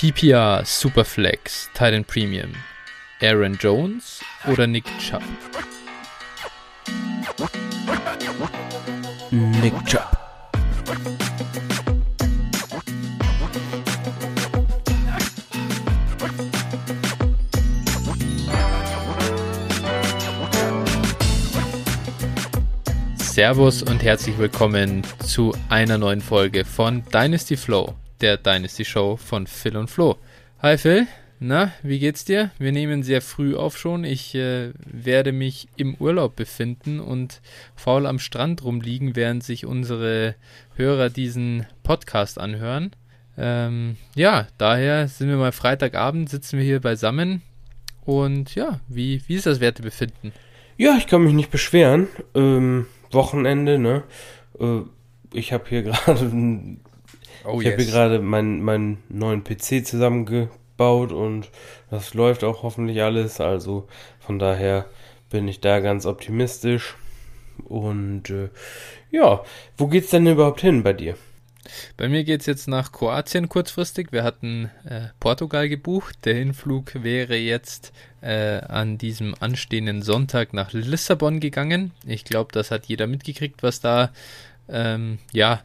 PPR Superflex Titan Premium. Aaron Jones oder Nick Chubb? Nick Chubb. Servus und herzlich willkommen zu einer neuen Folge von Dynasty Flow, der Dynasty Show von Phil und Flo. Hi Phil, na, wie geht's dir? Wir nehmen sehr früh auf schon. Ich äh, werde mich im Urlaub befinden und faul am Strand rumliegen, während sich unsere Hörer diesen Podcast anhören. Ähm, ja, daher sind wir mal Freitagabend, sitzen wir hier beisammen. Und ja, wie, wie ist das Wertebefinden? Ja, ich kann mich nicht beschweren. Ähm, Wochenende, ne? Äh, ich habe hier gerade oh, ich yes. habe hier gerade meinen meinen neuen PC zusammengebaut und das läuft auch hoffentlich alles. Also von daher bin ich da ganz optimistisch. Und äh, ja, wo geht's denn überhaupt hin bei dir? Bei mir geht es jetzt nach Kroatien kurzfristig. Wir hatten äh, Portugal gebucht. Der Hinflug wäre jetzt äh, an diesem anstehenden Sonntag nach Lissabon gegangen. Ich glaube, das hat jeder mitgekriegt, was da, ähm, ja,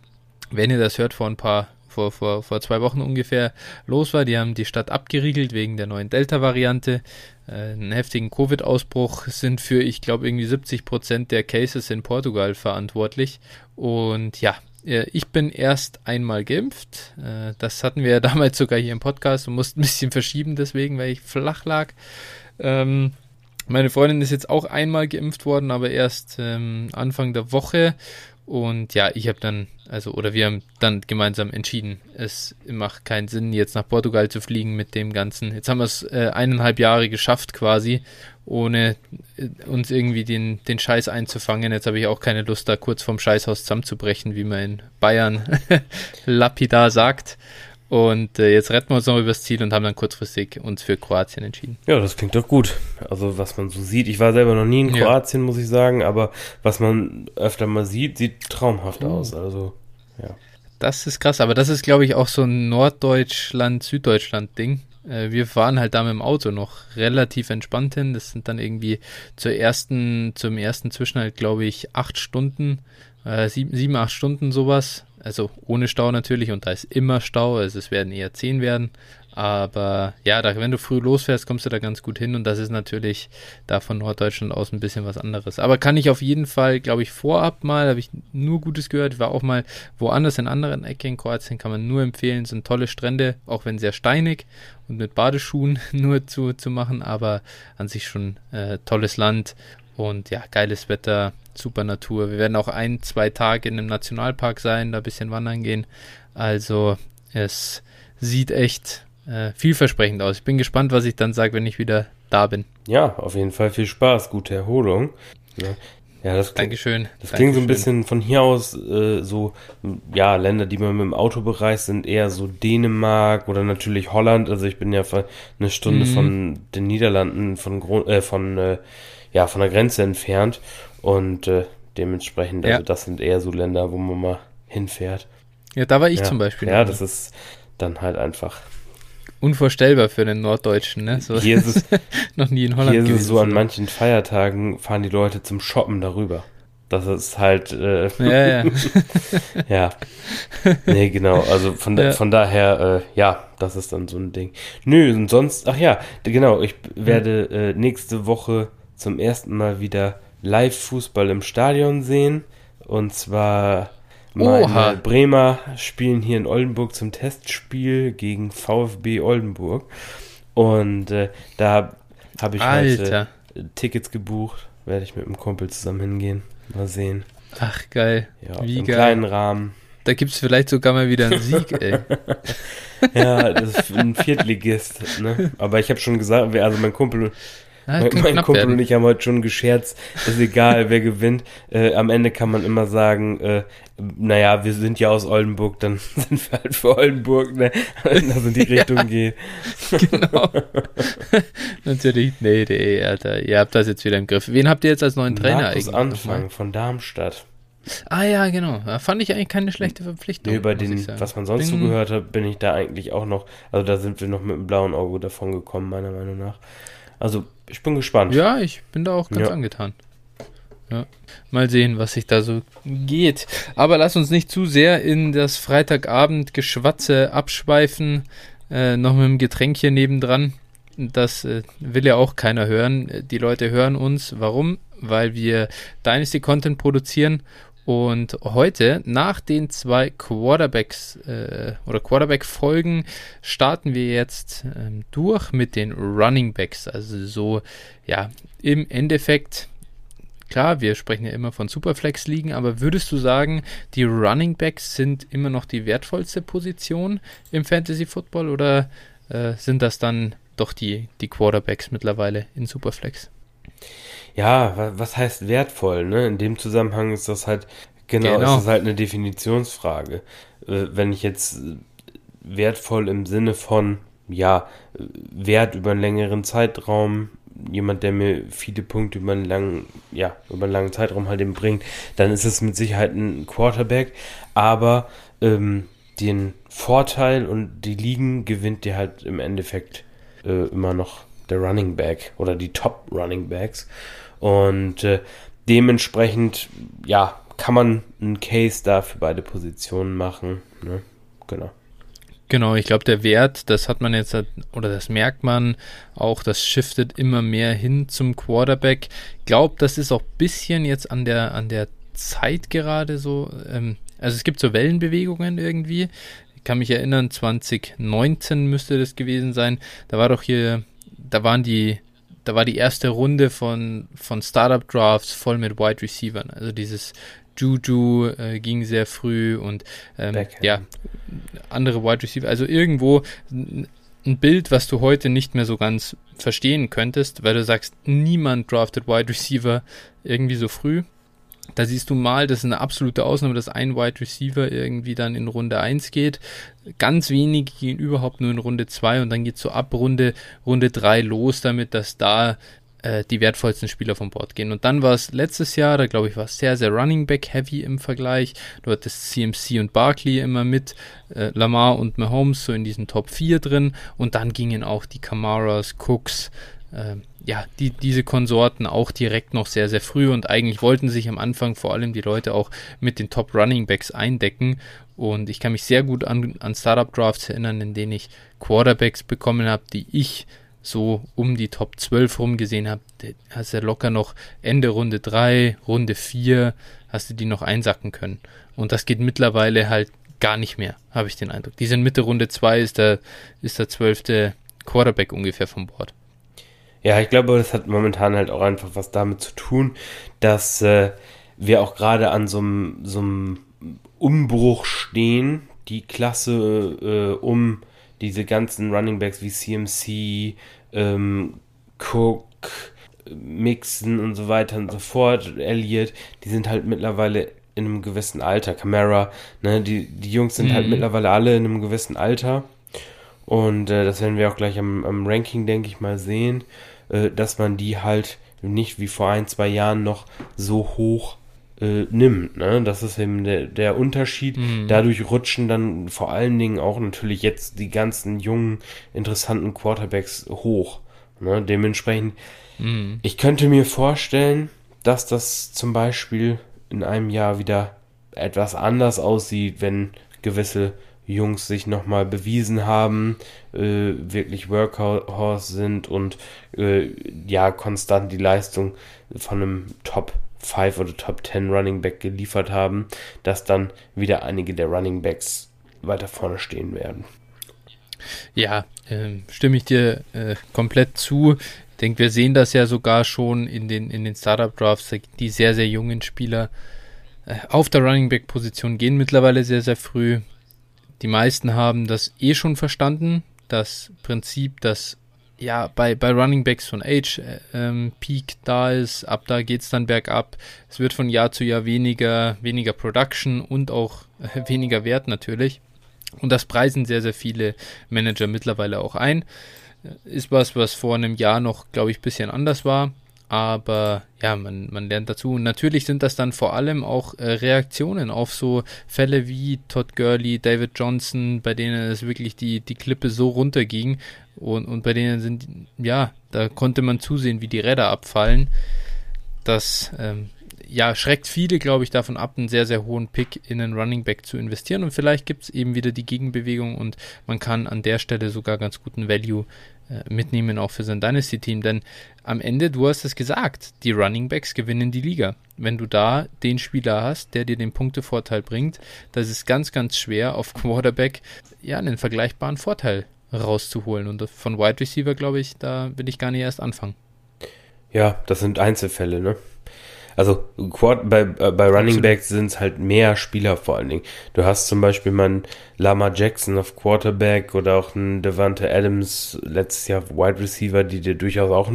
wenn ihr das hört, vor ein paar, vor, vor, vor zwei Wochen ungefähr los war. Die haben die Stadt abgeriegelt wegen der neuen Delta-Variante. Äh, einen heftigen Covid-Ausbruch sind für, ich glaube, irgendwie 70 Prozent der Cases in Portugal verantwortlich. Und ja, äh, ich bin erst einmal geimpft. Äh, das hatten wir ja damals sogar hier im Podcast und mussten ein bisschen verschieben deswegen, weil ich flach lag. Ähm, meine Freundin ist jetzt auch einmal geimpft worden, aber erst ähm, Anfang der Woche. Und ja, ich habe dann, also, oder wir haben dann gemeinsam entschieden, es macht keinen Sinn, jetzt nach Portugal zu fliegen mit dem Ganzen. Jetzt haben wir es äh, eineinhalb Jahre geschafft quasi, ohne äh, uns irgendwie den, den Scheiß einzufangen. Jetzt habe ich auch keine Lust, da kurz vorm Scheißhaus zusammenzubrechen, wie man in Bayern lapidar sagt. Und äh, jetzt retten wir uns noch übers Ziel und haben dann kurzfristig uns für Kroatien entschieden. Ja, das klingt doch gut. Also was man so sieht, ich war selber noch nie in Kroatien, ja. muss ich sagen, aber was man öfter mal sieht, sieht traumhaft uh. aus. Also, ja. Das ist krass, aber das ist, glaube ich, auch so ein Norddeutschland, Süddeutschland-Ding. Äh, wir fahren halt da mit dem Auto noch relativ entspannt hin. Das sind dann irgendwie zur ersten, zum ersten Zwischenhalt, glaube ich, acht Stunden, äh, sieben, sieben, acht Stunden sowas. Also ohne Stau natürlich und da ist immer Stau, also es werden eher 10 werden. Aber ja, da, wenn du früh losfährst, kommst du da ganz gut hin und das ist natürlich da von Norddeutschland aus ein bisschen was anderes. Aber kann ich auf jeden Fall, glaube ich, vorab mal, habe ich nur Gutes gehört, war auch mal woanders in anderen Ecken in Kroatien, kann man nur empfehlen, sind tolle Strände, auch wenn sehr steinig und mit Badeschuhen nur zu, zu machen, aber an sich schon äh, tolles Land und ja, geiles Wetter, super Natur. Wir werden auch ein, zwei Tage in einem Nationalpark sein, da ein bisschen wandern gehen. Also es sieht echt äh, vielversprechend aus. Ich bin gespannt, was ich dann sage, wenn ich wieder da bin. Ja, auf jeden Fall viel Spaß, gute Erholung. Ja. Ja, das klingt, Dankeschön. Das Dankeschön. klingt so ein bisschen von hier aus äh, so, ja, Länder, die man mit dem Auto bereist, sind eher so Dänemark oder natürlich Holland. Also ich bin ja eine Stunde mhm. von den Niederlanden, von, äh, von, äh, ja, von der Grenze entfernt. Und äh, dementsprechend, also ja. das sind eher so Länder, wo man mal hinfährt. Ja, da war ich ja. zum Beispiel. Ja, das ist dann halt einfach unvorstellbar für einen Norddeutschen, ne? So, hier ist es noch nie in Holland. Hier ist es so, an manchen Feiertagen fahren die Leute zum Shoppen darüber. Das ist halt, äh, ja, ja. ja. Nee, genau. Also von, ja. von daher, äh, ja, das ist dann so ein Ding. Nö, und sonst, ach ja, genau, ich werde äh, nächste Woche zum ersten Mal wieder Live-Fußball im Stadion sehen. Und zwar meine Oha. Bremer spielen hier in Oldenburg zum Testspiel gegen VfB Oldenburg. Und äh, da habe ich Alter. heute Tickets gebucht. Werde ich mit einem Kumpel zusammen hingehen. Mal sehen. Ach, geil. Ja, Wie im geil. kleinen Rahmen. Da gibt es vielleicht sogar mal wieder einen Sieg, ey. ja, das ist ein Viertligist, ne? Aber ich habe schon gesagt, also mein Kumpel ja, mein, mein Kumpel werden. und ich haben heute schon gescherzt, ist egal, wer gewinnt. Äh, am Ende kann man immer sagen, äh, naja, wir sind ja aus Oldenburg, dann sind wir halt für Oldenburg, ne? das in die Richtung ja, geht. Genau. Natürlich, nee, nee, Alter, ihr habt das jetzt wieder im Griff. Wen habt ihr jetzt als neuen Trainer Markus eigentlich? Anfang von Darmstadt. Ah ja, genau. Da fand ich eigentlich keine schlechte Verpflichtung. Nee, bei den, was man sonst bin, so gehört hat, bin ich da eigentlich auch noch, also da sind wir noch mit dem blauen Auge davon gekommen, meiner Meinung nach. Also, ich bin gespannt. Ja, ich bin da auch ganz ja. angetan. Ja. Mal sehen, was sich da so geht. Aber lass uns nicht zu sehr in das Freitagabend-Geschwatze abschweifen. Äh, noch mit dem Getränk hier nebendran. Das äh, will ja auch keiner hören. Die Leute hören uns. Warum? Weil wir Dynasty Content produzieren und heute, nach den zwei Quarterbacks äh, oder Quarterback-Folgen, starten wir jetzt ähm, durch mit den Running Backs. Also so, ja, im Endeffekt, klar, wir sprechen ja immer von Superflex-Ligen, aber würdest du sagen, die Running Backs sind immer noch die wertvollste Position im Fantasy Football oder äh, sind das dann doch die, die Quarterbacks mittlerweile in Superflex? Ja, was heißt wertvoll? Ne? In dem Zusammenhang ist das halt, genau, genau. ist das halt eine Definitionsfrage. Äh, wenn ich jetzt äh, wertvoll im Sinne von, ja, Wert über einen längeren Zeitraum, jemand, der mir viele Punkte über einen langen, ja, über einen langen Zeitraum halt eben bringt, dann ist es mit Sicherheit ein Quarterback, aber ähm, den Vorteil und die Ligen gewinnt dir halt im Endeffekt äh, immer noch der Running Back oder die Top Running Backs. Und äh, dementsprechend, ja, kann man einen Case da für beide Positionen machen. Ne? Genau. Genau, ich glaube, der Wert, das hat man jetzt, oder das merkt man auch, das shiftet immer mehr hin zum Quarterback. Ich glaube, das ist auch ein bisschen jetzt an der, an der Zeit gerade so. Ähm, also es gibt so Wellenbewegungen irgendwie. Ich kann mich erinnern, 2019 müsste das gewesen sein. Da war doch hier, da waren die da war die erste Runde von, von Startup Drafts voll mit Wide Receivern. Also dieses Juju äh, ging sehr früh und ähm, ja, andere Wide Receiver. Also irgendwo ein Bild, was du heute nicht mehr so ganz verstehen könntest, weil du sagst, niemand draftet Wide Receiver irgendwie so früh. Da siehst du mal, das ist eine absolute Ausnahme, dass ein Wide Receiver irgendwie dann in Runde 1 geht. Ganz wenige gehen überhaupt nur in Runde 2 und dann geht so ab Runde, Runde 3 los damit, dass da äh, die wertvollsten Spieler vom Bord gehen. Und dann war es letztes Jahr, da glaube ich, war es sehr, sehr Running Back Heavy im Vergleich. Du hattest CMC und Barkley immer mit, äh, Lamar und Mahomes so in diesen Top 4 drin und dann gingen auch die Camaras, Cooks, ja, die, diese Konsorten auch direkt noch sehr, sehr früh und eigentlich wollten sich am Anfang vor allem die Leute auch mit den Top Running Backs eindecken und ich kann mich sehr gut an, an Startup Drafts erinnern, in denen ich Quarterbacks bekommen habe, die ich so um die Top 12 rum gesehen habe, hast du locker noch Ende Runde 3, Runde 4, hast du die noch einsacken können. Und das geht mittlerweile halt gar nicht mehr, habe ich den Eindruck. Die sind Mitte Runde 2, ist der, ist der 12. Quarterback ungefähr vom Bord. Ja, ich glaube, das hat momentan halt auch einfach was damit zu tun, dass äh, wir auch gerade an so einem Umbruch stehen, die Klasse äh, um diese ganzen Runningbacks wie CMC, ähm, Cook, Mixen und so weiter und so fort, Elliott, die sind halt mittlerweile in einem gewissen Alter. Camara, ne, die, die Jungs sind halt mhm. halt mittlerweile alle in einem gewissen Alter. Und äh, das werden wir auch gleich am, am Ranking, denke ich mal, sehen äh, dass man die halt nicht wie vor ein, zwei Jahren noch so hoch äh, nimmt. Ne? Das ist eben der, der Unterschied. Mhm. Dadurch rutschen dann vor allen Dingen auch natürlich jetzt die ganzen jungen, interessanten Quarterbacks hoch. Ne? Dementsprechend, mhm. ich könnte mir vorstellen, dass das zum Beispiel in einem Jahr wieder etwas anders aussieht, wenn gewisse Jungs sich nochmal bewiesen haben, äh, wirklich Workhorse sind und äh, ja, konstant die Leistung von einem Top 5 oder Top 10 Running Back geliefert haben, dass dann wieder einige der Running Backs weiter vorne stehen werden. Ja, äh, stimme ich dir äh, komplett zu. Ich denke, wir sehen das ja sogar schon in den, in den Startup Drafts, die sehr, sehr jungen Spieler äh, auf der Running Back Position gehen mittlerweile sehr, sehr früh. Die meisten haben das eh schon verstanden, das Prinzip, dass ja bei, bei Running Backs von Age äh, ähm, Peak da ist, ab da geht es dann bergab. Es wird von Jahr zu Jahr weniger, weniger Production und auch äh, weniger Wert natürlich. Und das preisen sehr, sehr viele Manager mittlerweile auch ein. Ist was, was vor einem Jahr noch, glaube ich, ein bisschen anders war. Aber ja, man, man lernt dazu. Und natürlich sind das dann vor allem auch äh, Reaktionen auf so Fälle wie Todd Gurley, David Johnson, bei denen es wirklich die, die Klippe so runterging und, und bei denen sind, ja, da konnte man zusehen, wie die Räder abfallen. Das ähm, ja, schreckt viele, glaube ich, davon ab, einen sehr, sehr hohen Pick in einen Running Back zu investieren. Und vielleicht gibt es eben wieder die Gegenbewegung und man kann an der Stelle sogar ganz guten Value äh, mitnehmen, auch für sein Dynasty-Team. Denn am Ende, du hast es gesagt, die Running Backs gewinnen die Liga. Wenn du da den Spieler hast, der dir den Punktevorteil bringt, das ist ganz, ganz schwer, auf Quarterback ja einen vergleichbaren Vorteil rauszuholen. Und von Wide Receiver, glaube ich, da will ich gar nicht erst anfangen. Ja, das sind Einzelfälle, ne? Also Quad, bei, äh, bei Running Backs sind es halt mehr Spieler vor allen Dingen. Du hast zum Beispiel mal einen Lama Jackson auf Quarterback oder auch einen Devante Adams letztes Jahr Wide Receiver, die dir durchaus auch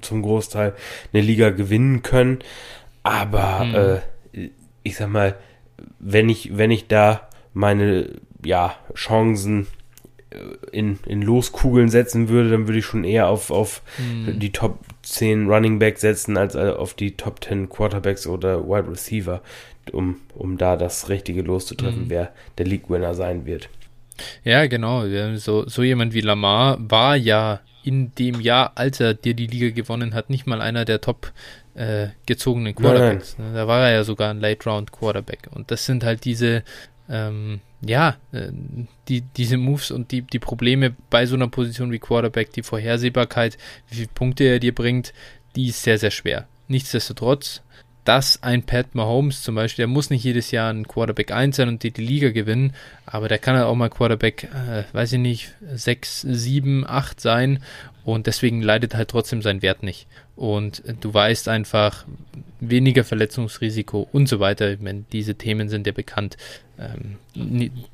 zum Großteil eine Liga gewinnen können. Aber mhm. äh, ich sag mal, wenn ich, wenn ich da meine ja, Chancen in, in Loskugeln setzen würde, dann würde ich schon eher auf, auf mhm. die Top 10 Running Back setzen, als äh, auf die Top 10 Quarterbacks oder Wide Receiver, um, um da das Richtige loszutreffen, mhm. wer der League-Winner sein wird. Ja, genau. So, so jemand wie Lamar war ja in dem Jahr, als er dir die Liga gewonnen hat, nicht mal einer der top äh, gezogenen Quarterbacks. Nein. Da war er ja sogar ein Late-Round-Quarterback. Und das sind halt diese ähm, ja, äh, die, diese Moves und die, die Probleme bei so einer Position wie Quarterback, die Vorhersehbarkeit, wie viele Punkte er dir bringt, die ist sehr, sehr schwer. Nichtsdestotrotz, dass ein Pat Mahomes zum Beispiel, der muss nicht jedes Jahr ein Quarterback 1 sein und die, die Liga gewinnen, aber der kann halt auch mal Quarterback, äh, weiß ich nicht, 6, 7, 8 sein und deswegen leidet halt trotzdem sein Wert nicht. Und du weißt einfach, weniger Verletzungsrisiko und so weiter. Ich meine, diese Themen sind ja bekannt. Ähm,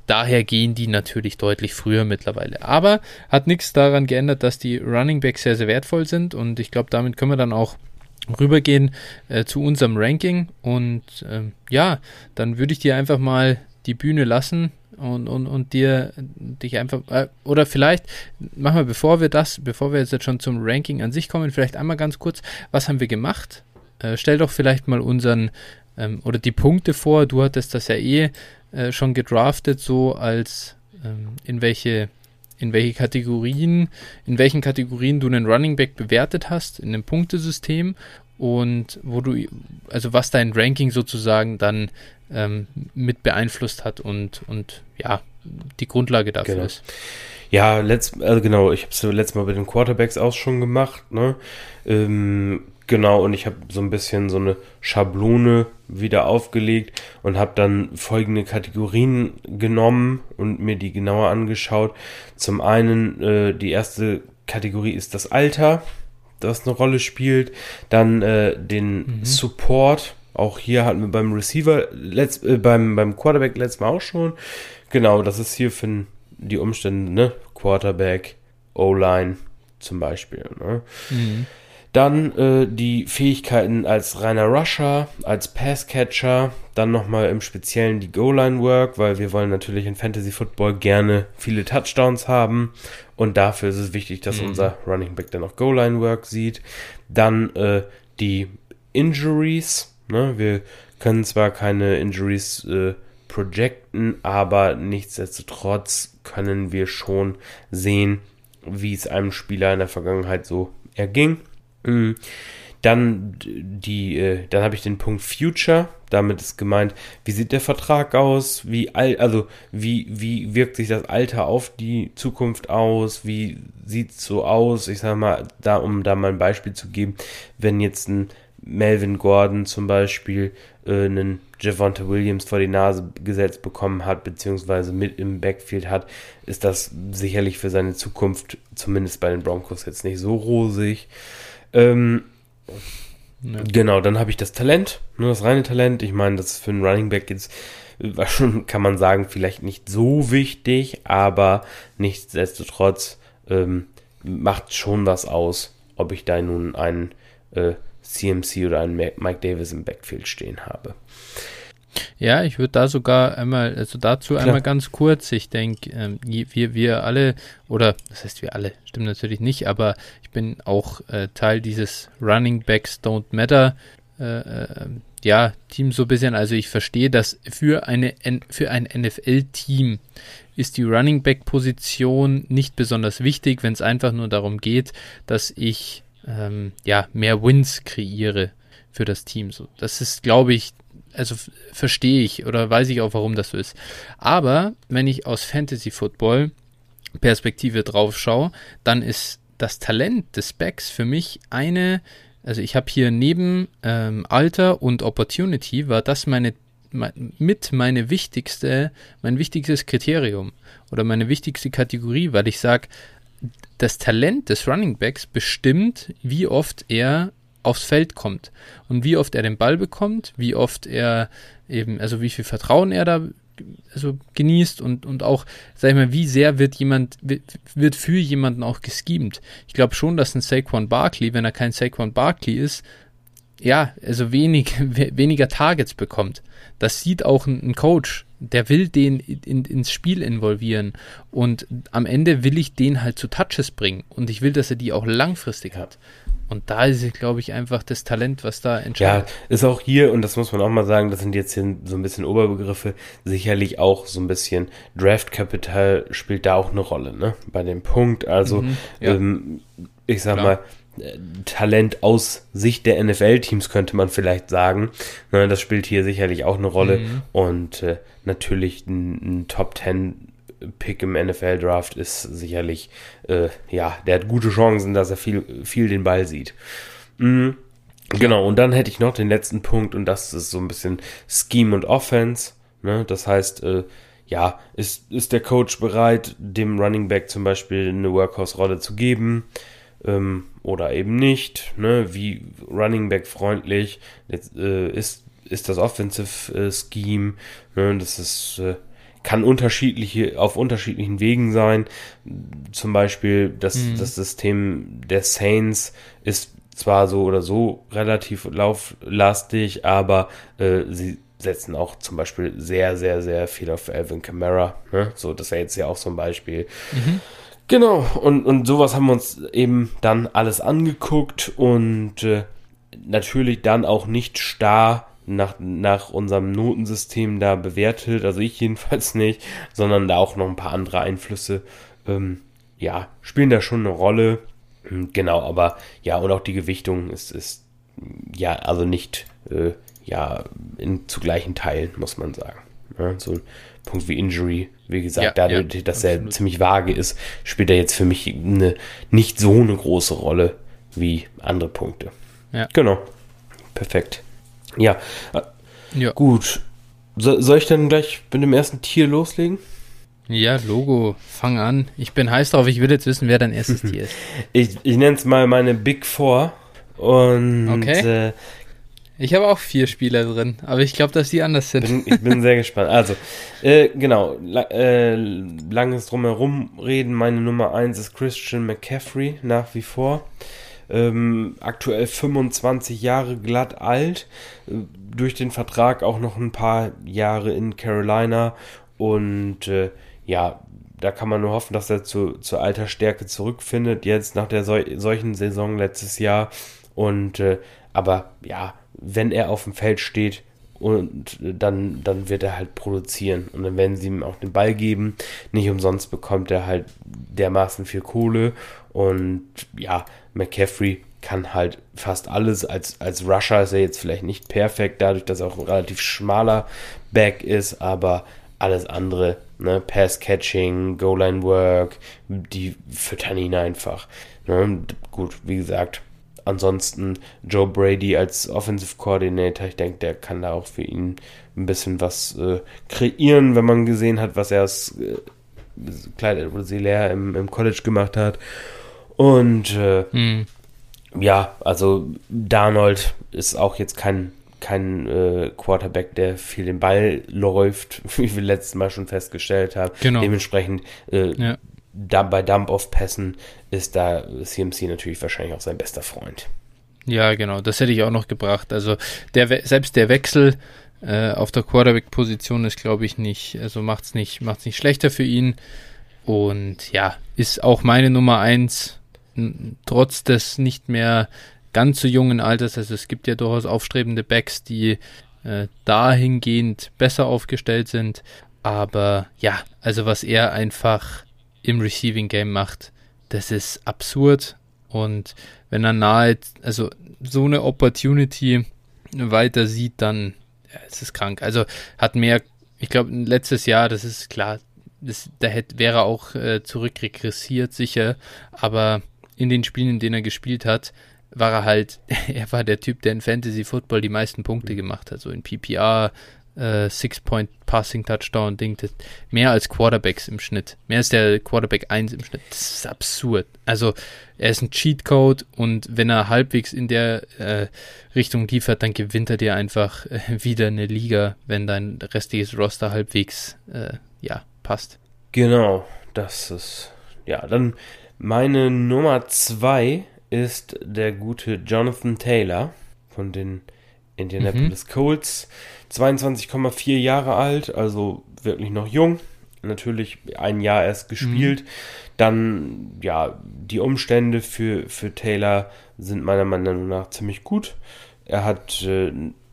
daher gehen die natürlich deutlich früher mittlerweile. Aber hat nichts daran geändert, dass die Running Backs sehr, sehr wertvoll sind und ich glaube, damit können wir dann auch rübergehen äh, zu unserem Ranking. Und ähm, ja, dann würde ich dir einfach mal die Bühne lassen und, und, und dir dich einfach äh, oder vielleicht machen wir bevor wir das, bevor wir jetzt schon zum Ranking an sich kommen, vielleicht einmal ganz kurz, was haben wir gemacht? Äh, stell doch vielleicht mal unseren ähm, oder die Punkte vor. Du hattest das ja eh äh, schon gedraftet, so als ähm, in welche in welche Kategorien, in welchen Kategorien du einen Running Back bewertet hast in dem Punktesystem und wo du, also was dein Ranking sozusagen dann ähm, mit beeinflusst hat und, und ja, die Grundlage dafür genau. ist. Ja, letzt, also genau, ich habe es letztes Mal bei den Quarterbacks auch schon gemacht, ne? Ähm, genau, und ich habe so ein bisschen so eine Schablone wieder aufgelegt und habe dann folgende Kategorien genommen und mir die genauer angeschaut. Zum einen, äh, die erste Kategorie ist das Alter, das eine Rolle spielt. Dann äh, den mhm. Support, auch hier hatten wir beim Receiver, letzt, äh, beim, beim Quarterback letztes Mal auch schon. Genau, das ist hier für die Umstände, ne? Quarterback, O-Line zum Beispiel. Ne? Mhm. Dann äh, die Fähigkeiten als reiner Rusher, als Passcatcher, dann nochmal im Speziellen die Goal-Line-Work, weil wir wollen natürlich in Fantasy Football gerne viele Touchdowns haben und dafür ist es wichtig, dass mhm. unser Running Back dann auch Goal-Line-Work sieht. Dann äh, die Injuries, Ne? Wir können zwar keine Injuries äh, projecten, aber nichtsdestotrotz können wir schon sehen, wie es einem Spieler in der Vergangenheit so erging. Mhm. Dann die, äh, dann habe ich den Punkt Future. Damit ist gemeint, wie sieht der Vertrag aus? Wie all, also wie wie wirkt sich das Alter auf die Zukunft aus? Wie sieht es so aus? Ich sage mal, da um da mal ein Beispiel zu geben, wenn jetzt ein Melvin Gordon zum Beispiel äh, einen Javonte Williams vor die Nase gesetzt bekommen hat, beziehungsweise mit im Backfield hat, ist das sicherlich für seine Zukunft, zumindest bei den Broncos, jetzt nicht so rosig. Ähm, ja. Genau, dann habe ich das Talent, nur das reine Talent. Ich meine, das ist für einen Running Back jetzt kann man sagen, vielleicht nicht so wichtig, aber nichtsdestotrotz ähm, macht schon was aus, ob ich da nun einen äh, CMC oder einen Mike Davis im Backfield stehen habe. Ja, ich würde da sogar einmal, also dazu Klar. einmal ganz kurz, ich denke, ähm, wir, wir alle, oder das heißt wir alle, stimmt natürlich nicht, aber ich bin auch äh, Teil dieses Running Backs Don't Matter äh, äh ja, Team so ein bisschen. Also ich verstehe, dass für, eine, für ein NFL-Team ist die Running Back-Position nicht besonders wichtig, wenn es einfach nur darum geht, dass ich ähm, ja, mehr Wins kreiere für das Team. So, das ist, glaube ich, also verstehe ich oder weiß ich auch, warum das so ist. Aber wenn ich aus Fantasy Football Perspektive drauf schaue, dann ist das Talent des Backs für mich eine, also ich habe hier neben ähm, Alter und Opportunity war das meine mit meine wichtigste, mein wichtigstes Kriterium oder meine wichtigste Kategorie, weil ich sage, das Talent des Running Backs bestimmt, wie oft er aufs Feld kommt und wie oft er den Ball bekommt, wie oft er eben, also wie viel Vertrauen er da also genießt und, und auch, sag ich mal, wie sehr wird jemand, wird für jemanden auch geschemt. Ich glaube schon, dass ein Saquon Barkley, wenn er kein Saquon Barkley ist, ja, also wenig, weniger Targets bekommt. Das sieht auch ein, Coach, der will den in, ins Spiel involvieren und am Ende will ich den halt zu Touches bringen und ich will, dass er die auch langfristig hat. Und da ist, glaube ich, einfach das Talent, was da entscheidet. Ja, ist auch hier, und das muss man auch mal sagen, das sind jetzt hier so ein bisschen Oberbegriffe, sicherlich auch so ein bisschen Draft Capital spielt da auch eine Rolle, ne? Bei dem Punkt. Also, mhm, ja. ähm, ich sag Klar. mal, äh, Talent aus Sicht der NFL-Teams könnte man vielleicht sagen. Ne, das spielt hier sicherlich auch eine Rolle. Mhm. Und äh, natürlich ein, ein Top 10 Pick im NFL-Draft ist sicherlich, äh, ja, der hat gute Chancen, dass er viel, viel den Ball sieht. Mhm. Genau, und dann hätte ich noch den letzten Punkt und das ist so ein bisschen Scheme und Offense. Ne? Das heißt, äh, ja, ist, ist der Coach bereit, dem Running Back zum Beispiel eine Workhorse-Rolle zu geben ähm, oder eben nicht? Ne? Wie Running Back freundlich äh, ist, ist das Offensive äh, Scheme? Ne? Das ist äh, kann unterschiedliche, auf unterschiedlichen Wegen sein. Zum Beispiel das, mhm. das System der Saints ist zwar so oder so relativ lauflastig, aber äh, sie setzen auch zum Beispiel sehr, sehr, sehr viel auf Alvin Kamara. Ne? So, das wäre jetzt ja auch so ein Beispiel. Mhm. Genau, und, und sowas haben wir uns eben dann alles angeguckt und äh, natürlich dann auch nicht starr nach, nach unserem Notensystem da bewertet, also ich jedenfalls nicht, sondern da auch noch ein paar andere Einflüsse, ähm, ja, spielen da schon eine Rolle. Hm, genau, aber ja, und auch die Gewichtung ist, ist ja, also nicht, äh, ja, in zu gleichen Teilen, muss man sagen. Ja, so ein Punkt wie Injury, wie gesagt, ja, dadurch, ja, dass er ziemlich vage ist, spielt er jetzt für mich eine, nicht so eine große Rolle wie andere Punkte. Ja. Genau. Perfekt. Ja. ja. Gut. So, soll ich dann gleich mit dem ersten Tier loslegen? Ja, Logo, fang an. Ich bin heiß drauf, ich will jetzt wissen, wer dein erstes Tier ist. Ich, ich nenne es mal meine Big Four. Und okay. Äh, ich habe auch vier Spieler drin, aber ich glaube, dass die anders sind. Bin, ich bin sehr gespannt. Also, äh, genau, la, äh, langes Drumherum reden. Meine Nummer eins ist Christian McCaffrey, nach wie vor ähm, aktuell 25 Jahre glatt alt, äh, durch den Vertrag auch noch ein paar Jahre in Carolina und äh, ja, da kann man nur hoffen, dass er zu, zur alter Stärke zurückfindet, jetzt nach der sol solchen Saison letztes Jahr. Und äh, aber ja, wenn er auf dem Feld steht, und dann, dann wird er halt produzieren. Und dann werden sie ihm auch den Ball geben. Nicht umsonst bekommt er halt dermaßen viel Kohle. Und ja, McCaffrey kann halt fast alles. Als, als Rusher ist er jetzt vielleicht nicht perfekt, dadurch, dass er auch ein relativ schmaler Back ist, aber alles andere, ne, Pass-Catching, Goal-Line-Work, die füttern ihn einfach. Ne? Gut, wie gesagt, ansonsten Joe Brady als Offensive Coordinator, ich denke, der kann da auch für ihn ein bisschen was äh, kreieren, wenn man gesehen hat, was er als äh, Clyde Edwards im, im College gemacht hat. Und äh, hm. ja, also Darnold ist auch jetzt kein, kein äh, Quarterback, der viel den Ball läuft, wie wir letztes Mal schon festgestellt haben. Genau. Dementsprechend äh, ja. da, bei Dump-Off-Pässen ist da CMC natürlich wahrscheinlich auch sein bester Freund. Ja, genau, das hätte ich auch noch gebracht. Also der selbst der Wechsel äh, auf der Quarterback-Position ist, glaube ich, nicht, also macht es nicht, macht's nicht schlechter für ihn. Und ja, ist auch meine Nummer eins, trotz des nicht mehr ganz so jungen Alters. Also es gibt ja durchaus aufstrebende Backs, die äh, dahingehend besser aufgestellt sind. Aber ja, also was er einfach im Receiving Game macht, das ist absurd. Und wenn er nahe, also so eine Opportunity weiter sieht, dann ja, es ist krank. Also hat mehr, ich glaube, letztes Jahr, das ist klar, das, da hätte, wäre auch äh, zurückregressiert, sicher. Aber in den Spielen, in denen er gespielt hat, war er halt, er war der Typ, der in Fantasy Football die meisten Punkte gemacht hat. So in PPR, äh, Six-Point-Passing-Touchdown-Ding, mehr als Quarterbacks im Schnitt. Mehr als der Quarterback 1 im Schnitt. Das ist absurd. Also, er ist ein Cheatcode und wenn er halbwegs in der äh, Richtung liefert, dann gewinnt er dir einfach äh, wieder eine Liga, wenn dein restliches Roster halbwegs, äh, ja, passt. Genau, das ist, ja, dann meine Nummer 2 ist der gute Jonathan Taylor von den Indianapolis mhm. Colts. 22,4 Jahre alt, also wirklich noch jung. Natürlich ein Jahr erst gespielt. Mhm. Dann, ja, die Umstände für, für Taylor sind meiner Meinung nach ziemlich gut. Er hat äh,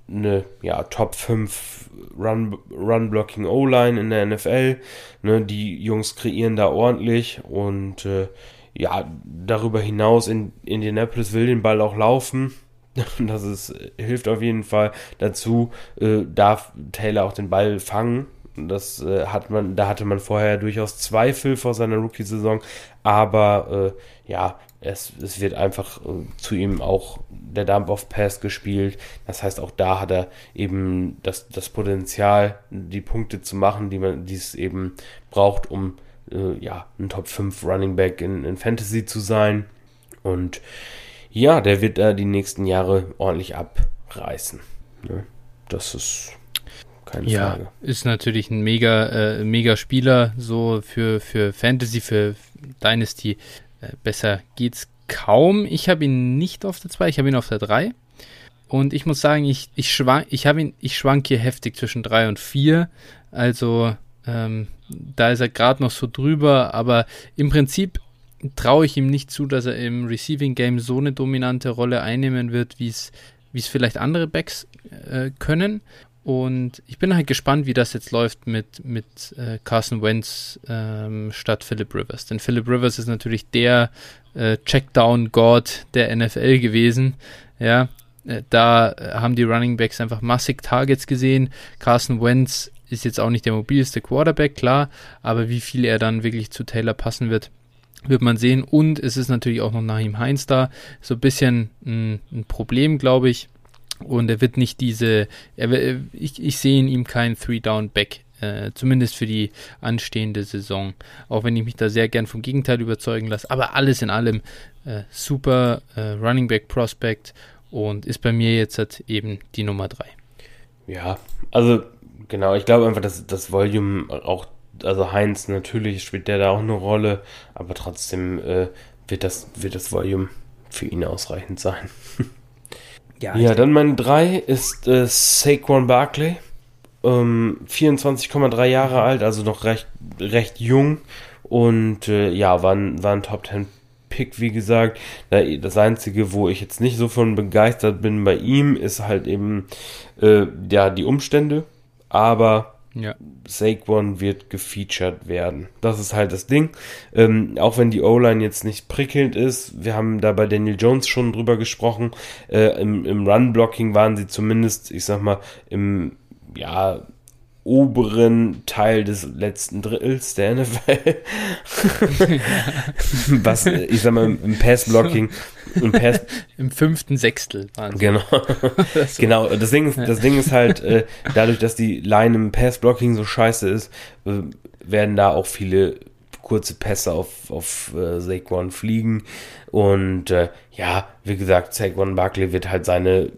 eine ja, Top 5 Run-Blocking Run O-Line in der NFL. Ne, die Jungs kreieren da ordentlich und äh, ja, darüber hinaus in Indianapolis will den Ball auch laufen. Das ist, hilft auf jeden Fall dazu, äh, darf Taylor auch den Ball fangen. Das äh, hat man, da hatte man vorher durchaus Zweifel vor seiner Rookie-Saison, aber äh, ja, es, es wird einfach äh, zu ihm auch der Dump-Off-Pass gespielt. Das heißt, auch da hat er eben das, das Potenzial, die Punkte zu machen, die man, die es eben braucht, um äh, ja, ein Top 5 Running Back in, in Fantasy zu sein. Und ja, der wird da die nächsten Jahre ordentlich abreißen. Ne? Das ist keine ja, Frage. Ist natürlich ein mega, äh, mega Spieler, so für, für Fantasy, für Dynasty. Äh, besser geht's kaum. Ich habe ihn nicht auf der 2, ich habe ihn auf der 3. Und ich muss sagen, ich, ich, schwank, ich, ihn, ich schwank hier heftig zwischen 3 und 4. Also ähm, da ist er gerade noch so drüber, aber im Prinzip traue ich ihm nicht zu, dass er im Receiving Game so eine dominante Rolle einnehmen wird, wie es vielleicht andere Backs äh, können. Und ich bin halt gespannt, wie das jetzt läuft mit, mit äh, Carson Wentz ähm, statt Philip Rivers. Denn Philip Rivers ist natürlich der äh, Checkdown-God der NFL gewesen. Ja, äh, da haben die Running Backs einfach massig Targets gesehen. Carson Wentz ist jetzt auch nicht der mobilste Quarterback, klar, aber wie viel er dann wirklich zu Taylor passen wird, wird man sehen. Und es ist natürlich auch noch Nahim Heinz da. So ein bisschen ein, ein Problem, glaube ich. Und er wird nicht diese, er, ich, ich sehe in ihm kein Three-Down-Back, äh, zumindest für die anstehende Saison. Auch wenn ich mich da sehr gern vom Gegenteil überzeugen lasse. Aber alles in allem äh, super äh, Running Back Prospect und ist bei mir jetzt halt eben die Nummer 3. Ja, also genau, ich glaube einfach, dass das Volume auch also Heinz natürlich spielt der da auch eine Rolle, aber trotzdem äh, wird, das, wird das Volume für ihn ausreichend sein. ja, ja dann mein 3 ist äh, Saquon Barkley. Ähm, 24,3 Jahre alt, also noch recht, recht jung. Und äh, ja, war ein, war ein Top 10 Pick, wie gesagt. Das Einzige, wo ich jetzt nicht so von begeistert bin bei ihm, ist halt eben äh, ja, die Umstände. Aber ja. Saquon wird gefeatured werden. Das ist halt das Ding. Ähm, auch wenn die O-Line jetzt nicht prickelnd ist, wir haben da bei Daniel Jones schon drüber gesprochen. Äh, Im im Run-Blocking waren sie zumindest, ich sag mal, im ja, oberen Teil des letzten Drittels der NFL. Was, ich sag mal, im Pass-Blocking. Im, Pass Im fünften Sechstel waren Genau. so. Genau. Das Ding, ist, das Ding ist halt, äh, dadurch, dass die Line im Pass-Blocking so scheiße ist, äh, werden da auch viele kurze Pässe auf, auf äh, Saquon fliegen. Und äh, ja, wie gesagt, Saquon Barkley wird halt seine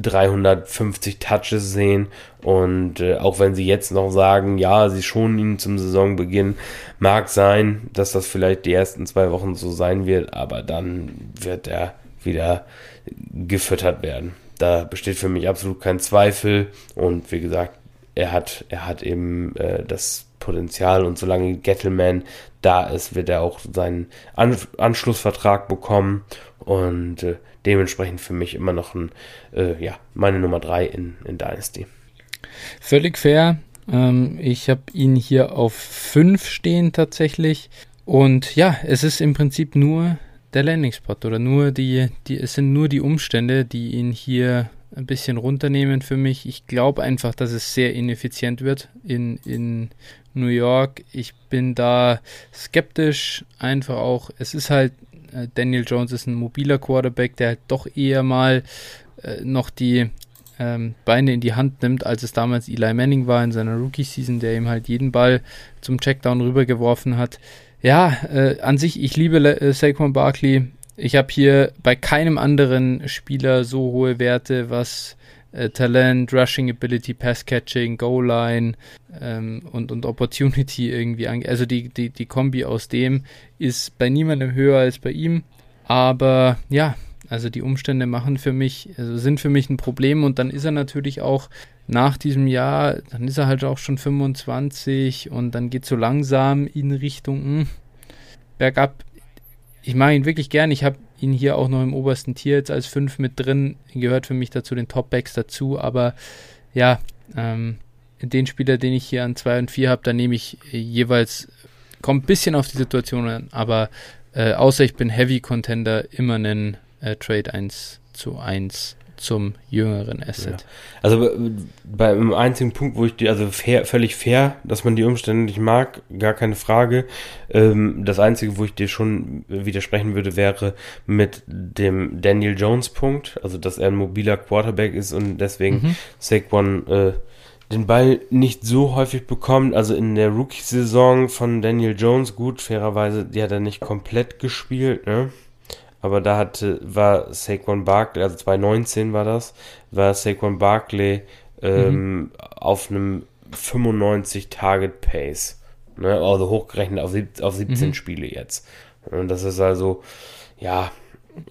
350 Touches sehen und äh, auch wenn sie jetzt noch sagen, ja, sie schonen ihn zum Saisonbeginn, mag sein, dass das vielleicht die ersten zwei Wochen so sein wird, aber dann wird er wieder gefüttert werden. da besteht für mich absolut kein Zweifel. Und wie gesagt, er hat, er hat eben äh, das Potenzial und solange Gettleman da ist, wird er auch seinen An Anschlussvertrag bekommen und äh, dementsprechend für mich immer noch ein, äh, ja, meine Nummer 3 in, in Dynasty. Völlig fair. Ähm, ich habe ihn hier auf 5 stehen tatsächlich. Und ja, es ist im Prinzip nur der Landing-Spot oder nur die, die, es sind nur die Umstände, die ihn hier ein bisschen runternehmen für mich. Ich glaube einfach, dass es sehr ineffizient wird in, in New York. Ich bin da skeptisch, einfach auch. Es ist halt, Daniel Jones ist ein mobiler Quarterback, der halt doch eher mal äh, noch die ähm, Beine in die Hand nimmt, als es damals Eli Manning war in seiner Rookie-Season, der ihm halt jeden Ball zum Checkdown rübergeworfen hat. Ja, äh, an sich, ich liebe äh, Saquon Barkley. Ich habe hier bei keinem anderen Spieler so hohe Werte, was äh, Talent, Rushing Ability, Pass Catching, Goal Line ähm, und, und Opportunity irgendwie angeht. Also die, die, die Kombi aus dem ist bei niemandem höher als bei ihm. Aber ja, also die Umstände machen für mich, also sind für mich ein Problem und dann ist er natürlich auch nach diesem Jahr, dann ist er halt auch schon 25 und dann geht so langsam in Richtung mh, hm, bergab. Ich mag ihn wirklich gern. Ich habe ihn hier auch noch im obersten Tier jetzt als 5 mit drin. Gehört für mich dazu den Top-Backs dazu. Aber ja, ähm, den Spieler, den ich hier an 2 und 4 habe, da nehme ich jeweils, kommt ein bisschen auf die Situation an, aber äh, außer ich bin Heavy Contender, immer einen äh, Trade 1 zu 1 zum jüngeren Asset. Ja. Also beim einzigen Punkt, wo ich die, also fair, völlig fair, dass man die Umstände nicht mag, gar keine Frage. Ähm, das Einzige, wo ich dir schon widersprechen würde, wäre mit dem Daniel Jones Punkt, also dass er ein mobiler Quarterback ist und deswegen mhm. Saquon äh, den Ball nicht so häufig bekommt. Also in der Rookie-Saison von Daniel Jones, gut, fairerweise, die hat er nicht komplett gespielt, ne? Aber da hatte, war Saquon Barkley, also 2019 war das, war Saquon Barkley ähm, mhm. auf einem 95 Target Pace. Ne? Also hochgerechnet auf, auf 17 mhm. Spiele jetzt. Und das ist also, ja,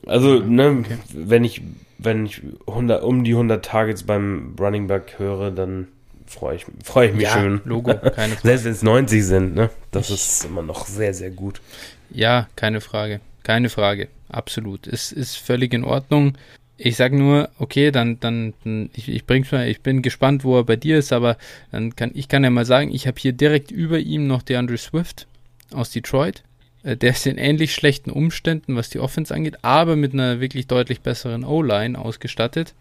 also, ne, okay. wenn ich, wenn ich 100, um die 100 Targets beim Running Back höre, dann freue ich, freu ich mich ja, schön. Logo, keine Frage. Selbst wenn es 90 sind, ne? Das ich, ist immer noch sehr, sehr gut. Ja, keine Frage. Keine Frage absolut. Es ist völlig in Ordnung. Ich sage nur, okay, dann, dann, ich, ich bring's mal, ich bin gespannt, wo er bei dir ist, aber dann kann ich kann ja mal sagen, ich habe hier direkt über ihm noch DeAndre Swift aus Detroit. Äh, der ist in ähnlich schlechten Umständen, was die Offense angeht, aber mit einer wirklich deutlich besseren O-Line ausgestattet.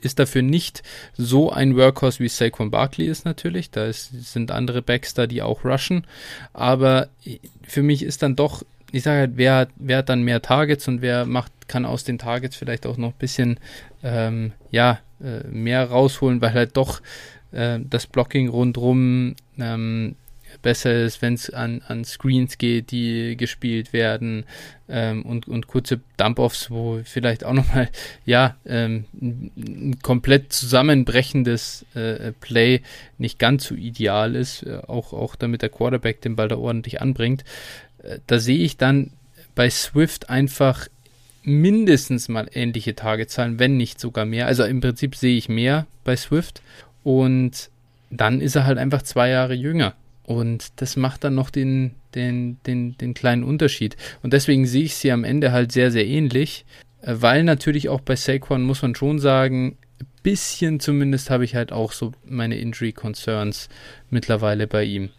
Ist dafür nicht so ein Workhorse wie Saquon Barkley ist natürlich. Da ist, sind andere Backs da, die auch rushen. Aber für mich ist dann doch ich sage halt, wer, wer hat dann mehr Targets und wer macht, kann aus den Targets vielleicht auch noch ein bisschen ähm, ja, äh, mehr rausholen, weil halt doch äh, das Blocking rundrum ähm, besser ist, wenn es an, an Screens geht, die gespielt werden ähm, und, und kurze Dump-Offs, wo vielleicht auch nochmal, ja, ähm, ein komplett zusammenbrechendes äh, Play nicht ganz so ideal ist, äh, auch, auch damit der Quarterback den Ball da ordentlich anbringt da sehe ich dann bei Swift einfach mindestens mal ähnliche Tagezahlen, wenn nicht sogar mehr. Also im Prinzip sehe ich mehr bei Swift und dann ist er halt einfach zwei Jahre jünger. Und das macht dann noch den, den, den, den kleinen Unterschied. Und deswegen sehe ich sie am Ende halt sehr, sehr ähnlich, äh, weil natürlich auch bei Saquon muss man schon sagen, bisschen zumindest habe ich halt auch so meine Injury Concerns mittlerweile bei ihm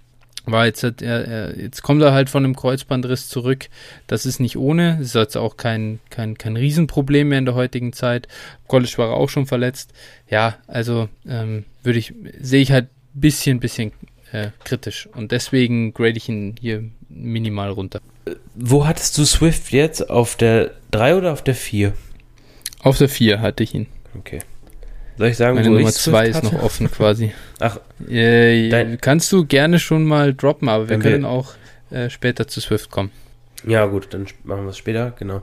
war jetzt, er, er, jetzt kommt er halt von einem Kreuzbandriss zurück. Das ist nicht ohne. Das ist jetzt auch kein, kein, kein Riesenproblem mehr in der heutigen Zeit. College war er auch schon verletzt. Ja, also ähm, würde ich, sehe ich halt ein bisschen, bisschen äh, kritisch. Und deswegen grade ich ihn hier minimal runter. Wo hattest du Swift jetzt? Auf der 3 oder auf der 4? Auf der 4 hatte ich ihn. Okay. Soll ich sagen, Meine Nummer 2 ist noch offen quasi. Ach. Äh, kannst du gerne schon mal droppen, aber wir können wir auch äh, später zu Swift kommen. Ja, gut, dann machen wir es später, genau.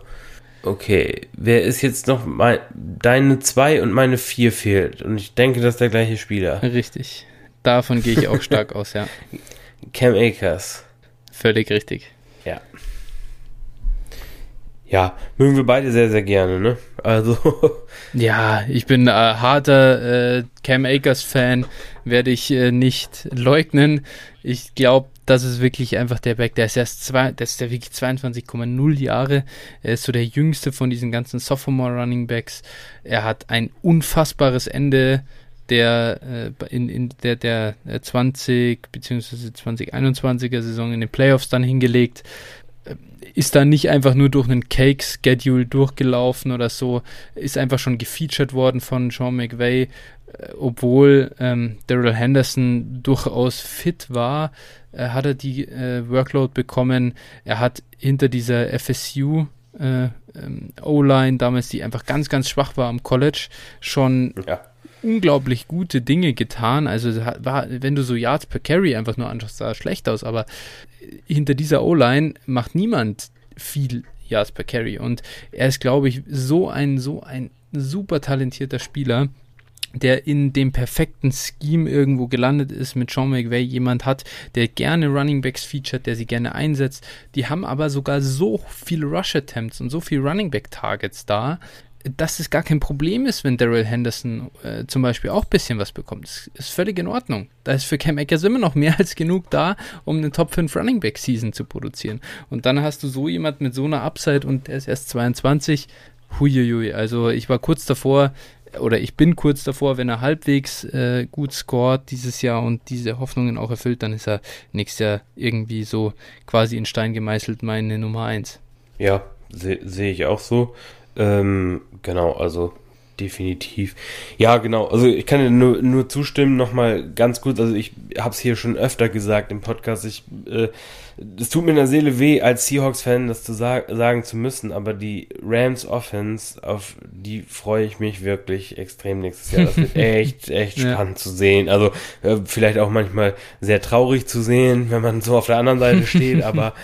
Okay, wer ist jetzt noch mein, deine 2 und meine 4 fehlt? Und ich denke, das ist der gleiche Spieler. Richtig. Davon gehe ich auch stark aus, ja. Cam Akers. Völlig richtig. Ja. Ja, mögen wir beide sehr, sehr gerne, ne? Also. ja, ich bin äh, harter äh, Cam Akers-Fan, werde ich äh, nicht leugnen. Ich glaube, das ist wirklich einfach der Back, der ist erst zwei, der ist der wirklich 22,0 Jahre. Er ist so der jüngste von diesen ganzen Sophomore Running Backs. Er hat ein unfassbares Ende der äh, in, in der, der 20 bzw. 2021er Saison in den Playoffs dann hingelegt. Ist da nicht einfach nur durch einen Cake-Schedule durchgelaufen oder so, ist einfach schon gefeatured worden von Sean McVay, äh, obwohl ähm, Daryl Henderson durchaus fit war, äh, hat er die äh, Workload bekommen. Er hat hinter dieser FSU äh, ähm, O-Line, damals die einfach ganz, ganz schwach war am College, schon ja unglaublich gute Dinge getan. Also war, wenn du so Yards per Carry einfach nur anschaust, sah schlecht aus, aber hinter dieser O-Line macht niemand viel Yards per Carry. Und er ist, glaube ich, so ein, so ein super talentierter Spieler, der in dem perfekten Scheme irgendwo gelandet ist, mit Sean McVay jemand hat, der gerne Running Backs featured, der sie gerne einsetzt. Die haben aber sogar so viele Rush Attempts und so viele Running Back Targets da, dass es gar kein Problem ist, wenn Daryl Henderson äh, zum Beispiel auch ein bisschen was bekommt. Das ist völlig in Ordnung. Da ist für Cam Akers immer noch mehr als genug da, um eine Top 5 Running Back Season zu produzieren. Und dann hast du so jemand mit so einer Upside und der ist erst 22. Huiuiui. Also ich war kurz davor, oder ich bin kurz davor, wenn er halbwegs äh, gut scored dieses Jahr und diese Hoffnungen auch erfüllt, dann ist er nächstes Jahr irgendwie so quasi in Stein gemeißelt meine Nummer 1. Ja, sehe seh ich auch so. Ähm, genau, also definitiv. Ja, genau. Also ich kann dir nur, nur zustimmen, nochmal ganz kurz. Also ich habe es hier schon öfter gesagt im Podcast. Ich, äh, es tut mir in der Seele weh, als Seahawks-Fan das zu sag, sagen zu müssen, aber die Rams Offense, auf die freue ich mich wirklich extrem nächstes Jahr. Das wird echt, echt ja. spannend zu sehen. Also äh, vielleicht auch manchmal sehr traurig zu sehen, wenn man so auf der anderen Seite steht, aber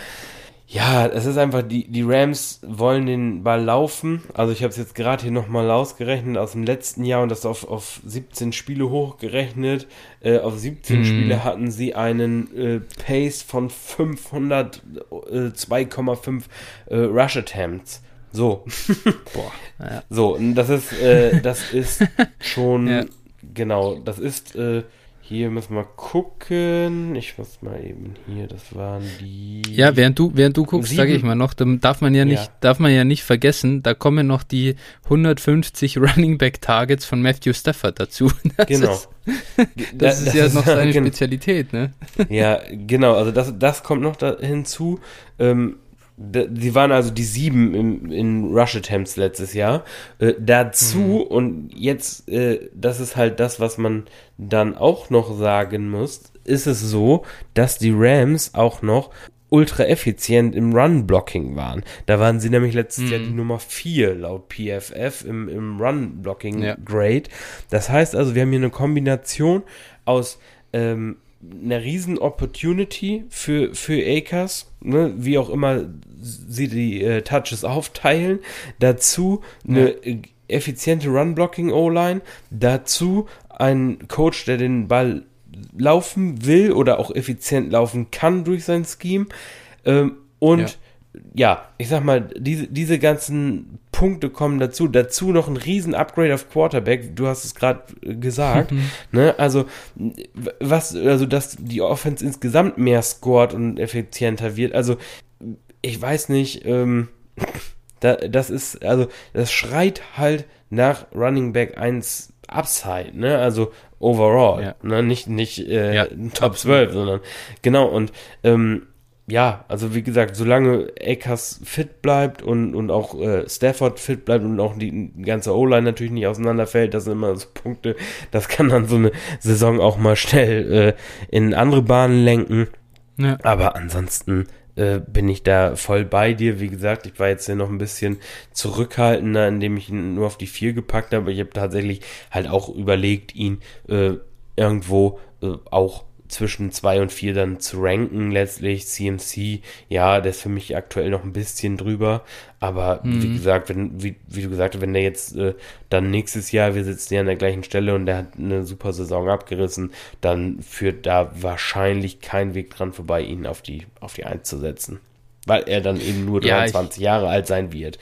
ja, es ist einfach, die, die Rams wollen den Ball laufen. Also ich habe es jetzt gerade hier nochmal ausgerechnet aus dem letzten Jahr und das auf, auf 17 Spiele hochgerechnet. Äh, auf 17 mm. Spiele hatten sie einen äh, Pace von 500, äh, 2,5 äh, Rush Attempts. So. Boah. Ja. So, das ist, äh, das ist schon, ja. genau, das ist äh, hier müssen wir gucken. Ich muss mal eben hier, das waren die. Ja, während du, während du guckst, sage ich mal noch, dann darf man ja nicht, ja. darf man ja nicht vergessen, da kommen noch die 150 Running Back Targets von Matthew Stafford dazu. Das genau. Ist, das, das, ist ja noch seine Spezialität, ne? Ja, genau. Also das, das kommt noch da hinzu. Ähm, Sie waren also die sieben im, in Rush Attempts letztes Jahr. Äh, dazu, mhm. und jetzt, äh, das ist halt das, was man dann auch noch sagen muss, ist es so, dass die Rams auch noch ultra effizient im Run-Blocking waren. Da waren sie nämlich letztes mhm. Jahr die Nummer vier laut PFF im, im Run-Blocking-Grade. Ja. Das heißt also, wir haben hier eine Kombination aus ähm, eine riesen Opportunity für, für Akers, ne, wie auch immer sie die äh, Touches aufteilen. Dazu eine ja. effiziente Run-Blocking-O-Line. Dazu ein Coach, der den Ball laufen will oder auch effizient laufen kann durch sein Scheme. Ähm, und ja ja, ich sag mal, diese, diese ganzen Punkte kommen dazu. Dazu noch ein riesen Upgrade auf Quarterback. Du hast es gerade gesagt. Ne? Also, was, also, dass die Offense insgesamt mehr scored und effizienter wird. Also, ich weiß nicht, ähm, da, das ist, also, das schreit halt nach Running Back 1 Upside, ne? Also, overall. Ja. Ne? Nicht, nicht äh, ja, Top 12, sondern, genau. Und, ähm, ja, also wie gesagt, solange Akers fit bleibt und, und auch äh, Stafford fit bleibt und auch die ganze O-Line natürlich nicht auseinanderfällt, das sind immer so Punkte, das kann dann so eine Saison auch mal schnell äh, in andere Bahnen lenken. Ja. Aber ansonsten äh, bin ich da voll bei dir. Wie gesagt, ich war jetzt hier noch ein bisschen zurückhaltender, indem ich ihn nur auf die vier gepackt habe. Ich habe tatsächlich halt auch überlegt, ihn äh, irgendwo äh, auch zwischen 2 und 4 dann zu ranken letztlich. CMC, ja, der ist für mich aktuell noch ein bisschen drüber. Aber mhm. wie gesagt, wenn, wie, wie du gesagt hast, wenn der jetzt äh, dann nächstes Jahr, wir sitzen ja an der gleichen Stelle und der hat eine super Saison abgerissen, dann führt da wahrscheinlich kein Weg dran vorbei, ihn auf die, auf die 1 zu setzen. weil er dann eben nur 23 ja, Jahre alt sein wird.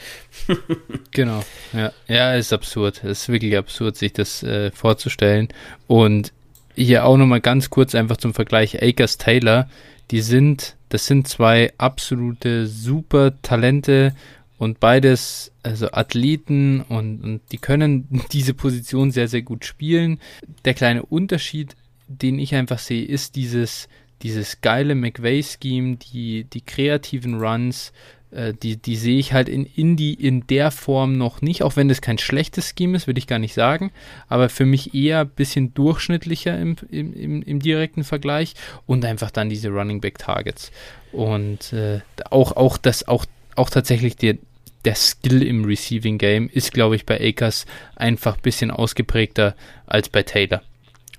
genau, ja. Ja, ist absurd. Es ist wirklich absurd, sich das äh, vorzustellen. Und hier auch nochmal ganz kurz einfach zum Vergleich Akers Taylor. Die sind, das sind zwei absolute super Talente und beides, also Athleten und, und die können diese Position sehr, sehr gut spielen. Der kleine Unterschied, den ich einfach sehe, ist dieses, dieses geile McVay-Scheme, die, die kreativen Runs, äh, die, die sehe ich halt in Indie in der Form noch nicht, auch wenn das kein schlechtes Scheme ist, würde ich gar nicht sagen, aber für mich eher ein bisschen durchschnittlicher im, im, im, im direkten Vergleich und einfach dann diese Running Back Targets. Und äh, auch, auch das, auch, auch tatsächlich der, der Skill im Receiving Game ist, glaube ich, bei Akers einfach ein bisschen ausgeprägter als bei Taylor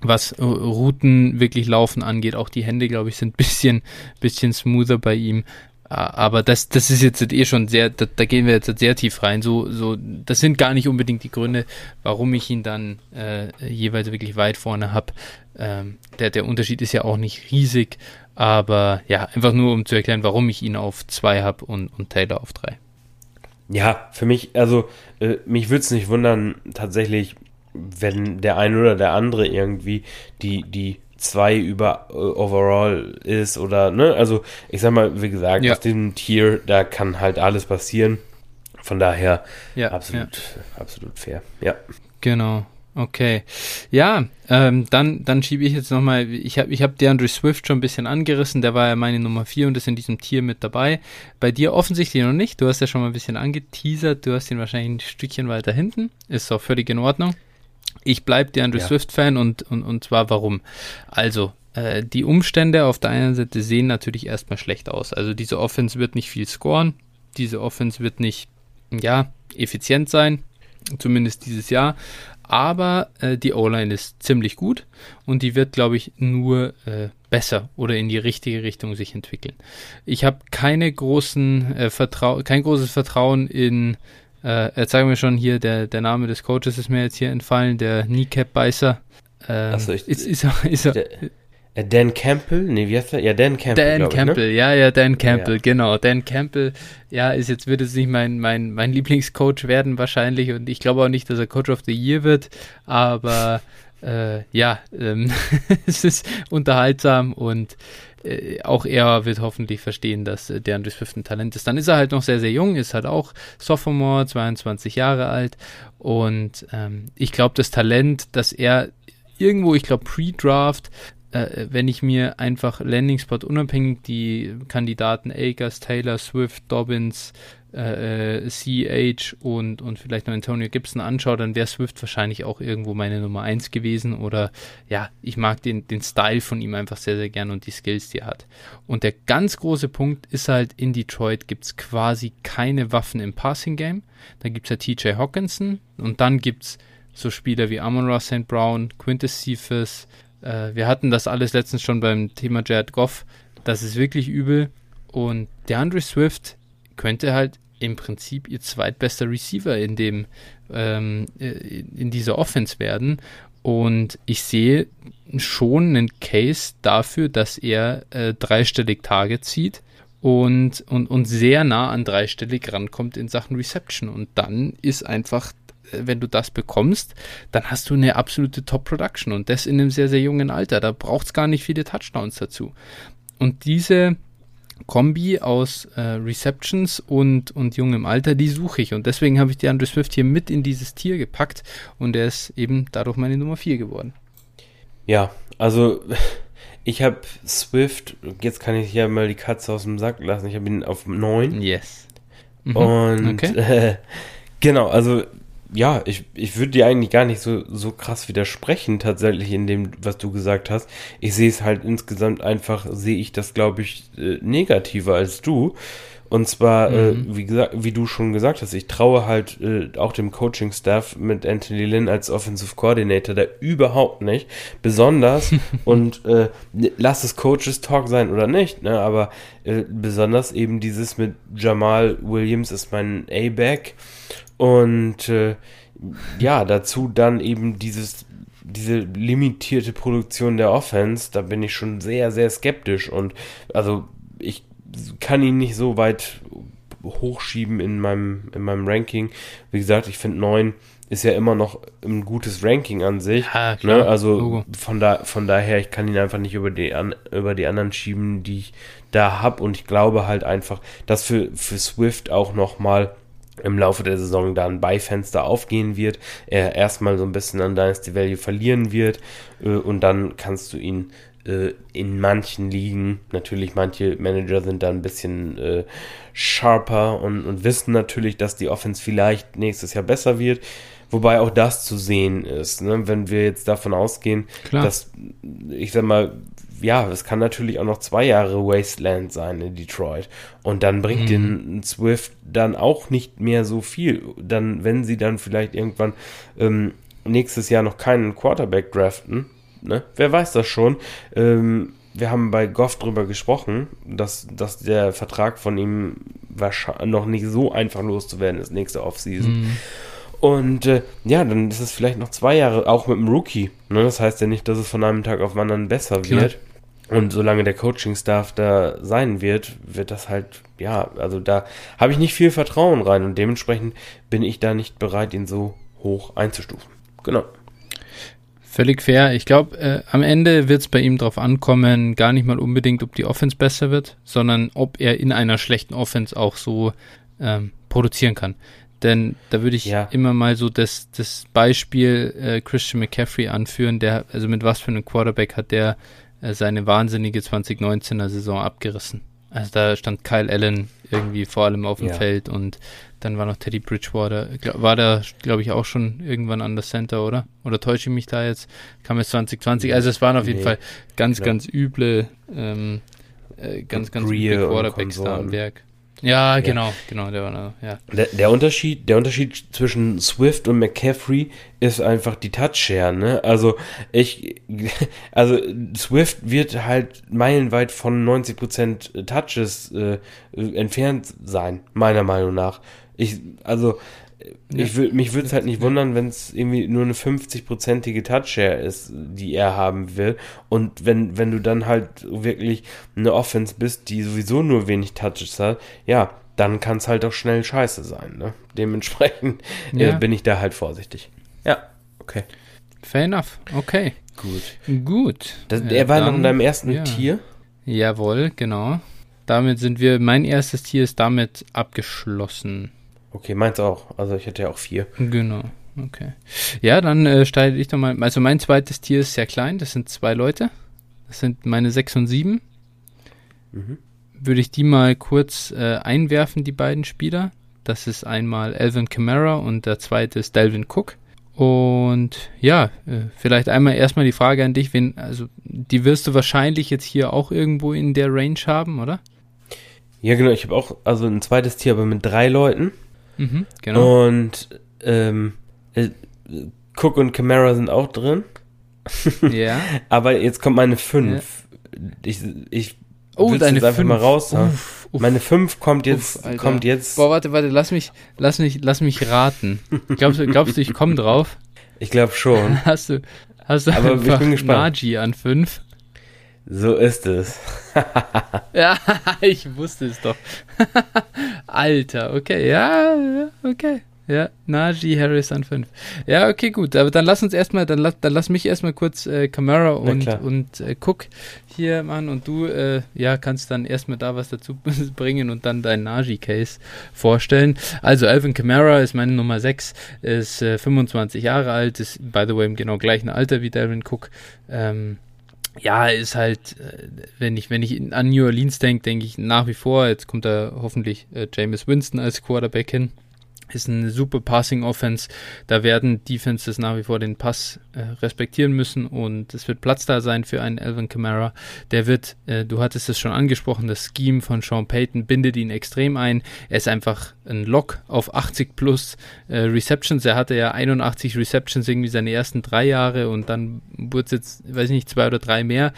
was äh, Routen wirklich laufen angeht. Auch die Hände, glaube ich, sind ein bisschen, bisschen smoother bei ihm. Aber das, das ist jetzt eh schon sehr, da, da, gehen wir jetzt sehr tief rein. So, so, das sind gar nicht unbedingt die Gründe, warum ich ihn dann äh, jeweils wirklich weit vorne habe. Ähm, der, der Unterschied ist ja auch nicht riesig, aber ja, einfach nur um zu erklären, warum ich ihn auf zwei habe und, und Taylor auf drei. Ja, für mich, also äh, mich würde es nicht wundern, tatsächlich, wenn der eine oder der andere irgendwie die, die zwei über uh, overall ist oder, ne, also ich sag mal, wie gesagt, ja. aus diesem Tier, da kann halt alles passieren. Von daher ja, absolut, ja. absolut fair. Ja. Genau. Okay. Ja, ähm, dann, dann schiebe ich jetzt nochmal, ich habe ich hab DeAndre Swift schon ein bisschen angerissen, der war ja meine Nummer 4 und ist in diesem Tier mit dabei. Bei dir offensichtlich noch nicht, du hast ja schon mal ein bisschen angeteasert, du hast ihn wahrscheinlich ein Stückchen weiter hinten, ist auch völlig in Ordnung. Ich bleibe DeAndre ja. Swift-Fan und, und, und zwar warum? Also, äh, die Umstände auf der einen Seite sehen natürlich erstmal schlecht aus. Also diese Offense wird nicht viel scoren, diese Offense wird nicht, ja, effizient sein, zumindest dieses Jahr. Aber äh, die O-Line ist ziemlich gut und die wird, glaube ich, nur äh, besser oder in die richtige Richtung sich entwickeln. Ich habe keine großen äh, Vertrau kein großes Vertrauen in äh, jetzt sagen wir schon hier, der, der Name des Coaches ist mir jetzt hier entfallen, der Kneecap-Beißer. Ähm, Achso, ich, ist, ist, er, ist er, der, äh, Dan Campbell? Nee, wie heißt er? Ja, Dan Campbell. Dan Campbell, ich, ne? ja, ja, Dan Campbell, ja. genau. Dan Campbell, ja, ist jetzt, wird es nicht mein, mein, mein Lieblingscoach werden wahrscheinlich und ich glaube auch nicht, dass er Coach of the Year wird, aber äh, ja, ähm, es ist unterhaltsam und äh, auch er wird hoffentlich verstehen, dass äh, DeAndre Swift ein Talent ist. Dann ist er halt noch sehr, sehr jung, ist halt auch Sophomore, 22 Jahre alt. Und ähm, ich glaube, das Talent, dass er irgendwo, ich glaube, Pre-Draft, äh, wenn ich mir einfach Landing Spot unabhängig die Kandidaten Akers, Taylor, Swift, Dobbins, CH und, und vielleicht noch Antonio Gibson anschaue, dann wäre Swift wahrscheinlich auch irgendwo meine Nummer 1 gewesen. Oder ja, ich mag den, den Style von ihm einfach sehr, sehr gern und die Skills, die er hat. Und der ganz große Punkt ist halt, in Detroit gibt es quasi keine Waffen im Passing Game. Da gibt es ja TJ Hawkinson und dann gibt es so Spieler wie Amon Ross St. Brown, Quintus Cephas. Äh, wir hatten das alles letztens schon beim Thema Jared Goff. Das ist wirklich übel. Und der Andre Swift könnte halt im Prinzip ihr zweitbester Receiver in dem ähm, äh, in dieser Offense werden. Und ich sehe schon einen Case dafür, dass er äh, dreistellig Target zieht und, und, und sehr nah an dreistellig rankommt in Sachen Reception. Und dann ist einfach, äh, wenn du das bekommst, dann hast du eine absolute Top-Production und das in einem sehr, sehr jungen Alter. Da braucht es gar nicht viele Touchdowns dazu. Und diese Kombi aus äh, Receptions und, und jungem Alter, die suche ich. Und deswegen habe ich die Andrew Swift hier mit in dieses Tier gepackt und er ist eben dadurch meine Nummer 4 geworden. Ja, also ich habe Swift, jetzt kann ich ja mal die Katze aus dem Sack lassen, ich habe ihn auf 9. Yes. Mhm. Und okay. äh, genau, also ja, ich, ich würde dir eigentlich gar nicht so, so krass widersprechen, tatsächlich in dem, was du gesagt hast. Ich sehe es halt insgesamt einfach, sehe ich das, glaube ich, äh, negativer als du. Und zwar, äh, mhm. äh, wie gesagt, wie du schon gesagt hast, ich traue halt äh, auch dem Coaching-Staff mit Anthony Lynn als Offensive Coordinator da überhaupt nicht. Besonders, und äh, lass es Coaches Talk sein oder nicht, ne, aber äh, besonders eben dieses mit Jamal Williams ist mein A-Back und äh, ja, dazu dann eben dieses diese limitierte Produktion der Offense, da bin ich schon sehr, sehr skeptisch. Und also ich kann ihn nicht so weit hochschieben in meinem, in meinem Ranking. Wie gesagt, ich finde 9 ist ja immer noch ein gutes Ranking an sich. Ja, ne? Also von, da, von daher, ich kann ihn einfach nicht über die, an, über die anderen schieben, die ich da habe. Und ich glaube halt einfach, dass für, für Swift auch nochmal im Laufe der Saison da ein Beifenster aufgehen wird, er erstmal so ein bisschen an Dynasty Value verlieren wird äh, und dann kannst du ihn äh, in manchen Ligen, natürlich manche Manager sind da ein bisschen äh, sharper und, und wissen natürlich, dass die Offense vielleicht nächstes Jahr besser wird. Wobei auch das zu sehen ist, ne? wenn wir jetzt davon ausgehen, Klar. dass, ich sag mal, ja, es kann natürlich auch noch zwei Jahre Wasteland sein in Detroit. Und dann bringt mhm. den Swift dann auch nicht mehr so viel. Dann, wenn sie dann vielleicht irgendwann ähm, nächstes Jahr noch keinen Quarterback draften, ne? Wer weiß das schon. Ähm, wir haben bei Goff drüber gesprochen, dass, dass der Vertrag von ihm wahrscheinlich noch nicht so einfach loszuwerden ist nächste Offseason. Mhm. Und äh, ja, dann ist es vielleicht noch zwei Jahre, auch mit dem Rookie. Ne? Das heißt ja nicht, dass es von einem Tag auf den anderen besser Klar. wird. Und solange der Coaching-Staff da sein wird, wird das halt, ja, also da habe ich nicht viel Vertrauen rein und dementsprechend bin ich da nicht bereit, ihn so hoch einzustufen. Genau. Völlig fair. Ich glaube, äh, am Ende wird es bei ihm darauf ankommen, gar nicht mal unbedingt, ob die Offense besser wird, sondern ob er in einer schlechten Offense auch so ähm, produzieren kann. Denn da würde ich ja. immer mal so das, das Beispiel äh, Christian McCaffrey anführen, der, also mit was für einem Quarterback hat der seine wahnsinnige 2019er Saison abgerissen. Also da stand Kyle Allen irgendwie vor allem auf dem ja. Feld und dann war noch Teddy Bridgewater. War da, glaube ich, auch schon irgendwann an der Center, oder? Oder täusche ich mich da jetzt? Kam es 2020? Also es waren auf jeden nee. Fall ganz, ja. ganz üble, ähm, äh, ganz, ganz üble Quarterbacks da am Werk. Ja, ja, genau, genau, der war ja. Der, der, Unterschied, der Unterschied zwischen Swift und McCaffrey ist einfach die Touchshare, ne? Also ich, also Swift wird halt meilenweit von 90% Touches äh, entfernt sein, meiner Meinung nach. Ich, also ich will, mich würde es halt nicht wundern, wenn es irgendwie nur eine 50-prozentige Touchshare ist, die er haben will. Und wenn, wenn du dann halt wirklich eine Offense bist, die sowieso nur wenig Touches hat, ja, dann kann es halt auch schnell scheiße sein. Ne? Dementsprechend äh, ja. äh, bin ich da halt vorsichtig. Ja, okay. Fair enough. Okay. Gut. Gut. Das, er war dann, noch in deinem ersten ja. Tier? Jawohl, genau. Damit sind wir, mein erstes Tier ist damit abgeschlossen. Okay, meins auch. Also ich hätte ja auch vier. Genau. Okay. Ja, dann äh, steige ich doch mal. Also mein zweites Tier ist sehr klein. Das sind zwei Leute. Das sind meine sechs und sieben. Mhm. Würde ich die mal kurz äh, einwerfen, die beiden Spieler. Das ist einmal Alvin Kamara und der zweite ist Delvin Cook. Und ja, äh, vielleicht einmal erstmal die Frage an dich, wen, also die wirst du wahrscheinlich jetzt hier auch irgendwo in der Range haben, oder? Ja, genau, ich habe auch also ein zweites Tier, aber mit drei Leuten. Mhm, genau. Und ähm, äh, Cook und Camara sind auch drin. ja. Aber jetzt kommt meine 5. Ja. Ich, ich oh, deine jetzt einfach mal raus. Uff, uff, meine 5 kommt jetzt, uff, kommt jetzt. Boah, warte, warte, lass mich, lass mich, lass mich raten. glaubst, du, glaubst du, ich komme drauf? Ich glaube schon. Hast du, hast du Aber einfach ich bin gespannt. Naji an 5? So ist es. ja, ich wusste es doch. Alter, okay, ja, okay. Ja, Najee Harris an 5. Ja, okay, gut. Aber dann lass uns erstmal, dann, dann lass mich erstmal kurz äh, Camara und, und äh, Cook hier machen und du äh, ja, kannst dann erstmal da was dazu bringen und dann dein Najee-Case vorstellen. Also Alvin Kamara ist meine Nummer 6, ist äh, 25 Jahre alt, ist by the way im genau gleichen Alter wie Darren Cook. Ähm, ja, ist halt, äh, wenn ich, wenn ich an New Orleans denke, denke ich nach wie vor, jetzt kommt da hoffentlich äh, Jameis Winston als Quarterback hin ist eine super Passing Offense. Da werden Defenses nach wie vor den Pass äh, respektieren müssen und es wird Platz da sein für einen Alvin Kamara. Der wird, äh, du hattest es schon angesprochen, das Scheme von Sean Payton bindet ihn extrem ein. Er ist einfach ein Lock auf 80 plus äh, Receptions. Er hatte ja 81 Receptions irgendwie seine ersten drei Jahre und dann wurde es jetzt, weiß ich nicht, zwei oder drei mehr.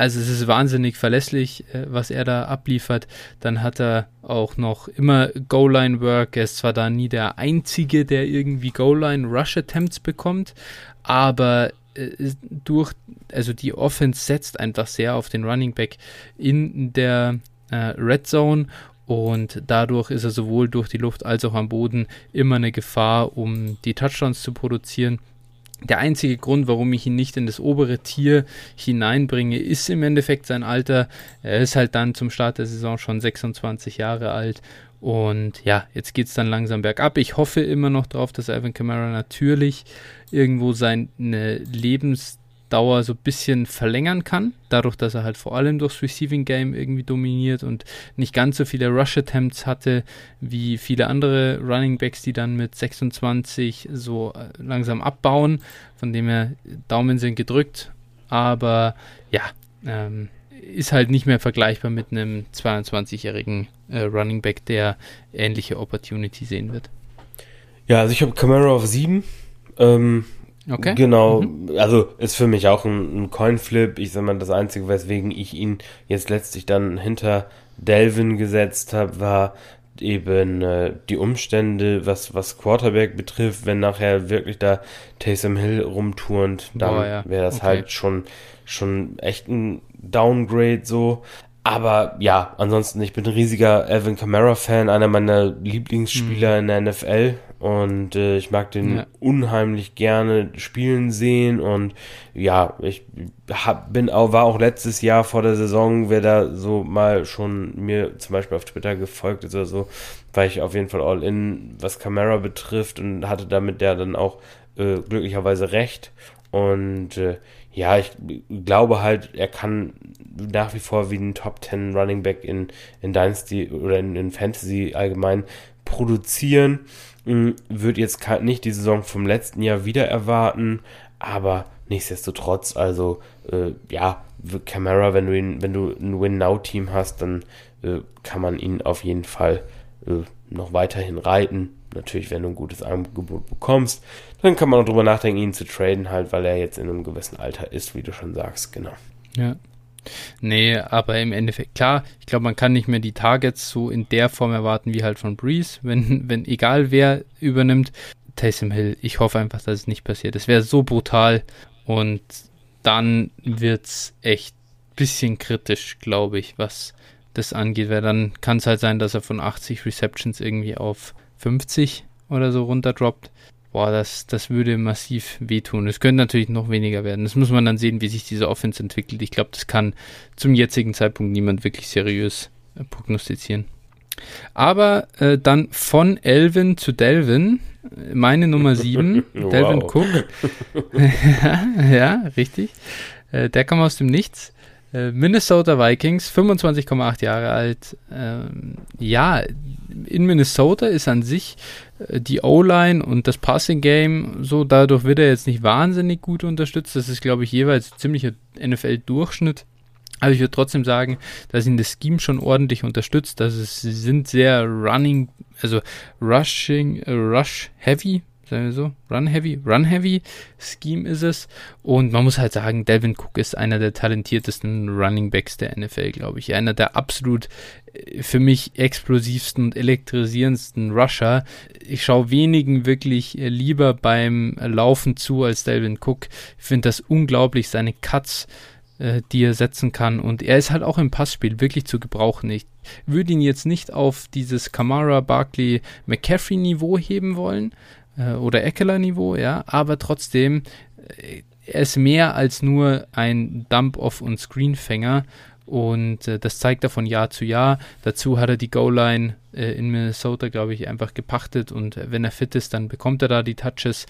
Also es ist wahnsinnig verlässlich, äh, was er da abliefert. Dann hat er auch noch immer Goal-Line-Work. Er ist zwar da nie der Einzige, der irgendwie Goal-Line-Rush-Attempts bekommt, aber äh, durch, also die Offense setzt einfach sehr auf den Running Back in der äh, Red Zone und dadurch ist er sowohl durch die Luft als auch am Boden immer eine Gefahr, um die Touchdowns zu produzieren. Der einzige Grund, warum ich ihn nicht in das obere Tier hineinbringe, ist im Endeffekt sein Alter. Er ist halt dann zum Start der Saison schon 26 Jahre alt. Und ja, jetzt geht es dann langsam bergab. Ich hoffe immer noch darauf, dass Alvin Kamara natürlich irgendwo seine Lebens Dauer so ein bisschen verlängern kann, dadurch, dass er halt vor allem durchs Receiving Game irgendwie dominiert und nicht ganz so viele Rush Attempts hatte wie viele andere Running Backs, die dann mit 26 so äh, langsam abbauen. Von dem her Daumen sind gedrückt, aber ja, ähm, ist halt nicht mehr vergleichbar mit einem 22-jährigen äh, Running Back, der ähnliche Opportunity sehen wird. Ja, also ich habe Camaro auf 7. Ähm, Okay. Genau, mhm. also ist für mich auch ein, ein Coinflip. Ich sag mal, das Einzige, weswegen ich ihn jetzt letztlich dann hinter Delvin gesetzt habe, war eben äh, die Umstände, was, was Quarterback betrifft, wenn nachher wirklich da Taysom Hill rumturnt, dann ja. wäre das okay. halt schon, schon echt ein Downgrade so. Aber ja, ansonsten, ich bin ein riesiger Alvin Kamara-Fan, einer meiner Lieblingsspieler mhm. in der NFL. Und äh, ich mag den ja. unheimlich gerne spielen sehen. Und ja, ich hab, bin auch, war auch letztes Jahr vor der Saison, wer da so mal schon mir zum Beispiel auf Twitter gefolgt ist oder so, war ich auf jeden Fall all in, was Camara betrifft und hatte damit der dann auch äh, glücklicherweise recht. Und äh, ja, ich glaube halt, er kann nach wie vor wie ein Top 10 Running Back in, in Dynasty oder in, in Fantasy allgemein produzieren. Hm, Würde jetzt nicht die Saison vom letzten Jahr wieder erwarten, aber nichtsdestotrotz, also äh, ja, Camara, wenn du ihn, wenn du ein Win-Now-Team hast, dann äh, kann man ihn auf jeden Fall äh, noch weiterhin reiten. Natürlich, wenn du ein gutes Angebot bekommst, dann kann man auch drüber nachdenken, ihn zu traden, halt, weil er jetzt in einem gewissen Alter ist, wie du schon sagst, genau. Ja. Nee, aber im Endeffekt, klar, ich glaube, man kann nicht mehr die Targets so in der Form erwarten wie halt von Breeze, wenn, wenn egal wer übernimmt. Taysom Hill, ich hoffe einfach, dass es nicht passiert. Es wäre so brutal und dann wird es echt ein bisschen kritisch, glaube ich, was das angeht, weil dann kann es halt sein, dass er von 80 Receptions irgendwie auf 50 oder so runterdroppt boah, das, das würde massiv wehtun. Es könnte natürlich noch weniger werden. Das muss man dann sehen, wie sich diese Offense entwickelt. Ich glaube, das kann zum jetzigen Zeitpunkt niemand wirklich seriös äh, prognostizieren. Aber äh, dann von Elvin zu Delvin, meine Nummer 7, Delvin Cook. ja, ja, richtig. Äh, der kam aus dem Nichts. Äh, Minnesota Vikings, 25,8 Jahre alt. Ähm, ja, in Minnesota ist an sich äh, die O-Line und das Passing Game so, dadurch wird er jetzt nicht wahnsinnig gut unterstützt. Das ist, glaube ich, jeweils ziemlicher NFL-Durchschnitt. Aber ich würde trotzdem sagen, dass ihn das Scheme schon ordentlich unterstützt. Also sie sind sehr running, also rushing, uh, rush heavy, sagen wir so, Run Heavy, Run Heavy Scheme ist es. Und man muss halt sagen, Delvin Cook ist einer der talentiertesten Running Backs der NFL, glaube ich. Einer der absolut äh, für mich explosivsten und elektrisierendsten Rusher. Ich schaue wenigen wirklich äh, lieber beim Laufen zu als Delvin Cook. Ich finde das unglaublich, seine Cuts äh, die er setzen kann. Und er ist halt auch im Passspiel wirklich zu gebrauchen. Ich würde ihn jetzt nicht auf dieses Kamara, Barkley, McCaffrey Niveau heben wollen, äh, oder Eckler-Niveau, ja, aber trotzdem, äh, er ist mehr als nur ein Dump-Off- und Screenfänger und äh, das zeigt er von Jahr zu Jahr. Dazu hat er die Goal-Line äh, in Minnesota, glaube ich, einfach gepachtet und wenn er fit ist, dann bekommt er da die Touches.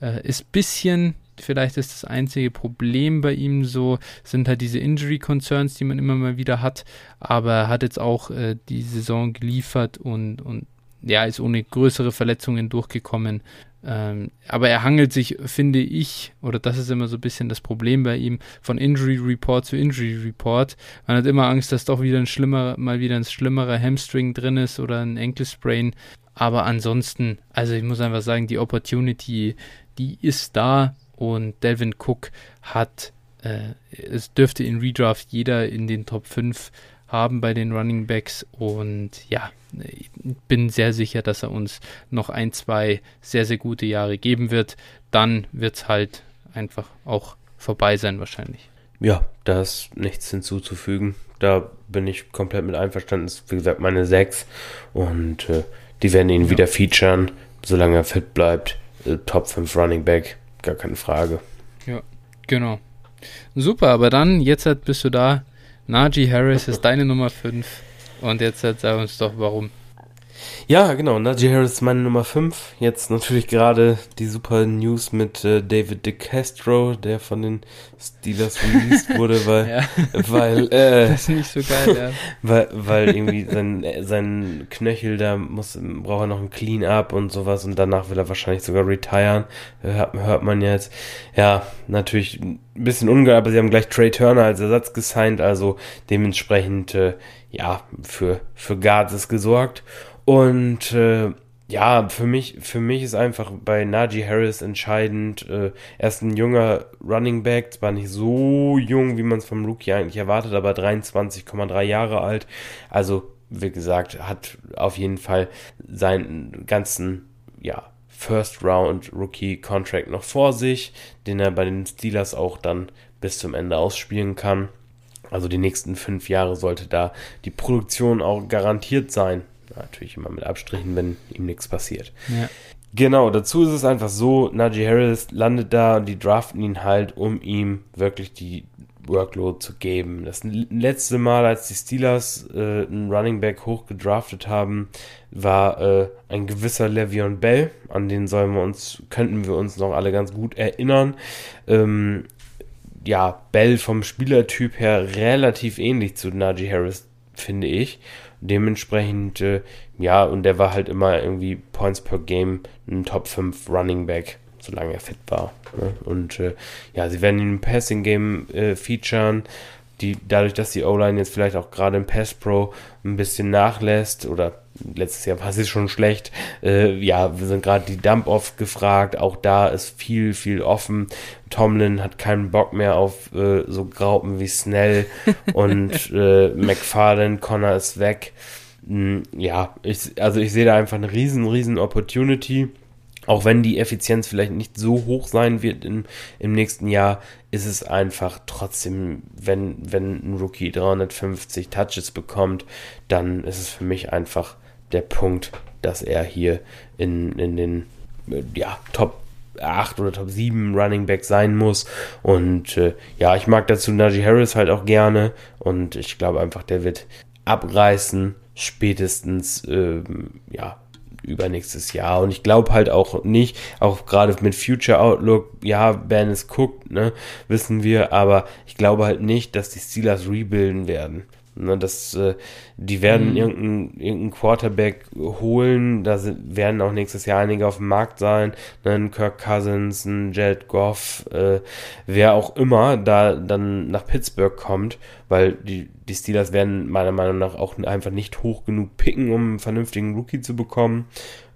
Äh, ist bisschen vielleicht ist das einzige Problem bei ihm so, sind halt diese Injury Concerns, die man immer mal wieder hat. Aber er hat jetzt auch äh, die Saison geliefert und, und ja, ist ohne größere Verletzungen durchgekommen. Ähm, aber er hangelt sich, finde ich, oder das ist immer so ein bisschen das Problem bei ihm, von Injury Report zu Injury Report. Man hat immer Angst, dass doch wieder ein schlimmer, mal wieder ein schlimmerer Hamstring drin ist oder ein Ankle-Sprain. Aber ansonsten, also ich muss einfach sagen, die Opportunity, die ist da und Delvin Cook hat, äh, es dürfte in Redraft jeder in den Top 5 haben bei den Running Backs und ja, ich bin sehr sicher, dass er uns noch ein, zwei sehr, sehr gute Jahre geben wird. Dann wird es halt einfach auch vorbei sein wahrscheinlich. Ja, da ist nichts hinzuzufügen. Da bin ich komplett mit einverstanden. Das ist, wie gesagt, meine 6. Und äh, die werden ihn ja. wieder featuren, solange er fit bleibt. Äh, Top 5 Running Back, gar keine Frage. Ja, genau. Super, aber dann, jetzt bist du da. Najee Harris ist deine Nummer 5. Und jetzt sag uns doch, warum. Ja, genau. Najee Harris ist meine Nummer 5. Jetzt natürlich gerade die super News mit äh, David DeCastro, der von den Steelers released wurde, weil, ja. weil, äh, das ist nicht so geil, ja. Weil, weil irgendwie sein, sein Knöchel, da muss, braucht er noch ein Clean-Up und sowas und danach will er wahrscheinlich sogar retiren. Hört, hört man jetzt. Ja, natürlich ein bisschen ungeil, aber sie haben gleich Trey Turner als Ersatz gesigned, also dementsprechend, äh, ja, für, für Guards ist gesorgt. Und äh, ja, für mich, für mich ist einfach bei Najee Harris entscheidend. Äh, er ist ein junger Running Back, zwar nicht so jung, wie man es vom Rookie eigentlich erwartet, aber 23,3 Jahre alt. Also, wie gesagt, hat auf jeden Fall seinen ganzen, ja, First Round Rookie Contract noch vor sich, den er bei den Steelers auch dann bis zum Ende ausspielen kann. Also die nächsten fünf Jahre sollte da die Produktion auch garantiert sein. Natürlich immer mit Abstrichen, wenn ihm nichts passiert. Ja. Genau, dazu ist es einfach so, Najee Harris landet da und die draften ihn halt, um ihm wirklich die Workload zu geben. Das letzte Mal, als die Steelers äh, einen Running Back hochgedraftet haben, war äh, ein gewisser Le'Veon Bell, an den sollen wir uns, könnten wir uns noch alle ganz gut erinnern. Ähm, ja, Bell vom Spielertyp her relativ ähnlich zu Najee Harris, finde ich. Dementsprechend, äh, ja, und der war halt immer irgendwie Points per Game ein Top 5 Running Back, solange er fit war. Ne? Und äh, ja, sie werden ihn im Passing Game äh, featuren. Die, dadurch, dass die O-Line jetzt vielleicht auch gerade im Pass Pro ein bisschen nachlässt oder letztes Jahr war sie schon schlecht. Äh, ja, wir sind gerade die Dump-Off gefragt. Auch da ist viel, viel offen. Tomlin hat keinen Bock mehr auf äh, so Graupen wie Snell und äh, McFarlane, Connor ist weg. Hm, ja, ich, also ich sehe da einfach eine riesen, riesen Opportunity. Auch wenn die Effizienz vielleicht nicht so hoch sein wird im, im nächsten Jahr, ist es einfach trotzdem, wenn, wenn ein Rookie 350 Touches bekommt, dann ist es für mich einfach der Punkt, dass er hier in, in den ja, Top 8 oder Top 7 Running Back sein muss. Und äh, ja, ich mag dazu Najee Harris halt auch gerne. Und ich glaube einfach, der wird abreißen, spätestens, ähm, ja, übernächstes Jahr. Und ich glaube halt auch nicht, auch gerade mit Future Outlook, ja, Ben ist guckt, ne, wissen wir, aber ich glaube halt nicht, dass die Steelers rebuilden werden. Ne, das, äh, die werden mhm. irgendeinen irgendein Quarterback holen, da sind, werden auch nächstes Jahr einige auf dem Markt sein, ne, ein Kirk Cousins, ein Jared Goff, äh, wer auch immer da dann nach Pittsburgh kommt, weil die, die Steelers werden meiner Meinung nach auch einfach nicht hoch genug picken, um einen vernünftigen Rookie zu bekommen.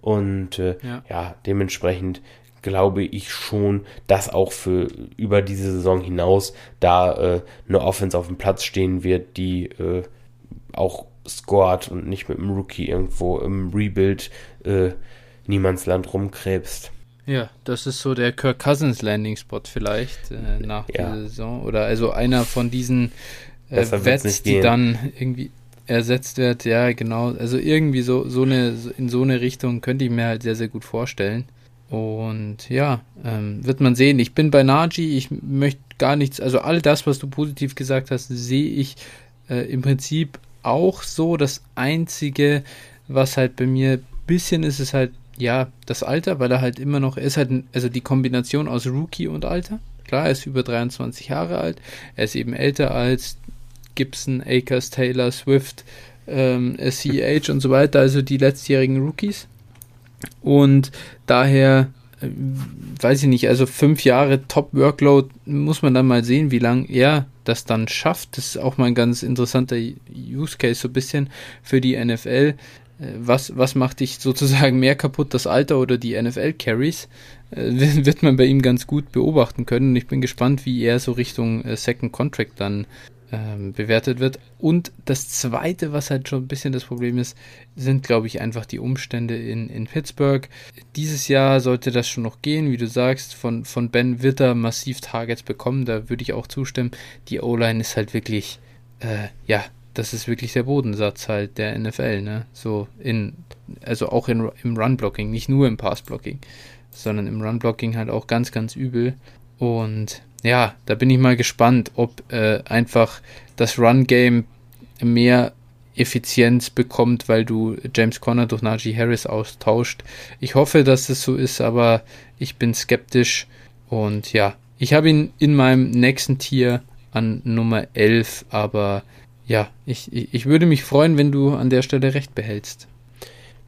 Und äh, ja. ja, dementsprechend glaube ich schon, dass auch für über diese Saison hinaus da äh, eine Offense auf dem Platz stehen wird, die äh, auch scored und nicht mit einem Rookie irgendwo im Rebuild äh, Niemandsland rumkrebst. Ja, das ist so der Kirk Cousins Landing Spot vielleicht äh, nach ja. der Saison oder also einer von diesen äh, Wets, die dann irgendwie ersetzt wird. Ja, genau. Also irgendwie so so eine in so eine Richtung könnte ich mir halt sehr sehr gut vorstellen. Und ja, ähm, wird man sehen. Ich bin bei Naji, ich möchte gar nichts, also all das, was du positiv gesagt hast, sehe ich äh, im Prinzip auch so. Das Einzige, was halt bei mir ein bisschen ist, ist halt, ja, das Alter, weil er halt immer noch, ist halt, also die Kombination aus Rookie und Alter. Klar, er ist über 23 Jahre alt, er ist eben älter als Gibson, Akers, Taylor, Swift, ähm, CH und so weiter, also die letztjährigen Rookies. Und daher, äh, weiß ich nicht, also fünf Jahre Top-Workload muss man dann mal sehen, wie lange er das dann schafft. Das ist auch mal ein ganz interessanter Use Case, so ein bisschen für die NFL. Äh, was, was macht dich sozusagen mehr kaputt, das Alter oder die NFL-Carries? Äh, wird man bei ihm ganz gut beobachten können. Und ich bin gespannt, wie er so Richtung Second Contract dann ähm, bewertet wird. Und das Zweite, was halt schon ein bisschen das Problem ist, sind, glaube ich, einfach die Umstände in, in Pittsburgh. Dieses Jahr sollte das schon noch gehen, wie du sagst. Von, von Ben wird er massiv Targets bekommen, da würde ich auch zustimmen. Die O-Line ist halt wirklich, äh, ja, das ist wirklich der Bodensatz halt der NFL, ne? So in, also auch in, im Run-Blocking, nicht nur im Pass-Blocking, sondern im Run-Blocking halt auch ganz, ganz übel. Und ja, da bin ich mal gespannt, ob äh, einfach das Run-Game mehr Effizienz bekommt, weil du James Conner durch Najee Harris austauscht. Ich hoffe, dass es so ist, aber ich bin skeptisch. Und ja, ich habe ihn in meinem nächsten Tier an Nummer 11, aber ja, ich, ich, ich würde mich freuen, wenn du an der Stelle recht behältst.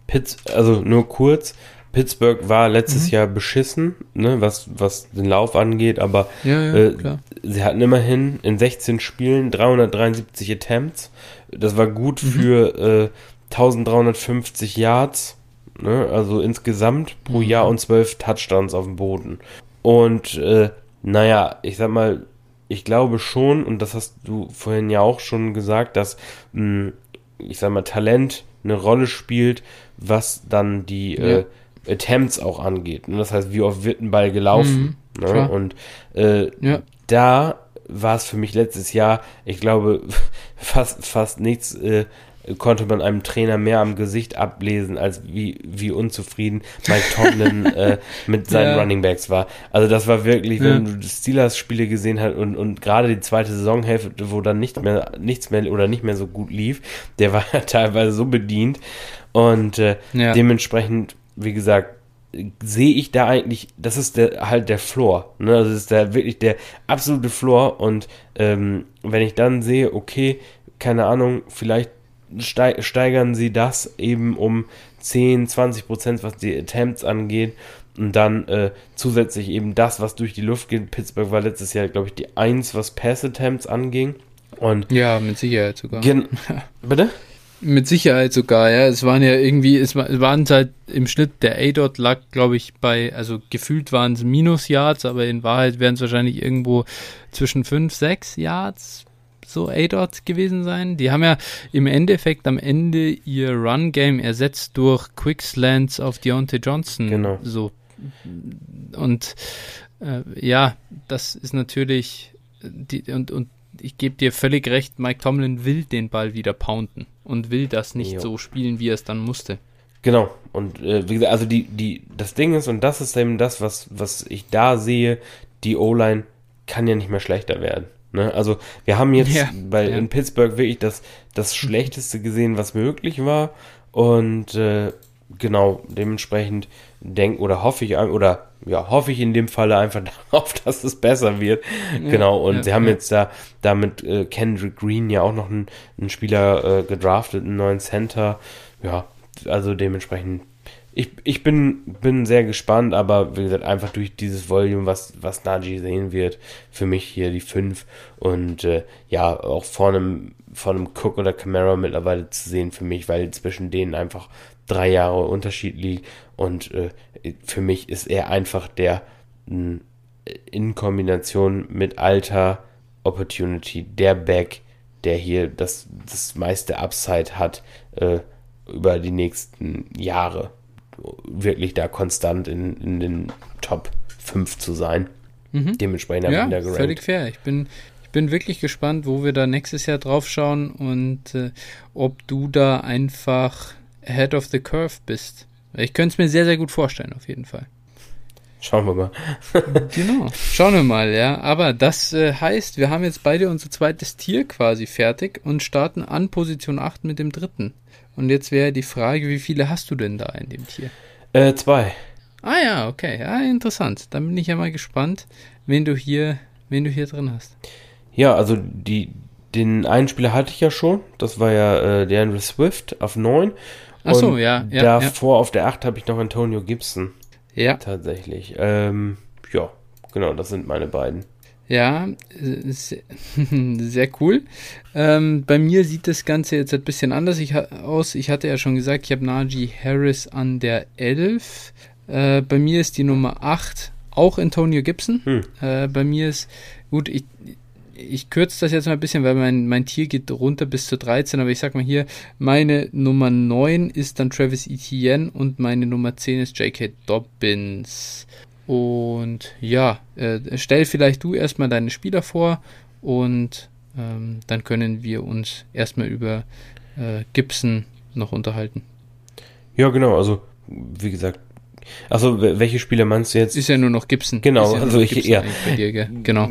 Pitts, also nur kurz, Pittsburgh war letztes mhm. Jahr beschissen, ne, was, was den Lauf angeht, aber ja, ja, äh, sie hatten immerhin in 16 Spielen 373 Attempts. Das war gut mhm. für äh, 1350 Yards, ne, also insgesamt pro mhm. Jahr und 12 Touchdowns auf dem Boden. Und äh, naja, ich sag mal, ich glaube schon, und das hast du vorhin ja auch schon gesagt, dass, mh, hm, ich sag mal, Talent eine Rolle spielt, was dann die ja. äh, Attempts auch angeht. Und das heißt, wie oft wird ein Ball gelaufen? Mhm, ne? Und äh, ja. da war es für mich letztes Jahr, ich glaube, fast, fast nichts äh, konnte man einem Trainer mehr am Gesicht ablesen, als wie, wie unzufrieden Mike Tomlin äh, mit seinen ja. Running Backs war. Also das war wirklich, wenn ja. du Steelers-Spiele gesehen hast und, und gerade die zweite Saisonhälfte, wo dann nicht mehr, nichts mehr oder nicht mehr so gut lief, der war teilweise so bedient. Und äh, ja. dementsprechend, wie gesagt, sehe ich da eigentlich, das ist der halt der Floor. Ne? Das ist der wirklich der absolute Floor. Und ähm, wenn ich dann sehe, okay, keine Ahnung, vielleicht steigern sie das eben um 10, 20 Prozent, was die Attempts angeht. Und dann äh, zusätzlich eben das, was durch die Luft geht. Pittsburgh war letztes Jahr, glaube ich, die 1, was Pass-Attempts anging. Und ja, mit Sicherheit sogar. Bitte? Mit Sicherheit sogar, ja. Es waren ja irgendwie, es waren halt im Schnitt, der A-Dot lag, glaube ich, bei, also gefühlt waren es Minus Yards, aber in Wahrheit wären es wahrscheinlich irgendwo zwischen 5, 6 Yards so A-Dot gewesen sein. Die haben ja im Endeffekt am Ende ihr Run-Game ersetzt durch Quickslants auf Deontay Johnson. Genau. So. Und äh, ja, das ist natürlich die, und, und ich gebe dir völlig recht, Mike Tomlin will den Ball wieder pounden und will das nicht jo. so spielen, wie er es dann musste. Genau. Und äh, wie gesagt, also die, die, das Ding ist, und das ist eben das, was, was ich da sehe, die O-Line kann ja nicht mehr schlechter werden. Ne? Also wir haben jetzt ja, bei, ja. in Pittsburgh wirklich das, das Schlechteste gesehen, was möglich war. Und äh, genau, dementsprechend denke oder hoffe ich oder ja, hoffe ich in dem Falle einfach darauf, dass es besser wird. Ja, genau, und ja, sie haben ja. jetzt da damit äh, Kendrick Green ja auch noch einen, einen Spieler äh, gedraftet, einen neuen Center. Ja, also dementsprechend ich, ich bin, bin sehr gespannt, aber wie gesagt, einfach durch dieses Volume, was, was Najee sehen wird, für mich hier die 5 und äh, ja, auch vor einem, vor einem Cook oder Camera mittlerweile zu sehen für mich, weil zwischen denen einfach drei Jahre Unterschied liegt und äh, für mich ist er einfach der in Kombination mit Alter Opportunity, der Back, der hier das, das meiste Upside hat äh, über die nächsten Jahre wirklich da konstant in, in den Top 5 zu sein. Mhm. Dementsprechend ja, habe ich da völlig fair. Ich bin, ich bin wirklich gespannt, wo wir da nächstes Jahr drauf schauen und äh, ob du da einfach ahead of the curve bist. Ich könnte es mir sehr, sehr gut vorstellen, auf jeden Fall. Schauen wir mal. genau, schauen wir mal, ja. Aber das äh, heißt, wir haben jetzt beide unser zweites Tier quasi fertig und starten an Position 8 mit dem dritten. Und jetzt wäre die Frage, wie viele hast du denn da in dem Tier? Äh, zwei. Ah ja, okay. Ja, interessant. Dann bin ich ja mal gespannt, wen du hier, wen du hier drin hast. Ja, also die, den einen Spieler hatte ich ja schon. Das war ja äh, der Andrew Swift auf 9. Ach so, ja. ja davor ja. auf der 8 habe ich noch Antonio Gibson. Ja. Tatsächlich. Ähm, ja, genau, das sind meine beiden. Ja, sehr cool. Ähm, bei mir sieht das Ganze jetzt ein bisschen anders ich, aus. Ich hatte ja schon gesagt, ich habe Najee Harris an der 11. Äh, bei mir ist die Nummer 8 auch Antonio Gibson. Hm. Äh, bei mir ist, gut, ich, ich kürze das jetzt mal ein bisschen, weil mein, mein Tier geht runter bis zu 13, aber ich sag mal hier, meine Nummer 9 ist dann Travis Etienne und meine Nummer 10 ist J.K. Dobbins. Und ja, äh, stell vielleicht du erstmal deine Spieler vor und ähm, dann können wir uns erstmal über äh, Gibson noch unterhalten. Ja, genau, also wie gesagt, also welche Spieler meinst du jetzt? Ist ja nur noch Gibson. Genau, ja also ich ja. Bei dir, genau.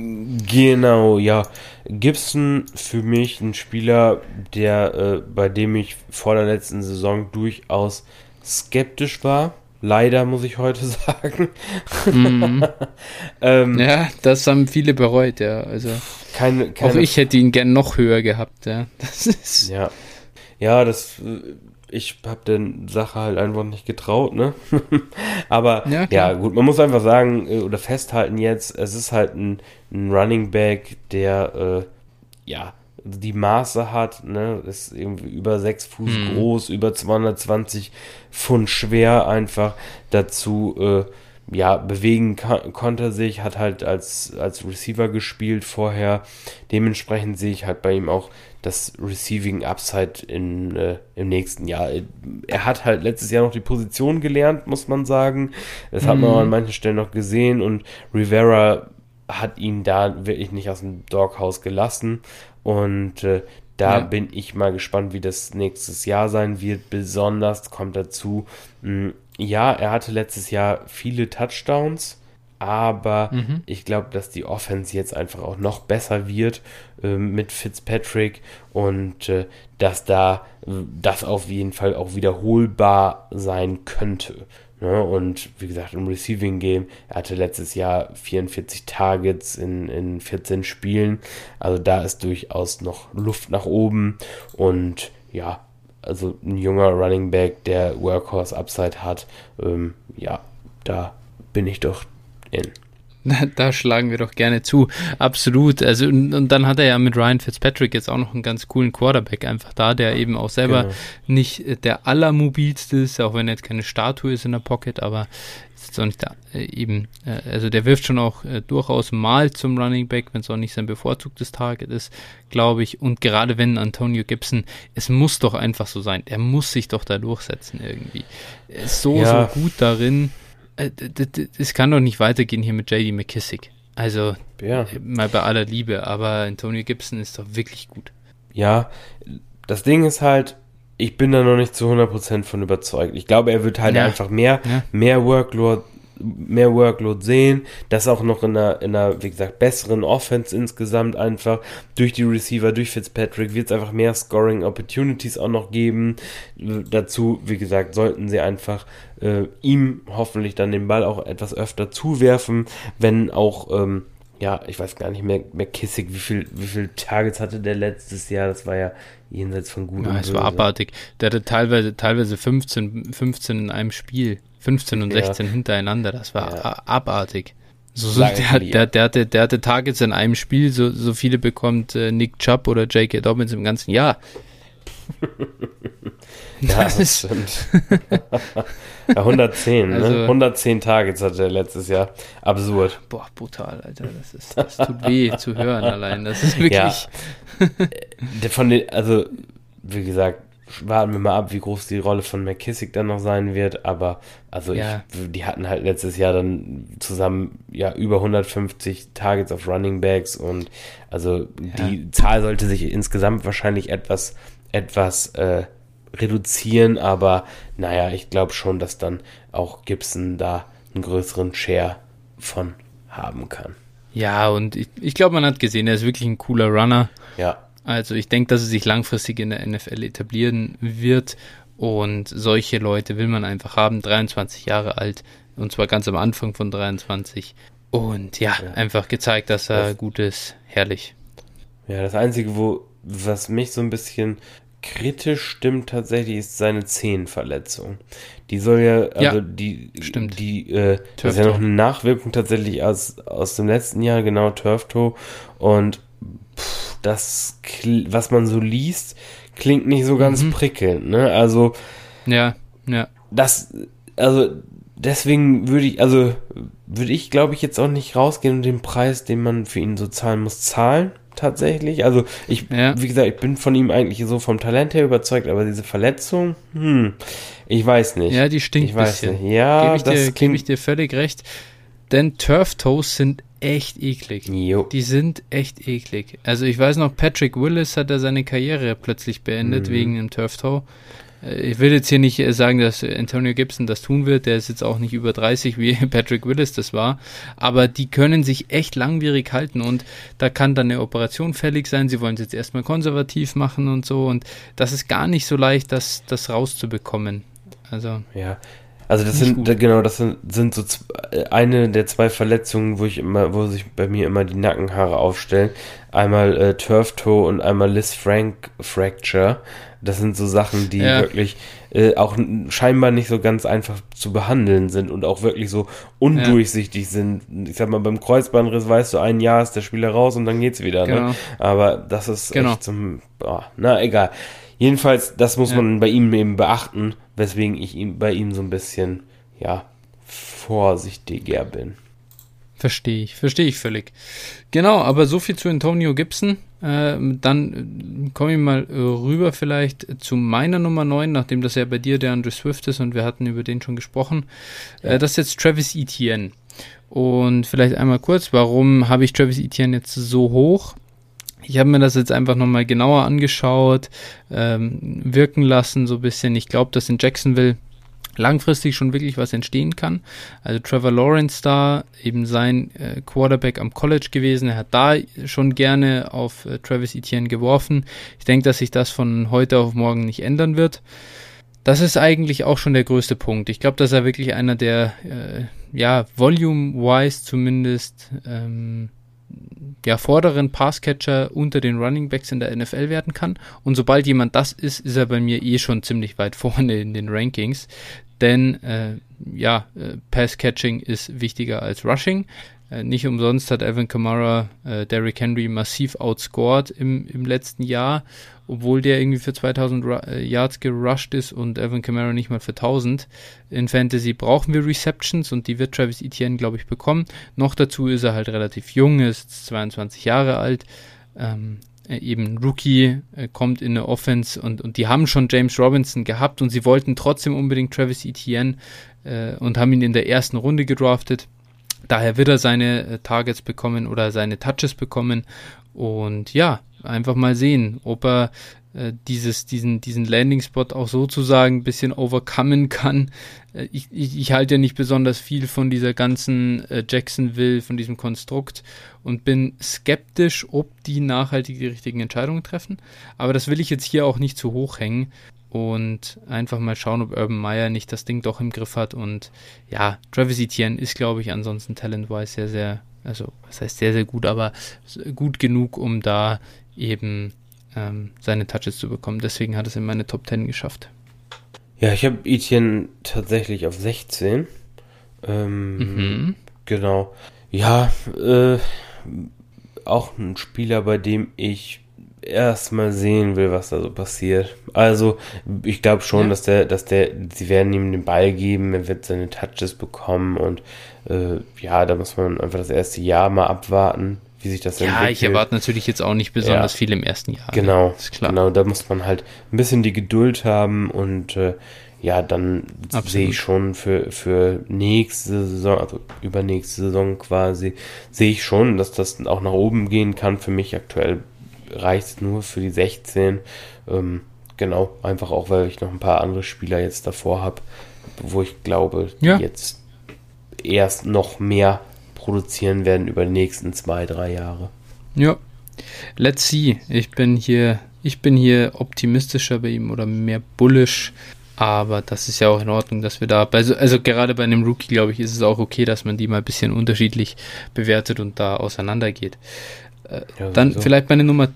Genau, ja. Gibson für mich ein Spieler, der äh, bei dem ich vor der letzten Saison durchaus skeptisch war. Leider muss ich heute sagen. Mhm. ähm, ja, das haben viele bereut, ja. Also keine, keine auch ich hätte ihn gern noch höher gehabt, ja. Das ist ja, ja, das äh, ich habe der Sache halt einfach nicht getraut, ne? Aber ja, ja, gut, man muss einfach sagen äh, oder festhalten jetzt, es ist halt ein, ein Running Back, der äh, ja die Maße hat, ne, ist irgendwie über sechs Fuß hm. groß, über 220 Pfund schwer einfach dazu, äh, ja, bewegen konnte er sich, hat halt als, als Receiver gespielt vorher. Dementsprechend sehe ich halt bei ihm auch das Receiving Upside in, äh, im nächsten Jahr. Er hat halt letztes Jahr noch die Position gelernt, muss man sagen. Das hat man mhm. an manchen Stellen noch gesehen und Rivera hat ihn da wirklich nicht aus dem Doghouse gelassen. Und äh, da ja. bin ich mal gespannt, wie das nächstes Jahr sein wird. Besonders kommt dazu, mh, hm, ja, er hatte letztes Jahr viele Touchdowns, aber mhm. ich glaube, dass die Offense jetzt einfach auch noch besser wird äh, mit Fitzpatrick und äh, dass da äh, das auf jeden Fall auch wiederholbar sein könnte. Ne? Und wie gesagt, im Receiving Game, er hatte letztes Jahr 44 Targets in, in 14 Spielen. Also da ist durchaus noch Luft nach oben. Und ja, also ein junger Running Back, der Workhorse Upside hat, ähm, ja, da bin ich doch in. Da schlagen wir doch gerne zu. Absolut. Also, und, und, dann hat er ja mit Ryan Fitzpatrick jetzt auch noch einen ganz coolen Quarterback einfach da, der eben auch selber genau. nicht äh, der allermobilste ist, auch wenn er jetzt keine Statue ist in der Pocket, aber ist auch nicht da, äh, eben, äh, also der wirft schon auch äh, durchaus mal zum Running Back, wenn es auch nicht sein bevorzugtes Target ist, glaube ich. Und gerade wenn Antonio Gibson, es muss doch einfach so sein, der muss sich doch da durchsetzen irgendwie. Er ist so, ja. so gut darin es kann doch nicht weitergehen hier mit JD McKissick. Also, ja. Äh, mal bei aller Liebe, aber Antonio Gibson ist doch wirklich gut. Ja, das Ding ist halt, ich bin da noch nicht zu 100% von überzeugt. Ich glaube, er wird halt ja. einfach mehr, ja. mehr Workload mehr Workload sehen, das auch noch in einer, in einer, wie gesagt, besseren Offense insgesamt einfach. Durch die Receiver, durch Fitzpatrick wird es einfach mehr Scoring Opportunities auch noch geben. Dazu, wie gesagt, sollten sie einfach äh, ihm hoffentlich dann den Ball auch etwas öfter zuwerfen, wenn auch, ähm, ja, ich weiß gar nicht mehr, mehr Kissig, wie viel, wie viel Targets hatte der letztes Jahr, das war ja jenseits von gut ja, es war abartig. Der hatte teilweise, teilweise 15, 15 in einem Spiel. 15 und 16 ja. hintereinander, das war ja. abartig. So, so, der, der, der, hatte, der hatte Targets in einem Spiel, so, so viele bekommt äh, Nick Chubb oder J.K. Dobbins im ganzen Jahr. ja, das, das stimmt. ja, 110, ne? also, ne? 110 Targets hatte er letztes Jahr. Absurd. Boah, brutal, Alter. Das, ist, das tut weh zu hören allein. Das ist wirklich. Ja. Von den, also, wie gesagt, warten wir mal ab, wie groß die Rolle von McKissick dann noch sein wird. Aber also ja. ich, die hatten halt letztes Jahr dann zusammen ja über 150 Targets auf Running Backs und also ja. die Zahl sollte sich insgesamt wahrscheinlich etwas etwas äh, reduzieren, aber naja, ich glaube schon, dass dann auch Gibson da einen größeren Share von haben kann. Ja, und ich, ich glaube, man hat gesehen, er ist wirklich ein cooler Runner. Ja. Also ich denke, dass er sich langfristig in der NFL etablieren wird und solche Leute will man einfach haben, 23 Jahre alt und zwar ganz am Anfang von 23 und ja, ja. einfach gezeigt, dass er das, gut ist, herrlich. Ja, das Einzige, wo, was mich so ein bisschen kritisch stimmt tatsächlich, ist seine Zehenverletzung. Die soll ja, also ja, die, stimmt. die, äh, das ist ja noch eine Nachwirkung tatsächlich aus, aus dem letzten Jahr, genau, Turftoe und das, was man so liest, klingt nicht so ganz mhm. prickelnd, ne? Also. Ja, ja. Das, also, deswegen würde ich, also, würde ich, glaube ich, jetzt auch nicht rausgehen und den Preis, den man für ihn so zahlen muss, zahlen. Tatsächlich. Also, ich, ja. wie gesagt, ich bin von ihm eigentlich so vom Talent her überzeugt, aber diese Verletzung, hm, ich weiß nicht. Ja, die stinkt ich weiß bisschen. Nicht. Ja, gebe ich, dir, geb ich dir völlig recht. Denn Turf Toes sind echt eklig. Jo. Die sind echt eklig. Also ich weiß noch, Patrick Willis hat da seine Karriere plötzlich beendet Mhm. wegen dem Turf Toe. Äh, Ich will jetzt hier nicht äh, sagen, dass Antonio Gibson das tun wird. Der ist jetzt auch nicht über 30, wie Patrick Willis das war. Aber die können sich echt langwierig halten und da kann dann eine Operation fällig sein. Sie wollen es jetzt erstmal konservativ machen und so. Und das ist gar nicht so leicht, das, das rauszubekommen. Also, Ja. Also das Nicht sind gut. genau, das sind, sind so äh, eine der zwei Verletzungen, wo ich immer, wo sich bei mir immer die Nackenhaare aufstellen. Einmal äh, Turf Toe und einmal Liz Frank Fracture. Das sind so Sachen, die Ja. wirklich äh, auch scheinbar nicht so ganz einfach zu behandeln sind und auch wirklich so undurchsichtig sind. Ich sag mal, beim Kreuzbandriss weißt du, ein Jahr ist der Spieler raus und dann geht's wieder. Ne? genau. Aber das ist Genau. echt zum. boah, na, egal. Jedenfalls, das muss Ja. man bei ihm eben beachten, weswegen ich ihm bei ihm so ein bisschen, ja, vorsichtiger bin. Verstehe ich, verstehe ich völlig. Genau, aber so viel zu Antonio Gibson. Ähm, dann äh, komme ich mal äh, rüber vielleicht zu meiner Nummer 9, nachdem das ja bei dir der Andrew Swift ist und wir hatten über den schon gesprochen. Äh, das ist jetzt Travis Etienne. Und vielleicht einmal kurz, warum habe ich Travis Etienne jetzt so hoch? Ich habe mir das jetzt einfach nochmal genauer angeschaut, ähm, wirken lassen, so ein bisschen. Ich glaube, dass in Jacksonville langfristig schon wirklich was entstehen kann. Also Trevor Lawrence da, eben sein äh, Quarterback am College gewesen, er hat da schon gerne auf äh, Travis Etienne geworfen. Ich denke, dass sich das von heute auf morgen nicht ändern wird. Das ist eigentlich auch schon der größte Punkt. Ich glaube, dass er wirklich einer der, äh, ja, volume-wise zumindest, ähm, ja, vorderen Passcatcher unter den Running Backs in der NFL werden kann. Und sobald jemand das ist, ist er bei mir eh schon ziemlich weit vorne in den Rankings. Denn äh, ja, äh, Pass-Catching ist wichtiger als Rushing. Äh, nicht umsonst hat Evan Kamara äh, Derrick Henry massiv outscored im, im letzten Jahr, obwohl der irgendwie für 2000 Ru äh, Yards gerusht ist und Evan Kamara nicht mal für 1000. In Fantasy brauchen wir Receptions und die wird Travis Etienne, glaube ich, bekommen. Noch dazu ist er halt relativ jung, ist 22 Jahre alt. Ähm, äh, eben Rookie, äh, kommt in eine Offense und, und die haben schon James Robinson gehabt und sie wollten trotzdem unbedingt Travis Etienne äh, und haben ihn in der ersten Runde gedraftet. Daher wird er seine äh, Targets bekommen oder seine Touches bekommen und ja, einfach mal sehen, ob er äh, dieses, diesen, diesen Landing-Spot auch sozusagen ein bisschen overcomen kann. Äh, ich, ich, ich halte ja nicht besonders viel von dieser ganzen äh, Jacksonville, von diesem Konstrukt und bin skeptisch, ob die nachhaltig die richtigen Entscheidungen treffen. Aber das will ich jetzt hier auch nicht zu hoch hängen und einfach mal schauen, ob Urban Meyer nicht das Ding doch im Griff hat. Und ja, Travis Etienne ist, glaube ich, ansonsten talent-wise sehr, sehr, also was heißt sehr, sehr gut, aber gut genug, um da eben ähm, seine Touches zu bekommen. Deswegen hat es in meine Top 10 geschafft. Ja, ich habe Etienne tatsächlich auf 16. Ähm, Mhm. Genau. Ja, äh, auch ein Spieler, bei dem ich erstmal sehen will, was da so passiert. Also, ich glaube schon, Ja. dass der, dass der, sie werden ihm den Ball geben, er wird seine Touches bekommen und äh, ja, da muss man einfach das erste Jahr mal abwarten, wie sich das Ja, entwickelt. ich erwarte natürlich jetzt auch nicht besonders Ja. viel im ersten Jahr. Genau, Ist klar. genau, da muss man halt ein bisschen die Geduld haben und äh, ja, dann Absolut. sehe ich schon für, für nächste Saison, also übernächste Saison quasi, sehe ich schon, dass das auch nach oben gehen kann. Für mich aktuell reicht es nur für die 16. Ähm, genau, einfach auch, weil ich noch ein paar andere Spieler jetzt davor habe, wo ich glaube, Ja. jetzt erst noch mehr produzieren werden über die nächsten zwei, drei Jahre. Ja. Let's see. Ich bin hier, ich bin hier optimistischer bei ihm oder mehr bullish. Aber das ist ja auch in Ordnung, dass wir da, bei, so- also gerade bei einem Rookie, glaube ich, ist es auch okay, dass man die mal ein bisschen unterschiedlich bewertet und da auseinandergeht. Ja, Dann vielleicht meine Nummer,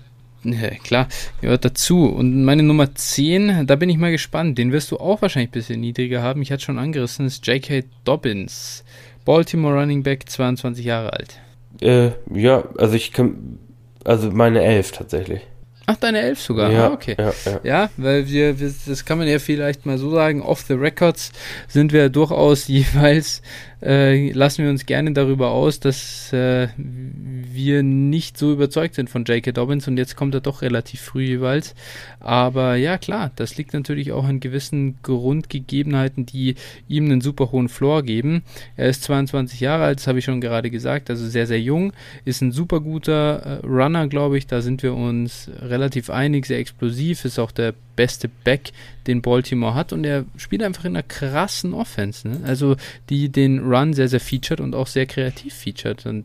klar, gehört dazu. Und meine Nummer 10, da bin ich mal gespannt. Den wirst du auch wahrscheinlich ein bisschen niedriger haben. Ich hatte schon angerissen, ist J.K. Dobbins. Baltimore Running Back, 22 Jahre alt. Äh, ja, also ich kann, also meine elf tatsächlich. Ach, deine Elf sogar. Ja, ah, okay. ja, ja. Ja, weil wir, wir, das kann man ja vielleicht mal so sagen, off the records sind wir durchaus jeweils, äh, lassen wir uns gerne darüber aus, dass äh, wir nicht so überzeugt sind von J.K. Dobbins und jetzt kommt er doch relativ früh jeweils. Aber ja, klar, das liegt natürlich auch an gewissen Grundgegebenheiten, die ihm einen super hohen Floor geben. Er ist 22 Jahre alt, das habe ich schon gerade gesagt, also sehr, sehr jung, ist ein super guter äh, Runner, glaube ich, da sind wir uns relativ einig, sehr explosiv, ist auch der beste Back, den Baltimore hat. Und er spielt einfach in einer krassen Offense, ne? also die den Run sehr, sehr featured und auch sehr kreativ featured. Und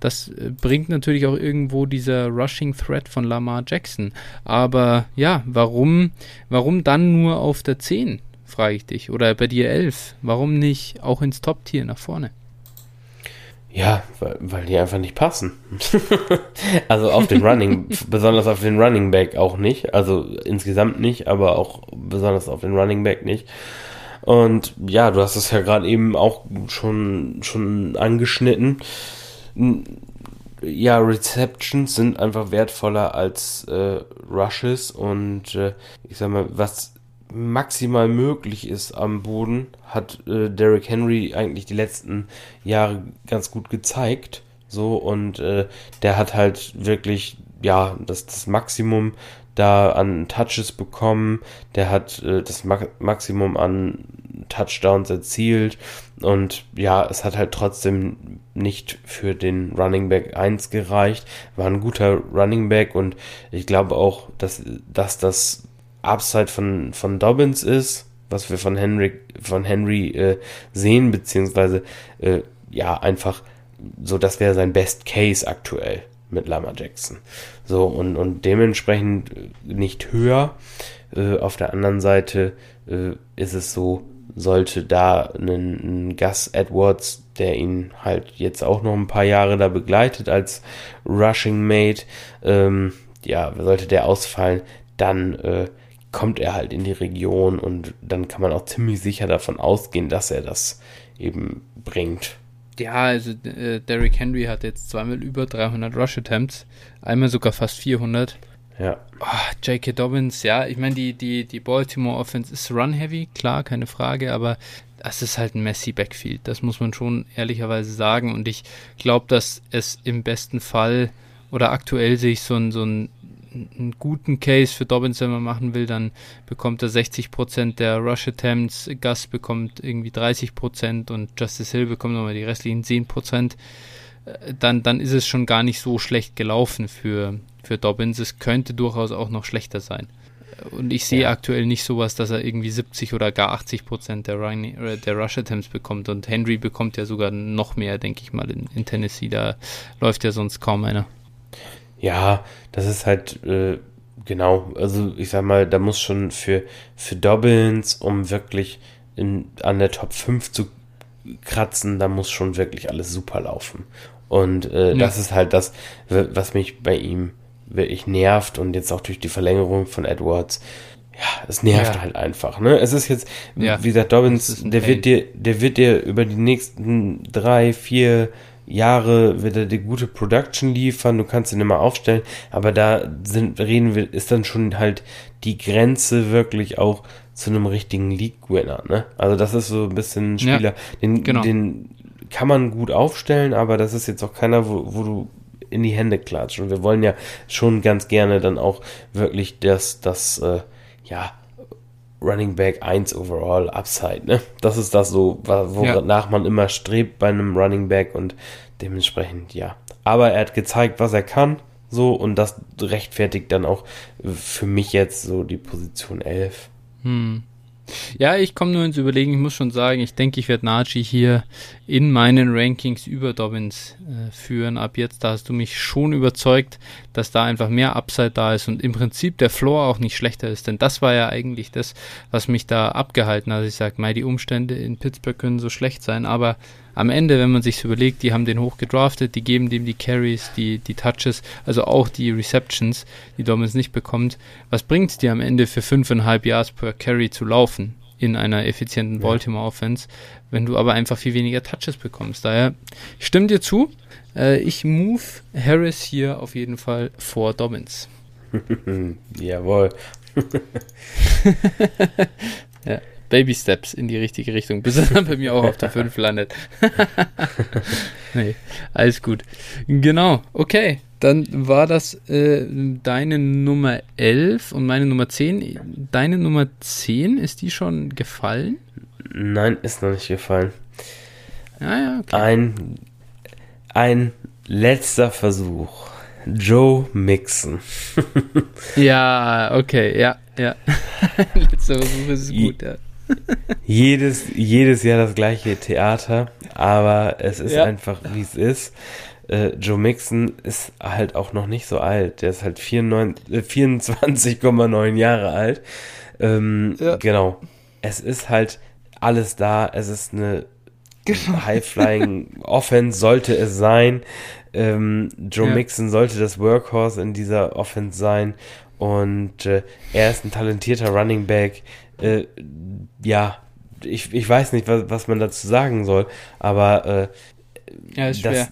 das äh, bringt natürlich auch irgendwo dieser Rushing Threat von Lamar Jackson, aber ja, warum, warum dann nur auf der 10, frage ich dich, oder bei dir 11, warum nicht auch ins Top-Tier nach vorne? Ja, weil, weil die einfach nicht passen. also auf den Running, besonders auf den Running Back auch nicht. Also insgesamt nicht, aber auch besonders auf den Running Back nicht. Und ja, du hast es ja gerade eben auch schon, schon angeschnitten. Ja, Receptions sind einfach wertvoller als äh, Rushes und äh, ich sag mal, was maximal möglich ist am Boden, hat äh, Derrick Henry eigentlich die letzten Jahre ganz gut gezeigt. So, und äh, der hat halt wirklich, ja, das, das Maximum da an Touches bekommen. Der hat äh, das Ma Maximum an Touchdowns erzielt. Und ja, es hat halt trotzdem nicht für den Running Back 1 gereicht. War ein guter Running Back und ich glaube auch, dass, dass das Upside von, von Dobbins ist, was wir von Henry, von Henry äh, sehen, beziehungsweise äh, ja, einfach so, das wäre sein Best Case aktuell mit Lama Jackson. So, und, und dementsprechend äh, nicht höher. Äh, auf der anderen Seite äh, ist es so, sollte da ein, ein Gus Edwards, der ihn halt jetzt auch noch ein paar Jahre da begleitet als Rushing Mate, ähm, ja, sollte der ausfallen, dann äh, kommt er halt in die Region und dann kann man auch ziemlich sicher davon ausgehen, dass er das eben bringt. Ja, also äh, Derrick Henry hat jetzt zweimal über 300 Rush Attempts, einmal sogar fast 400. Ja. Oh, J.K. Dobbins, ja, ich meine, die, die, die Baltimore Offense ist run-heavy, klar, keine Frage, aber das ist halt ein messy Backfield, das muss man schon ehrlicherweise sagen und ich glaube, dass es im besten Fall oder aktuell sich so ein, so ein einen guten Case für Dobbins, wenn man machen will, dann bekommt er 60% der Rush Attempts, Gus bekommt irgendwie 30% und Justice Hill bekommt nochmal die restlichen 10%. Äh, dann, dann ist es schon gar nicht so schlecht gelaufen für, für Dobbins. Es könnte durchaus auch noch schlechter sein. Und ich sehe ja. aktuell nicht sowas, dass er irgendwie 70 oder gar 80 Prozent der, äh, der Rush Attempts bekommt. Und Henry bekommt ja sogar noch mehr, denke ich mal, in, in Tennessee. Da läuft ja sonst kaum einer. Ja, das ist halt, äh, genau, also ich sag mal, da muss schon für, für Dobbins, um wirklich in, an der Top 5 zu kratzen, da muss schon wirklich alles super laufen. Und äh, ja. das ist halt das, was mich bei ihm wirklich nervt und jetzt auch durch die Verlängerung von Edwards. Ja, es nervt ja. halt einfach, ne? Es ist jetzt, ja. wie gesagt, Dobbins, der wird dir, der wird dir über die nächsten drei, vier Jahre wird er die gute Production liefern, du kannst ihn immer aufstellen, aber da sind, reden wir, ist dann schon halt die Grenze wirklich auch zu einem richtigen League-Winner, ne? Also das ist so ein bisschen ein Spieler, ja, den, genau. den kann man gut aufstellen, aber das ist jetzt auch keiner, wo, wo du in die Hände klatscht. Und wir wollen ja schon ganz gerne dann auch wirklich das, das, äh, ja, Running Back 1 overall Upside, ne? Das ist das so, wonach ja. man immer strebt bei einem Running Back und dementsprechend, ja. Aber er hat gezeigt, was er kann, so, und das rechtfertigt dann auch für mich jetzt so die Position 11. Hm. Ja, ich komme nur ins Überlegen, ich muss schon sagen, ich denke, ich werde Najee hier in meinen Rankings über Dobbins äh, führen. Ab jetzt, da hast du mich schon überzeugt, dass da einfach mehr Upside da ist und im Prinzip der Floor auch nicht schlechter ist, denn das war ja eigentlich das, was mich da abgehalten hat. Ich sage, die Umstände in Pittsburgh können so schlecht sein, aber am Ende, wenn man sich überlegt, die haben den hoch gedraftet, die geben dem die Carries, die, die Touches, also auch die Receptions, die Dobbins nicht bekommt. Was bringt es dir am Ende für 5,5 Yards per Carry zu laufen in einer effizienten Baltimore Offense, wenn du aber einfach viel weniger Touches bekommst? Daher, ich stimme dir zu, äh, ich move Harris hier auf jeden Fall vor Dobbins. Jawohl. ja, Baby Steps in die richtige Richtung, bis er dann bei mir auch auf der 5 landet. nee, alles gut. Genau, okay. Dann war das äh, deine Nummer 11 und meine Nummer 10. Deine Nummer 10, ist die schon gefallen? Nein, ist noch nicht gefallen. Ah, ja, okay. Ein, ein letzter Versuch. Joe Mixon. ja, okay, ja, ja. letzter Versuch ist gut, ja. jedes, jedes Jahr das gleiche Theater, aber es ist ja. einfach, wie es ist. Äh, Joe Mixon ist halt auch noch nicht so alt. Der ist halt 24,9 äh, Jahre alt. Ähm, ja. Genau. Es ist halt alles da. Es ist eine genau. High-Flying Offense, sollte es sein. Ähm, Joe ja. Mixon sollte das Workhorse in dieser Offense sein. Und äh, er ist ein talentierter Running Back. Äh, ja, ich, ich weiß nicht, was, was man dazu sagen soll, aber äh, ja, das,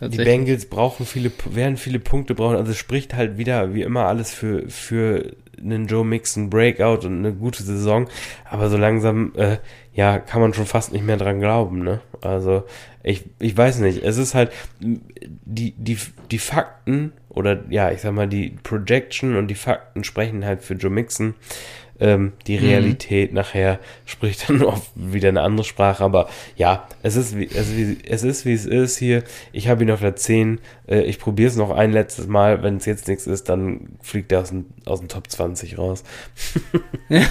die Bengals brauchen viele, werden viele Punkte brauchen. Also spricht halt wieder wie immer alles für, für einen Joe Mixon Breakout und eine gute Saison. Aber so langsam, äh, ja, kann man schon fast nicht mehr dran glauben, ne? Also, ich, ich weiß nicht. Es ist halt, die, die, die Fakten oder ja, ich sag mal, die Projection und die Fakten sprechen halt für Joe Mixon. Ähm, die mhm. Realität mhm. nachher spricht dann auch wieder eine andere Sprache, aber ja, es ist wie, es, wie, es ist, wie es ist hier. Ich habe ihn auf der 10. Äh, ich probiere es noch ein letztes Mal. Wenn es jetzt nichts ist, dann fliegt er aus dem, aus dem Top 20 raus.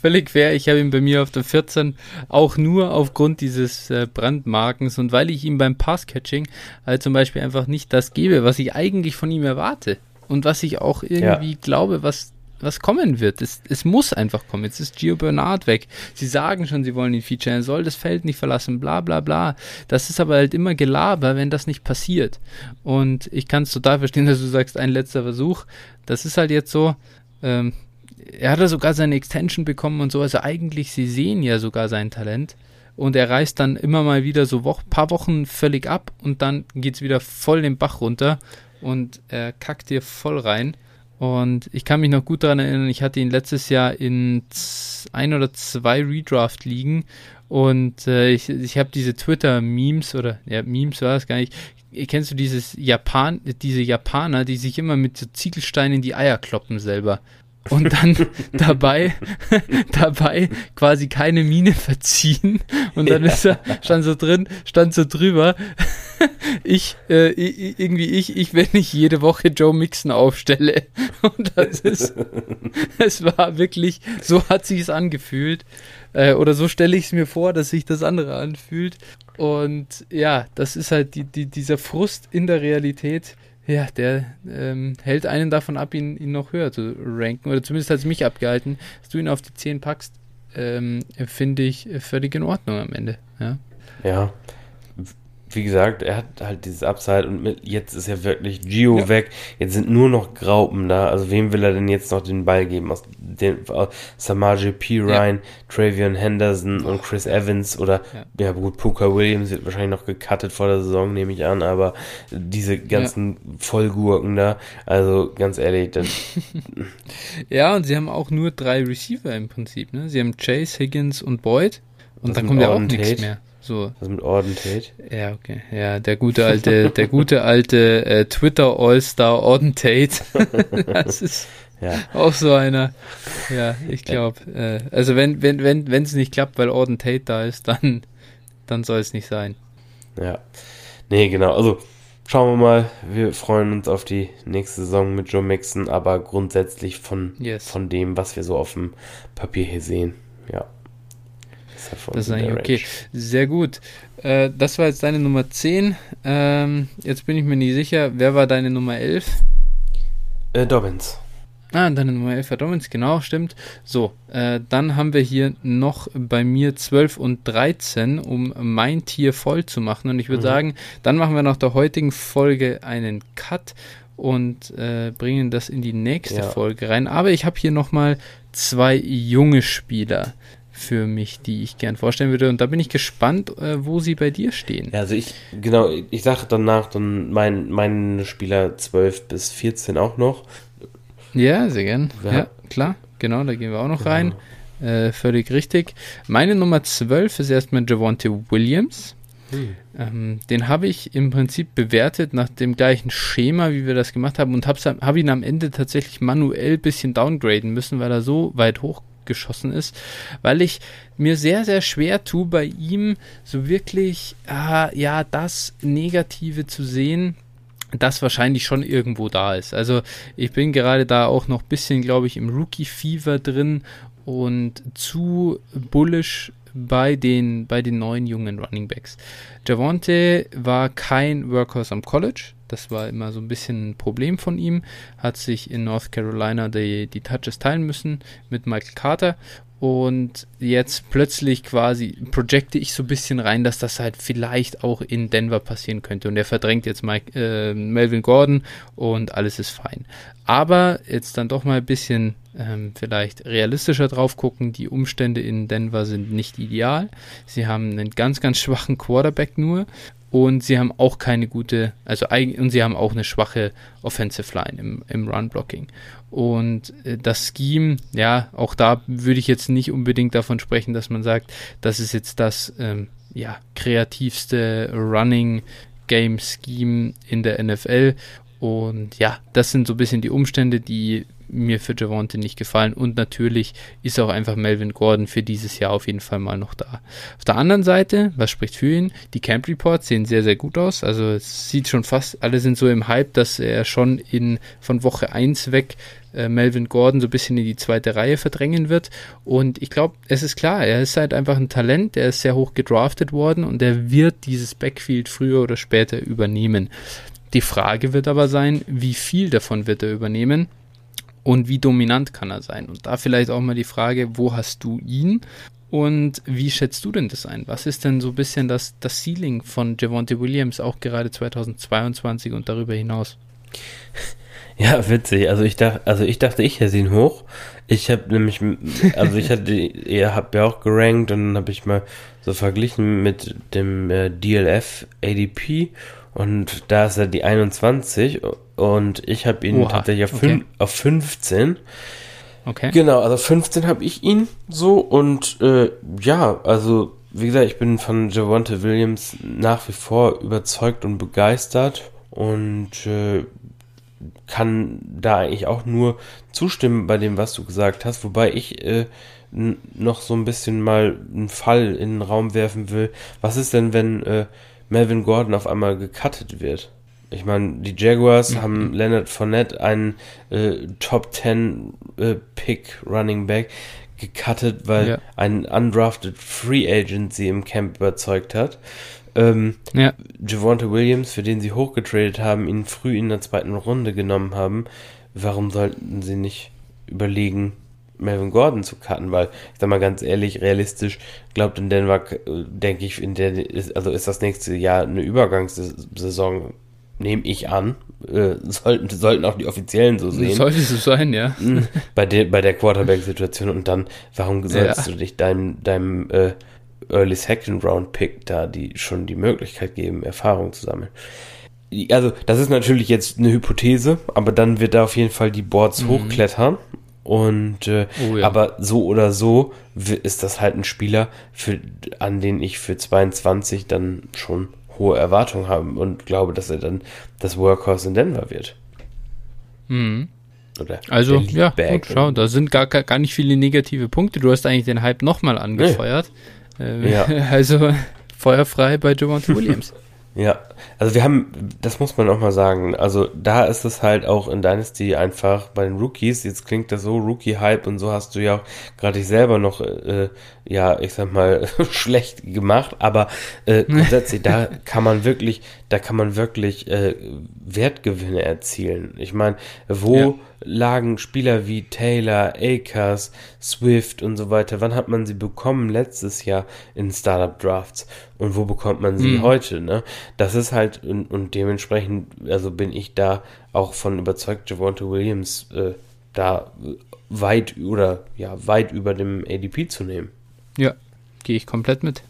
Völlig fair. Ich habe ihn bei mir auf der 14 auch nur aufgrund dieses äh, Brandmarkens und weil ich ihm beim Passcatching halt zum Beispiel einfach nicht das gebe, was ich eigentlich von ihm erwarte und was ich auch irgendwie ja. glaube, was was kommen wird. Es, es muss einfach kommen. Jetzt ist Gio Bernard weg. Sie sagen schon, sie wollen ihn featuren. Er soll das Feld nicht verlassen, bla bla bla. Das ist aber halt immer Gelaber, wenn das nicht passiert. Und ich kann es total verstehen, dass du sagst, ein letzter Versuch. Das ist halt jetzt so, ähm, er hat ja sogar seine Extension bekommen und so. Also eigentlich, sie sehen ja sogar sein Talent. Und er reißt dann immer mal wieder so wo paar Wochen völlig ab und dann geht es wieder voll den Bach runter und er kackt dir voll rein. Und ich kann mich noch gut daran erinnern, ich hatte ihn letztes Jahr in ein oder zwei Redraft liegen und äh, ich, ich habe diese Twitter-Memes oder ja, Memes war es gar nicht. Kennst du dieses Japan, diese Japaner, die sich immer mit so Ziegelsteinen in die Eier kloppen selber? Und dann dabei, dabei quasi keine Miene verziehen. Und dann ja. ist er, stand so drin, stand so drüber. Ich, äh, irgendwie ich, ich, wenn ich jede Woche Joe Mixon aufstelle. Und das ist, es war wirklich, so hat sich es angefühlt. Äh, oder so stelle ich es mir vor, dass sich das andere anfühlt. Und ja, das ist halt die, die, dieser Frust in der Realität ja, der ähm, hält einen davon ab, ihn, ihn noch höher zu ranken. Oder zumindest hat es mich abgehalten, dass du ihn auf die 10 packst, ähm, finde ich völlig in Ordnung am Ende. Ja. ja wie gesagt, er hat halt dieses Upside und mit, jetzt ist ja wirklich Gio ja. weg. Jetzt sind nur noch Graupen da. Also wem will er denn jetzt noch den Ball geben? Aus den aus Samaje P. Ryan, ja. Travion Henderson und Chris Evans oder ja, ja gut, Puka Williams wird wahrscheinlich noch gecuttet vor der Saison, nehme ich an, aber diese ganzen ja. Vollgurken da, also ganz ehrlich, dann Ja, und sie haben auch nur drei Receiver im Prinzip, ne? Sie haben Chase, Higgins und Boyd und das dann kommt ja auch nichts mehr. So. Was mit Orden Tate? Ja, okay. Ja, der gute alte, der gute alte äh, Twitter All-Star Orden Tate. das ist ja. auch so einer. Ja, ich glaube. Äh, also wenn, wenn, wenn, wenn es nicht klappt, weil Orden Tate da ist, dann, dann soll es nicht sein. Ja. Nee, genau. Also schauen wir mal. Wir freuen uns auf die nächste Saison mit Joe Mixon, aber grundsätzlich von, yes. von dem, was wir so auf dem Papier hier sehen. Ja. Das ist eigentlich okay. Sehr gut. Äh, das war jetzt deine Nummer 10. Ähm, jetzt bin ich mir nicht sicher. Wer war deine Nummer 11? Äh, Dobbins. Ah, deine Nummer 11 war Dobbins, genau, stimmt. So, äh, dann haben wir hier noch bei mir 12 und 13, um mein Tier voll zu machen. Und ich würde mhm. sagen, dann machen wir nach der heutigen Folge einen Cut und äh, bringen das in die nächste ja. Folge rein. Aber ich habe hier nochmal zwei junge Spieler für mich, die ich gern vorstellen würde. Und da bin ich gespannt, äh, wo sie bei dir stehen. Ja, also ich, genau, ich sage danach dann mein, meine Spieler 12 bis 14 auch noch. Ja, sehr gern. Ja, ja klar, genau, da gehen wir auch noch genau. rein. Äh, völlig richtig. Meine Nummer 12 ist erstmal Javonte Williams. Hm. Ähm, den habe ich im Prinzip bewertet nach dem gleichen Schema, wie wir das gemacht haben und habe hab ihn am Ende tatsächlich manuell ein bisschen downgraden müssen, weil er so weit hochgeschossen ist, weil ich mir sehr, sehr schwer tue, bei ihm so wirklich, ah, ja, das Negative zu sehen, das wahrscheinlich schon irgendwo da ist. Also ich bin gerade da auch noch ein bisschen, glaube ich, im Rookie-Fever drin und zu bullish bei den, bei den neuen jungen Running Backs. Javonte war kein Workhorse am College. Das war immer so ein bisschen ein Problem von ihm. Hat sich in North Carolina die, die Touches teilen müssen mit Michael Carter. Und jetzt plötzlich quasi projecte ich so ein bisschen rein, dass das halt vielleicht auch in Denver passieren könnte. Und er verdrängt jetzt Mike, äh, Melvin Gordon und alles ist fein. Aber jetzt dann doch mal ein bisschen ähm, vielleicht realistischer drauf gucken. Die Umstände in Denver sind nicht ideal. Sie haben einen ganz, ganz schwachen Quarterback nur und sie haben auch keine gute, also und sie haben auch eine schwache Offensive Line im, im Run-Blocking. Und äh, das Scheme, ja, auch da würde ich jetzt nicht unbedingt davon sprechen, dass man sagt, das ist jetzt das ähm, ja, kreativste Running Game Scheme in der NFL. Und ja, das sind so ein bisschen die Umstände, die mir für Javonte nicht gefallen. Und natürlich ist auch einfach Melvin Gordon für dieses Jahr auf jeden Fall mal noch da. Auf der anderen Seite, was spricht für ihn? Die Camp Reports sehen sehr, sehr gut aus. Also es sieht schon fast, alle sind so im Hype, dass er schon in von Woche 1 weg äh, Melvin Gordon so ein bisschen in die zweite Reihe verdrängen wird. Und ich glaube, es ist klar, er ist halt einfach ein Talent, der ist sehr hoch gedraftet worden und er wird dieses Backfield früher oder später übernehmen. Die Frage wird aber sein, wie viel davon wird er übernehmen? Und wie dominant kann er sein. Und da vielleicht auch mal die Frage, wo hast du ihn und wie schätzt du denn das ein? Was ist denn so ein bisschen das, das Ceiling von Javonte Williams auch gerade 2022 und darüber hinaus? Ja, witzig. Also ich dachte, also ich dachte, ich hätte ihn hoch. Ich habe nämlich, also ich hatte, ihr habt ja auch gerankt und dann habe ich mal so verglichen mit dem äh, DLF ADP und da ist er die 21 und ich habe ihn Oha, tatsächlich auf, okay. auf 15. Okay. Genau, also 15 habe ich ihn so und äh, ja, also wie gesagt, ich bin von Javonte Williams nach wie vor überzeugt und begeistert und äh, kann da eigentlich auch nur zustimmen bei dem, was du gesagt hast, wobei ich äh, noch so ein bisschen mal einen Fall in den Raum werfen will. Was ist denn, wenn äh, Melvin Gordon auf einmal gecuttet wird. Ich meine, die Jaguars mhm. haben Leonard Fournette, einen äh, Top 10 äh, Pick Running Back, gecuttet, weil ja. ein undrafted Free Agent sie im Camp überzeugt hat. Ähm, ja. Javonte Williams, für den sie hochgetradet haben, ihn früh in der zweiten Runde genommen haben. Warum sollten sie nicht überlegen, Melvin Gordon zu cutten, weil ich sag mal ganz ehrlich, realistisch glaubt in Denver, denke ich, in der ist, also ist das nächste Jahr eine Übergangssaison, nehme ich an. Äh, sollten, sollten auch die Offiziellen so sehen. Sollte so sein, ja. Hm, bei der, bei der Quarterback-Situation und dann, warum sollst ja. du dich deinem, deinem äh, Early Second Round Pick da die schon die Möglichkeit geben, Erfahrung zu sammeln? Also, das ist natürlich jetzt eine Hypothese, aber dann wird da auf jeden Fall die Boards mhm. hochklettern und äh, oh, ja. aber so oder so ist das halt ein Spieler, für, an den ich für 22 dann schon hohe Erwartungen habe und glaube, dass er dann das Workhorse in Denver wird. Mhm. Oder also, ja, gut, schau, da sind gar, gar nicht viele negative Punkte. Du hast eigentlich den Hype nochmal angefeuert. Nee. Äh, ja. Also feuerfrei bei Javante Williams. Ja, also wir haben, das muss man auch mal sagen, also da ist es halt auch in Dynasty einfach bei den Rookies, jetzt klingt das so Rookie-Hype und so hast du ja auch gerade dich selber noch, äh, ja, ich sag mal, schlecht gemacht, aber äh, grundsätzlich, da kann man wirklich, da kann man wirklich äh, Wertgewinne erzielen. Ich meine, wo ja lagen Spieler wie Taylor, Akers, Swift und so weiter, wann hat man sie bekommen letztes Jahr in Startup Drafts und wo bekommt man sie mhm. heute, ne? Das ist halt und, und, dementsprechend, also bin ich da auch von überzeugt, Javonte Williams äh, da weit oder ja weit über dem ADP zu nehmen. Ja, gehe ich komplett mit.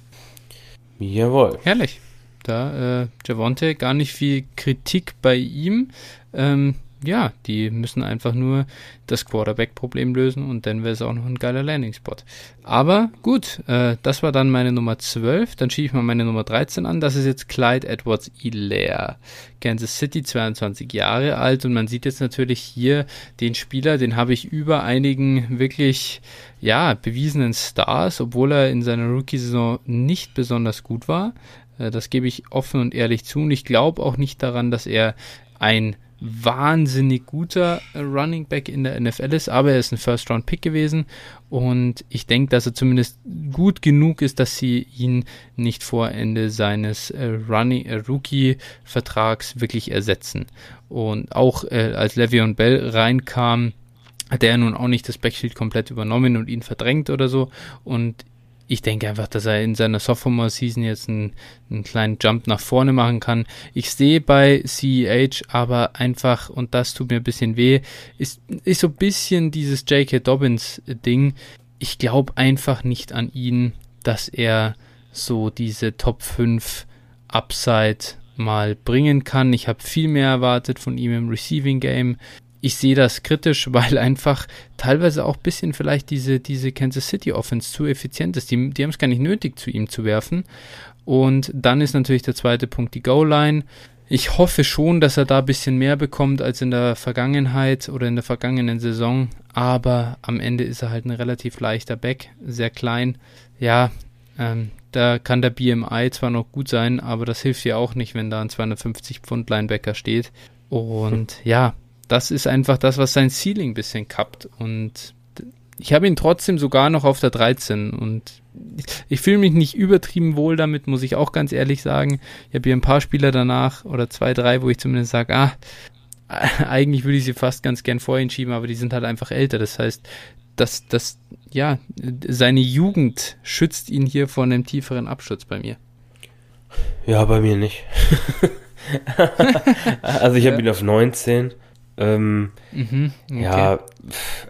Jawohl. Herrlich. Da, äh, Javonte, gar nicht viel Kritik bei ihm. Ähm, ja, die müssen einfach nur das Quarterback-Problem lösen und dann wäre es auch noch ein geiler Landing-Spot. Aber gut, äh, das war dann meine Nummer 12. Dann schiebe ich mal meine Nummer 13 an. Das ist jetzt Clyde Edwards Hilaire. Kansas City, 22 Jahre alt und man sieht jetzt natürlich hier den Spieler, den habe ich über einigen wirklich, ja, bewiesenen Stars, obwohl er in seiner Rookie-Saison nicht besonders gut war. Äh, das gebe ich offen und ehrlich zu und ich glaube auch nicht daran, dass er ein wahnsinnig guter Running Back in der NFL ist, aber er ist ein First-Round-Pick gewesen und ich denke, dass er zumindest gut genug ist, dass sie ihn nicht vor Ende seines äh, äh, Rookie-Vertrags wirklich ersetzen. Und auch äh, als Le'Veon Bell reinkam, hat er nun auch nicht das Backfield komplett übernommen und ihn verdrängt oder so. Und ich denke einfach, dass er in seiner Sophomore-Season jetzt einen, einen, kleinen Jump nach vorne machen kann. Ich sehe bei CEH aber einfach, und das tut mir ein bisschen weh, ist, ist so ein bisschen dieses J.K. Dobbins-Ding. Ich glaube einfach nicht an ihn, dass er so diese Top 5 Upside mal bringen kann. Ich habe viel mehr erwartet von ihm im Receiving Game ich sehe das kritisch, weil einfach teilweise auch ein bisschen vielleicht diese, diese Kansas City Offense zu effizient ist. Die, die haben es gar nicht nötig, zu ihm zu werfen. Und dann ist natürlich der zweite Punkt die Goal-Line. Ich hoffe schon, dass er da ein bisschen mehr bekommt als in der Vergangenheit oder in der vergangenen Saison. Aber am Ende ist er halt ein relativ leichter Back, sehr klein. Ja, ähm, da kann der BMI zwar noch gut sein, aber das hilft ja auch nicht, wenn da ein 250 Pfund Linebacker steht. Und ja, das ist einfach das, was sein Ceiling ein bisschen kappt. Und ich habe ihn trotzdem sogar noch auf der 13 und ich, fühle mich nicht übertrieben wohl damit, muss ich auch ganz ehrlich sagen. Ich habe hier ein paar Spieler danach oder zwei, drei, wo ich zumindest sage, ah, eigentlich würde ich sie fast ganz gern vorhin schieben, aber die sind halt einfach älter. Das heißt, dass das, ja, seine Jugend schützt ihn hier vor einem tieferen Absturz bei mir. Ja, bei mir nicht. also ich habe ja. ihn auf 19 ähm, mhm, okay. Ja,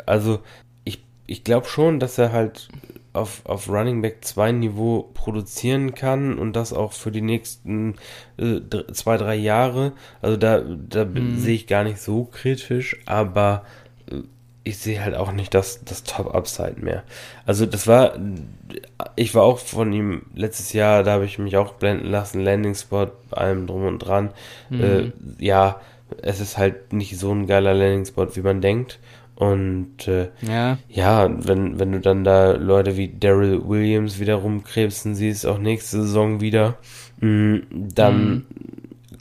also ich, ich glaube schon, dass er halt auf, auf Running Back 2 Niveau produzieren kann und das auch für die nächsten äh, zwei, drei Jahre. Also da, da mhm. sehe ich gar nicht so kritisch, aber äh, ich sehe halt auch nicht das, das Top-Upside mehr. Also das war, ich war auch von ihm letztes Jahr, da habe ich mich auch blenden lassen, Landing Spot, allem drum und dran. Mhm. Äh, ja, es ist halt nicht so ein geiler Landing-Spot, wie man denkt. Und äh, ja. ja, wenn, wenn du dann da Leute wie Daryl Williams wieder rumkrebsen siehst, auch nächste Saison wieder, mh, mm, dann mhm.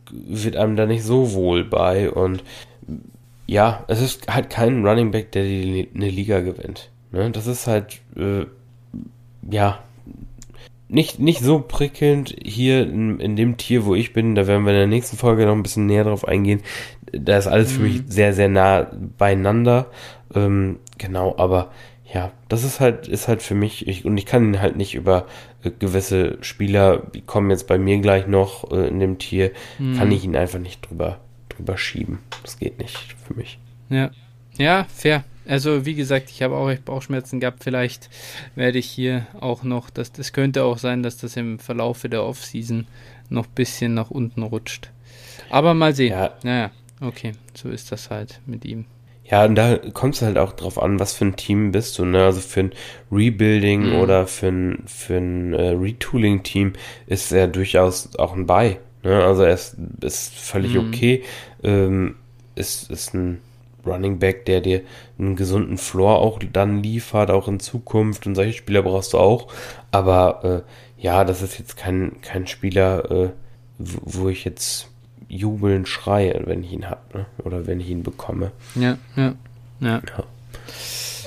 wird einem da nicht so wohl bei. Und ja, es ist halt kein Running Back, der die, eine Liga gewinnt. Ne? Das ist halt, äh, ja, nicht, nicht so prickelnd hier in, in dem Tier, wo ich bin. Da werden wir in der nächsten Folge noch ein bisschen näher drauf eingehen. Da ist alles mhm. für mich mhm. sehr, sehr nah beieinander. Ähm, genau, aber ja, das ist halt, ist halt für mich, ich, und ich kann ihn halt nicht über äh, gewisse Spieler, die kommen jetzt bei mir gleich noch äh, in dem Tier, mhm. kann ich ihn einfach nicht drüber, drüber schieben. Das geht nicht für mich. Ja. Ja, fair. Also wie gesagt, ich habe auch echt Bauchschmerzen gehabt. Vielleicht werde ich hier auch noch, das, das könnte auch sein, dass das im Verlaufe der Offseason noch ein bisschen nach unten rutscht. Aber mal sehen. Ja. Naja, okay, so ist das halt mit ihm. Ja, und da kommt es halt auch drauf an, was für ein Team bist du, ne? Also für ein Rebuilding mhm. oder für ein, für ein äh, Retooling-Team ist er durchaus auch ein Buy. Ne? Also er ist, ist völlig mhm. okay. Ähm, ist, ist ein Running Back, der dir einen gesunden Floor auch dann liefert, auch in Zukunft. Und solche Spieler brauchst du auch. Aber äh, ja, das ist jetzt kein, kein Spieler, äh, wo ich jetzt jubelnd schreie, wenn ich ihn habe, ne? oder wenn ich ihn bekomme. Ja, ja, ja. ja.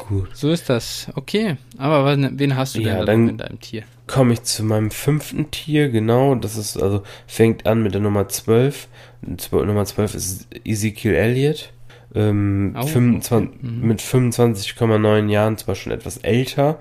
Gut. So ist das. Okay, aber wen hast du ja, denn in deinem Tier? Komme ich zu meinem fünften Tier, genau. Das ist also, fängt an mit der Nummer 12. Nummer 12 ist Ezekiel Elliott. Ähm, oh, 25, okay. mhm. Mit 25,9 Jahren zwar schon etwas älter,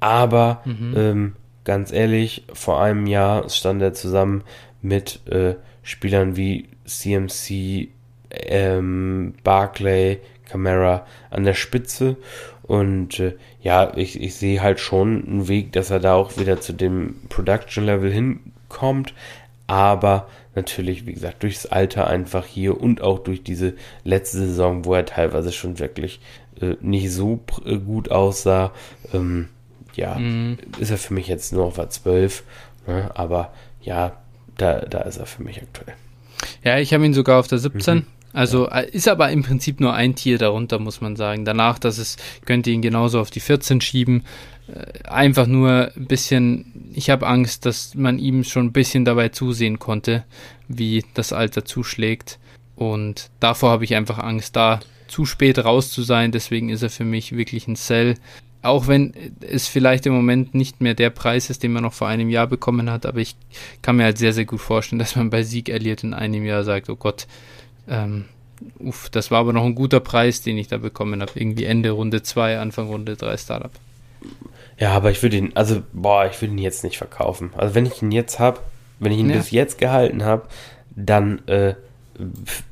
aber mhm. ähm, ganz ehrlich, vor einem Jahr stand er zusammen mit äh, Spielern wie CMC, ähm, Barclay, Camara an der Spitze. Und äh, ja, ich, ich sehe halt schon einen Weg, dass er da auch wieder zu dem Production-Level hinkommt. Aber natürlich, wie gesagt, durchs Alter einfach hier und auch durch diese letzte Saison, wo er teilweise schon wirklich äh, nicht so äh, gut aussah, ähm, ja, mhm. ist er für mich jetzt nur auf der 12. Ne? Aber ja, da, da ist er für mich aktuell. Ja, ich habe ihn sogar auf der 17. Mhm. Also ja. Äh, ist aber im Prinzip nur ein Tier darunter, muss man sagen. Danach, dass es könnte ihn genauso auf die 14 schieben. Äh, einfach nur ein bisschen, ich habe Angst, dass man ihm schon ein bisschen dabei zusehen konnte, wie das Alter zuschlägt. Und davor habe ich einfach Angst, da zu spät raus zu sein. Deswegen ist er für mich wirklich ein Sell. Auch wenn es vielleicht im Moment nicht mehr der Preis ist, den man noch vor einem Jahr bekommen hat, aber ich kann mir halt sehr, sehr gut vorstellen, dass man bei Sieg Elliott in einem Jahr sagt, oh Gott, ähm, uff, das war aber noch ein guter Preis, den ich da bekommen habe. Irgendwie Ende Runde 2, Anfang Runde 3 Startup. Ja, aber ich würde ihn, also, boah, ich würde ihn jetzt nicht verkaufen. Also, wenn ich ihn jetzt habe, wenn ich ihn ja. bis jetzt gehalten habe, dann, äh,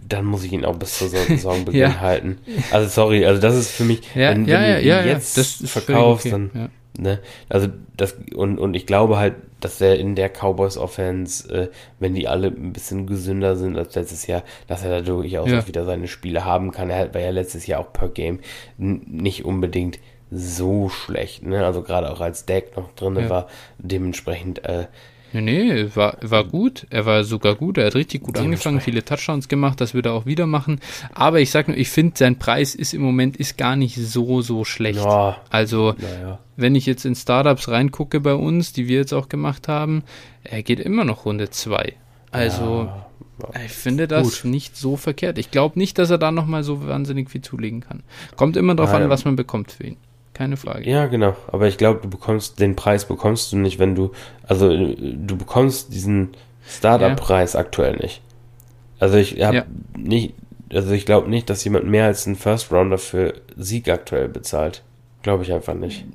dann muss ich ihn auch bis zur Saisonbeginn ja. halten. Also, sorry, also, das ist für mich, ja, wenn, wenn du ihn jetzt verkaufst, okay. dann, ne, also, das, und, und ich glaube halt, dass er in der Cowboys Offense, äh, wenn die alle ein bisschen gesünder sind als letztes Jahr, dass er da durchaus ja. auch wieder seine Spiele haben kann. Er war ja letztes Jahr auch per Game nicht unbedingt so schlecht, ne? Also gerade auch als Deck noch drin ja. war, dementsprechend äh, Nee, nee, war, war gut. Er war sogar gut. Er hat richtig gut angefangen, viele Touchdowns gemacht. Das wird er auch wieder machen. Aber ich sag nur, ich finde, sein Preis ist im Moment ist gar nicht so, so schlecht. Ja. Also, ja. wenn ich jetzt in Startups reingucke bei uns, die wir jetzt auch gemacht haben, er geht immer noch Runde 2. Also, ja. ich finde das gut. nicht so verkehrt. Ich glaube nicht, dass er da nochmal so wahnsinnig viel zulegen kann. Kommt immer drauf an, was man bekommt für ihn keine Frage. Ja, genau. Aber ich glaube, du bekommst den Preis bekommst du nicht, wenn du, also du bekommst diesen Startup-Preis ja. aktuell nicht. Also ich habe ja. nicht, also ich glaube nicht, dass jemand mehr als einen First Rounder für Sieg aktuell bezahlt. Glaube ich einfach nicht.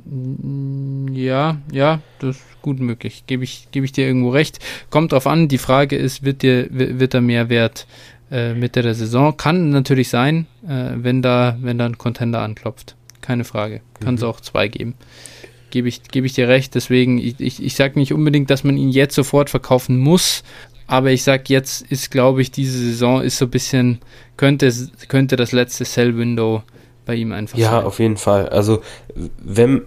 Ja, ja, das ist gut möglich. Gebe ich, gebe ich dir irgendwo recht. Kommt drauf an. Die Frage ist, wird dir, wird er mehr wert äh, Mitte der Saison? Kann natürlich sein, äh, wenn da, wenn da ein Contender anklopft keine Frage. Kann es mhm. auch zwei geben. Gebe ich, gebe ich dir recht. Deswegen, ich, ich, ich sage nicht unbedingt, dass man ihn jetzt sofort verkaufen muss, aber ich sage, jetzt ist, glaube ich, diese Saison ist so ein bisschen, könnte, könnte das letzte Sell-Window bei ihm einfach ja, sein. Ja, auf jeden Fall. Also, wenn,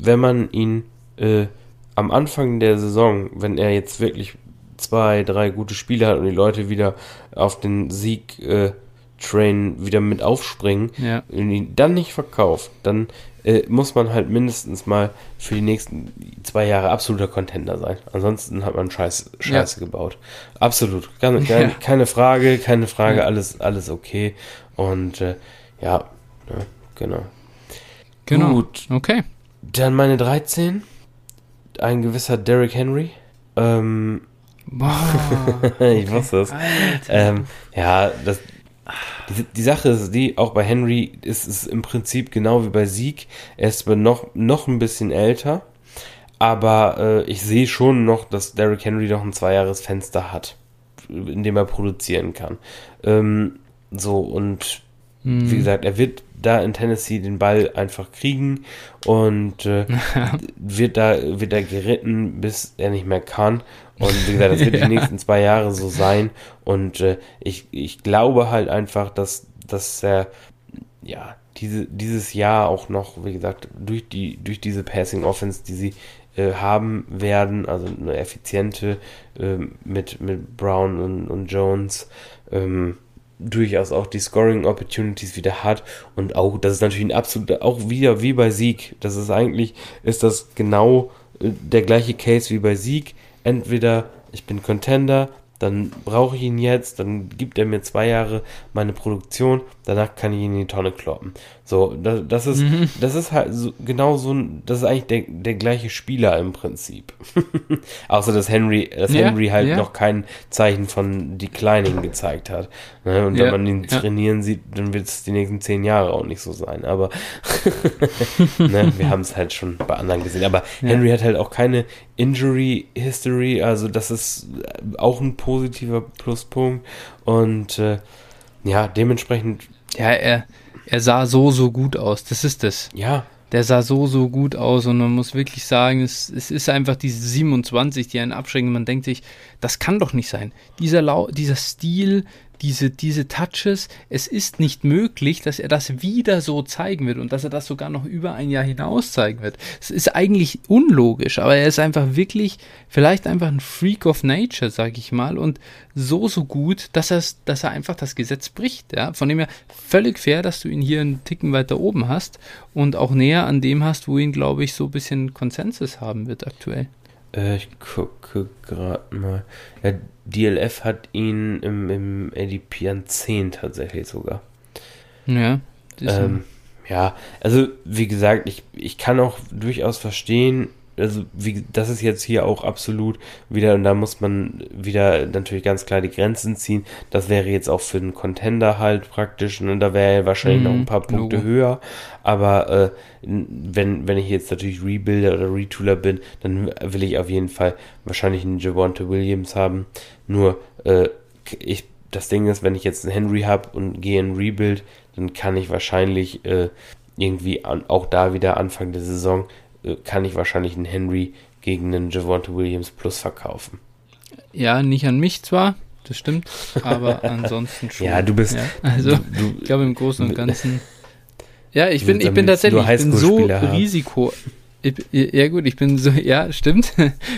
wenn man ihn äh, am Anfang der Saison, wenn er jetzt wirklich zwei, drei gute Spiele hat und die Leute wieder auf den Sieg äh, Train wieder mit aufspringen ja. und ihn dann nicht verkauft, dann äh, muss man halt mindestens mal für die nächsten zwei Jahre absoluter Contender sein. Ansonsten hat man Scheiß, Scheiße ja. gebaut. Absolut. Keine, keine, ja. keine Frage, keine Frage, alles, alles okay. Und äh, ja, ne, genau. Genau. Gut. Okay. Dann meine 13. Ein gewisser Derrick Henry. Ähm, Boah. ich wusste es. Ähm, ja, das, die, die, Sache ist die, auch bei Henry ist es im Prinzip genau wie bei Sieg. Er ist noch, noch ein bisschen älter, aber äh, ich sehe schon noch, dass Derrick Henry noch ein Zweijahresfenster hat, in dem er produzieren kann. Ähm, so, und. Wie gesagt, er wird da in Tennessee den Ball einfach kriegen und äh, wird da wird er geritten, bis er nicht mehr kann. Und wie gesagt, das wird ja. die nächsten zwei Jahre so sein. Und äh, ich, ich glaube halt einfach, dass, dass er ja diese, dieses Jahr auch noch, wie gesagt, durch die, durch diese Passing Offense, die sie äh, haben werden, also eine effiziente äh, mit, mit Brown und, und Jones, ähm, durchaus auch die Scoring Opportunities wieder hat und auch, das ist natürlich ein absoluter, auch wieder wie bei Sieg. Das ist eigentlich, ist das genau äh, der gleiche Case wie bei Sieg. Entweder ich bin Contender, dann brauche ich ihn jetzt, dann gibt er mir zwei Jahre meine Produktion, danach kann ich ihn in die Tonne kloppen. So, das, das ist, mhm. das ist halt so, genau so ein, das ist eigentlich der, der gleiche Spieler im Prinzip. Außer dass Henry, dass ja, Henry halt ja. noch kein Zeichen von Declining gezeigt hat. Ne? Und ja, wenn man ihn trainieren sieht, dann wird es die nächsten zehn Jahre auch nicht so sein. Aber ne? wir haben es halt schon bei anderen gesehen. Aber Henry hat halt auch keine Injury History, also das ist auch ein positiver Pluspunkt. Und äh, ja, dementsprechend. Ja, er, er sah so, so gut aus. Das ist es. Ja. der sah so, so gut aus und man muss wirklich sagen, es, es ist einfach diese 27, die einen abschrecken. Man denkt sich, das kann doch nicht sein. Dieser, Lau dieser Stil, diese, diese Touches, es ist nicht möglich, dass er das wieder so zeigen wird und dass er das sogar noch über ein Jahr hinaus zeigen wird. Es ist eigentlich unlogisch, aber er ist einfach wirklich, vielleicht einfach ein Freak of Nature, sag ich mal, und so, so gut, dass, er, dass er einfach das Gesetz bricht. Ja? Von dem her völlig fair, dass du ihn hier einen Ticken weiter oben hast und auch näher an dem hast, wo ihn, glaube ich, so ein bisschen Konsensus haben wird aktuell. Äh, ich gucke gerade mal. Ja, DLF hat ihn im, im ADP an 10 tatsächlich sogar. Ja. Ähm, ja, also wie gesagt, ich, ich kann auch durchaus verstehen, also wie, das ist jetzt hier auch absolut wieder, und da muss man wieder natürlich ganz klar die Grenzen ziehen. Das wäre jetzt auch für einen Contender halt praktisch, und ne? da wäre er wahrscheinlich mm, noch ein paar Punkte Logo. höher. Aber äh, wenn, wenn ich jetzt natürlich Rebuilder oder Retooler bin, dann will ich auf jeden Fall wahrscheinlich einen Javonte Williams haben. Nur, äh, ich, das Ding ist, wenn ich jetzt einen Henry habe und gehe in Rebuild, dann kann ich wahrscheinlich äh, irgendwie an, auch da wieder Anfang der Saison kann ich wahrscheinlich einen Henry gegen einen Javonte Williams Plus verkaufen. Ja, nicht an mich zwar, das stimmt, aber ansonsten schon. Ja, du bist. Ja, also, du, ich glaube im Großen und Ganzen. Ja, ich bin, ich bin tatsächlich ich bin so Risiko. Ich, ja gut, ich bin so, ja, stimmt.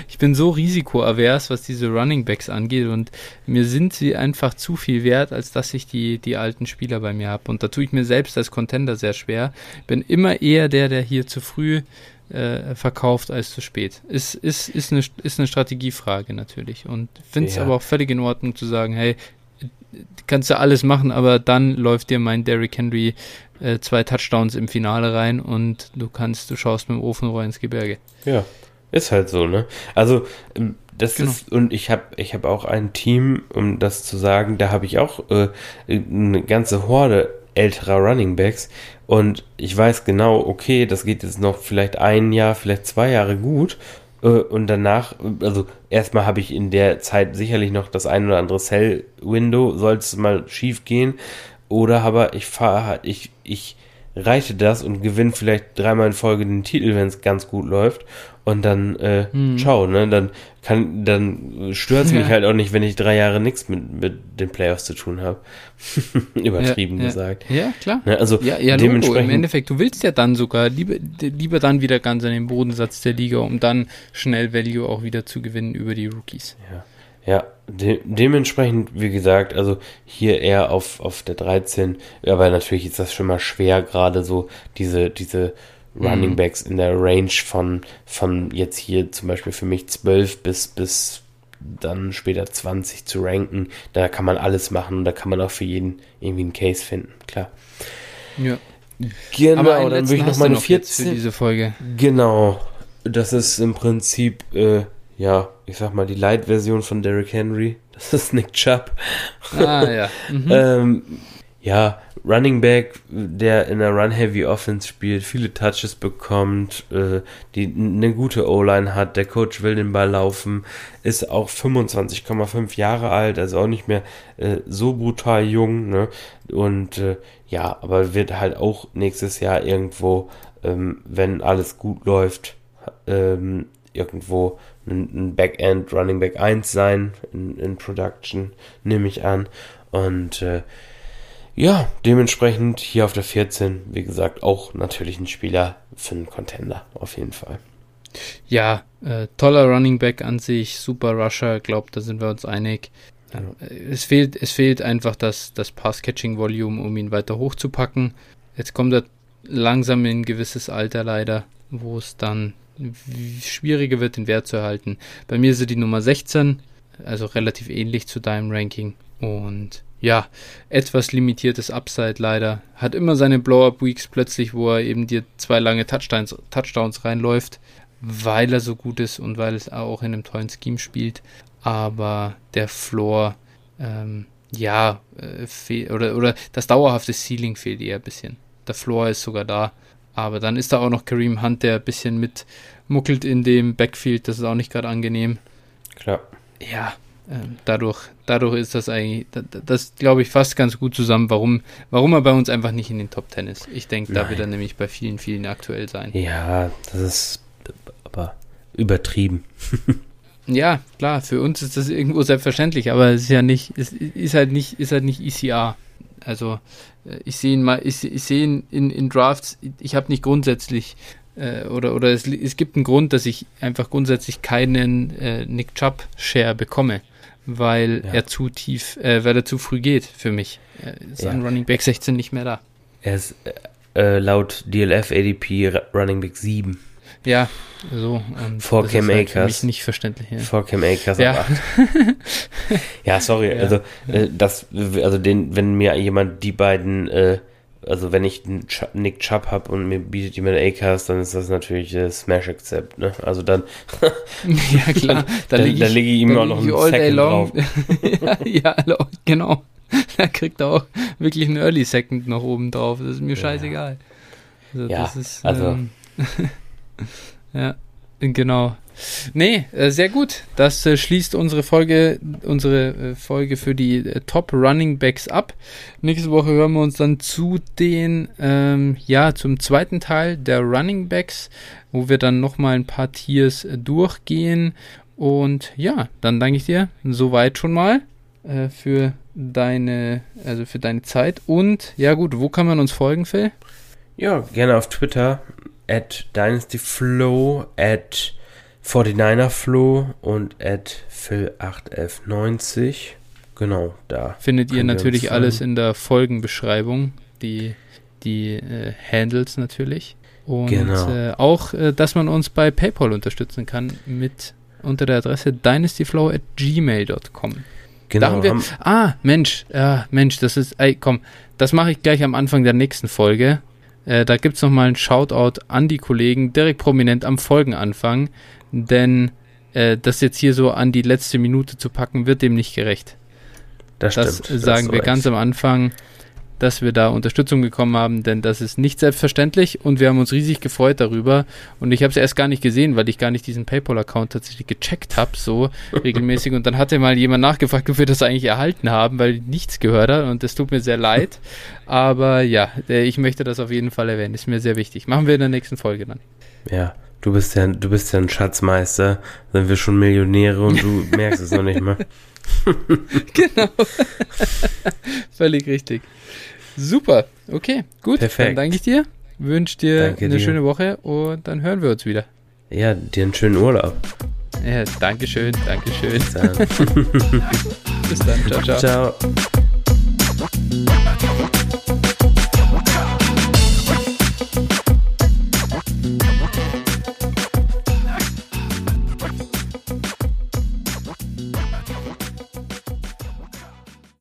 Ich bin so risikoavers, was diese Running Backs angeht und mir sind sie einfach zu viel wert, als dass ich die, die alten Spieler bei mir habe. Und da tue ich mir selbst als Contender sehr schwer. Bin immer eher der, der hier zu früh äh, verkauft als zu spät. Ist, ist, ist, eine, ist eine Strategiefrage natürlich. Und finde es ja. aber auch völlig in Ordnung zu sagen, hey, kannst du alles machen, aber dann läuft dir mein Derrick Henry äh, zwei Touchdowns im Finale rein und du kannst, du schaust mit dem Ofenrohr ins Gebirge. Ja, ist halt so, ne? Also ähm, das genau. ist und ich habe ich habe auch ein Team, um das zu sagen, da habe ich auch äh, eine ganze Horde älterer Running Backs und ich weiß genau, okay, das geht jetzt noch vielleicht ein Jahr, vielleicht zwei Jahre gut. Äh, und danach, also erstmal habe ich in der Zeit sicherlich noch das ein oder andere Cell-Window, soll es mal schief gehen. Oder aber ich fahre ich, ich reite das und gewinne vielleicht dreimal in Folge den Titel, wenn es ganz gut läuft. Und dann, äh, hm. ciao, ne? Dann kann, dann stört es mich ja. halt auch nicht, wenn ich drei Jahre nichts mit, mit den Playoffs zu tun habe. Übertrieben ja, gesagt. Ja, klar. Ne? Also ja, ja, dementsprechend. Im Endeffekt, du willst ja dann sogar lieber, lieber dann wieder ganz an den Bodensatz der Liga, um dann schnell Value auch wieder zu gewinnen über die Rookies. Ja. Ja, de dementsprechend, wie gesagt, also hier eher auf, auf der 13, aber natürlich ist das schon mal schwer, gerade so diese, diese Running mhm. Backs in der Range von, von jetzt hier zum Beispiel für mich 12 bis, bis dann später 20 zu ranken. Da kann man alles machen und da kann man auch für jeden irgendwie einen Case finden, klar. Ja. Genau, Aber dann würde ich noch meine 14. für diese Folge. Genau. Das ist im Prinzip, äh, ja, ich sag mal, die Light-Version von Derrick Henry. Das ist Nick Chubb. Ah, ja. Mhm. ähm, ja, Running Back, der in einer Run-Heavy Offense spielt, viele Touches bekommt, äh, die eine gute O-Line hat, der Coach will den Ball laufen, ist auch 25,5 Jahre alt, also auch nicht mehr äh, so brutal jung, ne? Und äh, ja, aber wird halt auch nächstes Jahr irgendwo, ähm, wenn alles gut läuft, ähm, irgendwo ein Backend Running Back 1 sein in, in Production, nehme ich an. Und äh, ja, dementsprechend hier auf der 14, wie gesagt, auch natürlich ein Spieler für einen Contender, auf jeden Fall. Ja, äh, toller Running Back an sich, super Rusher, glaubt, da sind wir uns einig. Ja. Äh, es, fehlt, es fehlt einfach das, das Pass-Catching-Volume, um ihn weiter hochzupacken. Jetzt kommt er langsam in ein gewisses Alter leider, wo es dann schwieriger wird, den Wert zu erhalten. Bei mir ist er die Nummer 16, also relativ ähnlich zu deinem Ranking. Und ja, etwas limitiertes Upside leider. Hat immer seine Blow-Up-Weeks plötzlich, wo er eben dir zwei lange Touchdowns, Touchdowns reinläuft, weil er so gut ist und weil es auch in einem tollen Scheme spielt. Aber der Floor, ähm, ja, äh, oder, oder das dauerhafte Ceiling fehlt eher ein bisschen. Der Floor ist sogar da. Aber dann ist da auch noch Kareem Hunt, der ein bisschen mitmuckelt in dem Backfield. Das ist auch nicht gerade angenehm. Klar. Ja, ähm, dadurch, dadurch ist das eigentlich, das, das glaube ich, fast ganz gut zusammen, warum, warum er bei uns einfach nicht in den Top Ten ist. Ich denke, da wird er nämlich bei vielen, vielen aktuell sein. Ja, das ist aber übertrieben. ja, klar, für uns ist das irgendwo selbstverständlich, aber es ist ja nicht, es ist halt nicht, ist halt nicht ECR. Also äh, ich sehe ihn mal, ich, ich sehe ihn in, in Drafts, ich habe nicht grundsätzlich äh, oder, oder es, es gibt einen Grund, dass ich einfach grundsätzlich keinen äh, Nick Chubb Share bekomme weil ja. er zu tief, äh, weil er zu früh geht für mich. Er ist ja. an Running Back 16 nicht mehr da. Er ist äh, laut DLF ADP Running Back 7. Ja, so. Vor Cam halt Akers. Für mich nicht verständlich. Ja. Vor Cam Akers ja. 8. ja, sorry. Ja. Also, äh, das, also den, wenn mir jemand die beiden äh, also wenn ich einen Nick Chubb habe und mir bietet jemand Acast, dann ist das natürlich äh, Smash Accept, ne? Also dann Ja klar, dann, dann, dann lege ich ihm auch noch einen Second drauf. ja, ja, genau. Da kriegt er auch wirklich einen Early Second noch oben drauf. Das ist mir scheißegal. Also, ja, das ist, also ähm, ja, genau. Nee, äh, sehr gut. Das äh, schließt unsere Folge, unsere äh, Folge für die Top Running Backs ab. Nächste Woche hören wir uns dann zu den, ähm, ja, zum zweiten Teil der Running Backs, wo wir dann nochmal ein paar Tiers durchgehen. Und ja, dann danke ich dir soweit schon mal äh, für deine, also für deine Zeit. Und ja gut, wo kann man uns folgen, Phil? Ja, gerne auf Twitter at dynastyflow at 49er Flo und at Phil81190. Genau, da. Findet ihr natürlich alles in der Folgenbeschreibung, die, die äh, Handles natürlich. Und genau. äh, auch, äh, dass man uns bei PayPal unterstützen kann mit unter der Adresse dynastyflow at gmail.com. Genau. Wir, ah, Mensch, ja, Mensch, das ist, ey, komm, das mache ich gleich am Anfang der nächsten Folge. Äh, da gibt es nochmal einen Shoutout an die Kollegen, direkt prominent am Folgenanfang denn äh, das jetzt hier so an die letzte Minute zu packen, wird dem nicht gerecht. Das, das stimmt, sagen wir recht. ganz am Anfang, dass wir da Unterstützung bekommen haben, denn das ist nicht selbstverständlich und wir haben uns riesig gefreut darüber. Und ich habe es erst gar nicht gesehen, weil ich gar nicht diesen PayPal-Account tatsächlich gecheckt habe, so regelmäßig. Und dann hatte mal jemand nachgefragt, ob wir das eigentlich erhalten haben, weil ich nichts gehört habe und das tut mir sehr leid. Aber ja, äh, ich möchte das auf jeden Fall erwähnen, ist mir sehr wichtig. Machen wir in der nächsten Folge dann. Ja, Du bist ja, du bist ja ein Schatzmeister, sind wir schon Millionäre und du merkst es noch nicht mal. genau. Völlig richtig. Super. Okay, gut. Perfekt. Dann danke ich dir. Wünsche dir danke eine dir. schöne Woche und dann hören wir uns wieder. Ja, dir einen schönen Urlaub. Ja, Dankeschön, Dankeschön. Bis dann. Bis dann. Ciao, ciao. Ciao.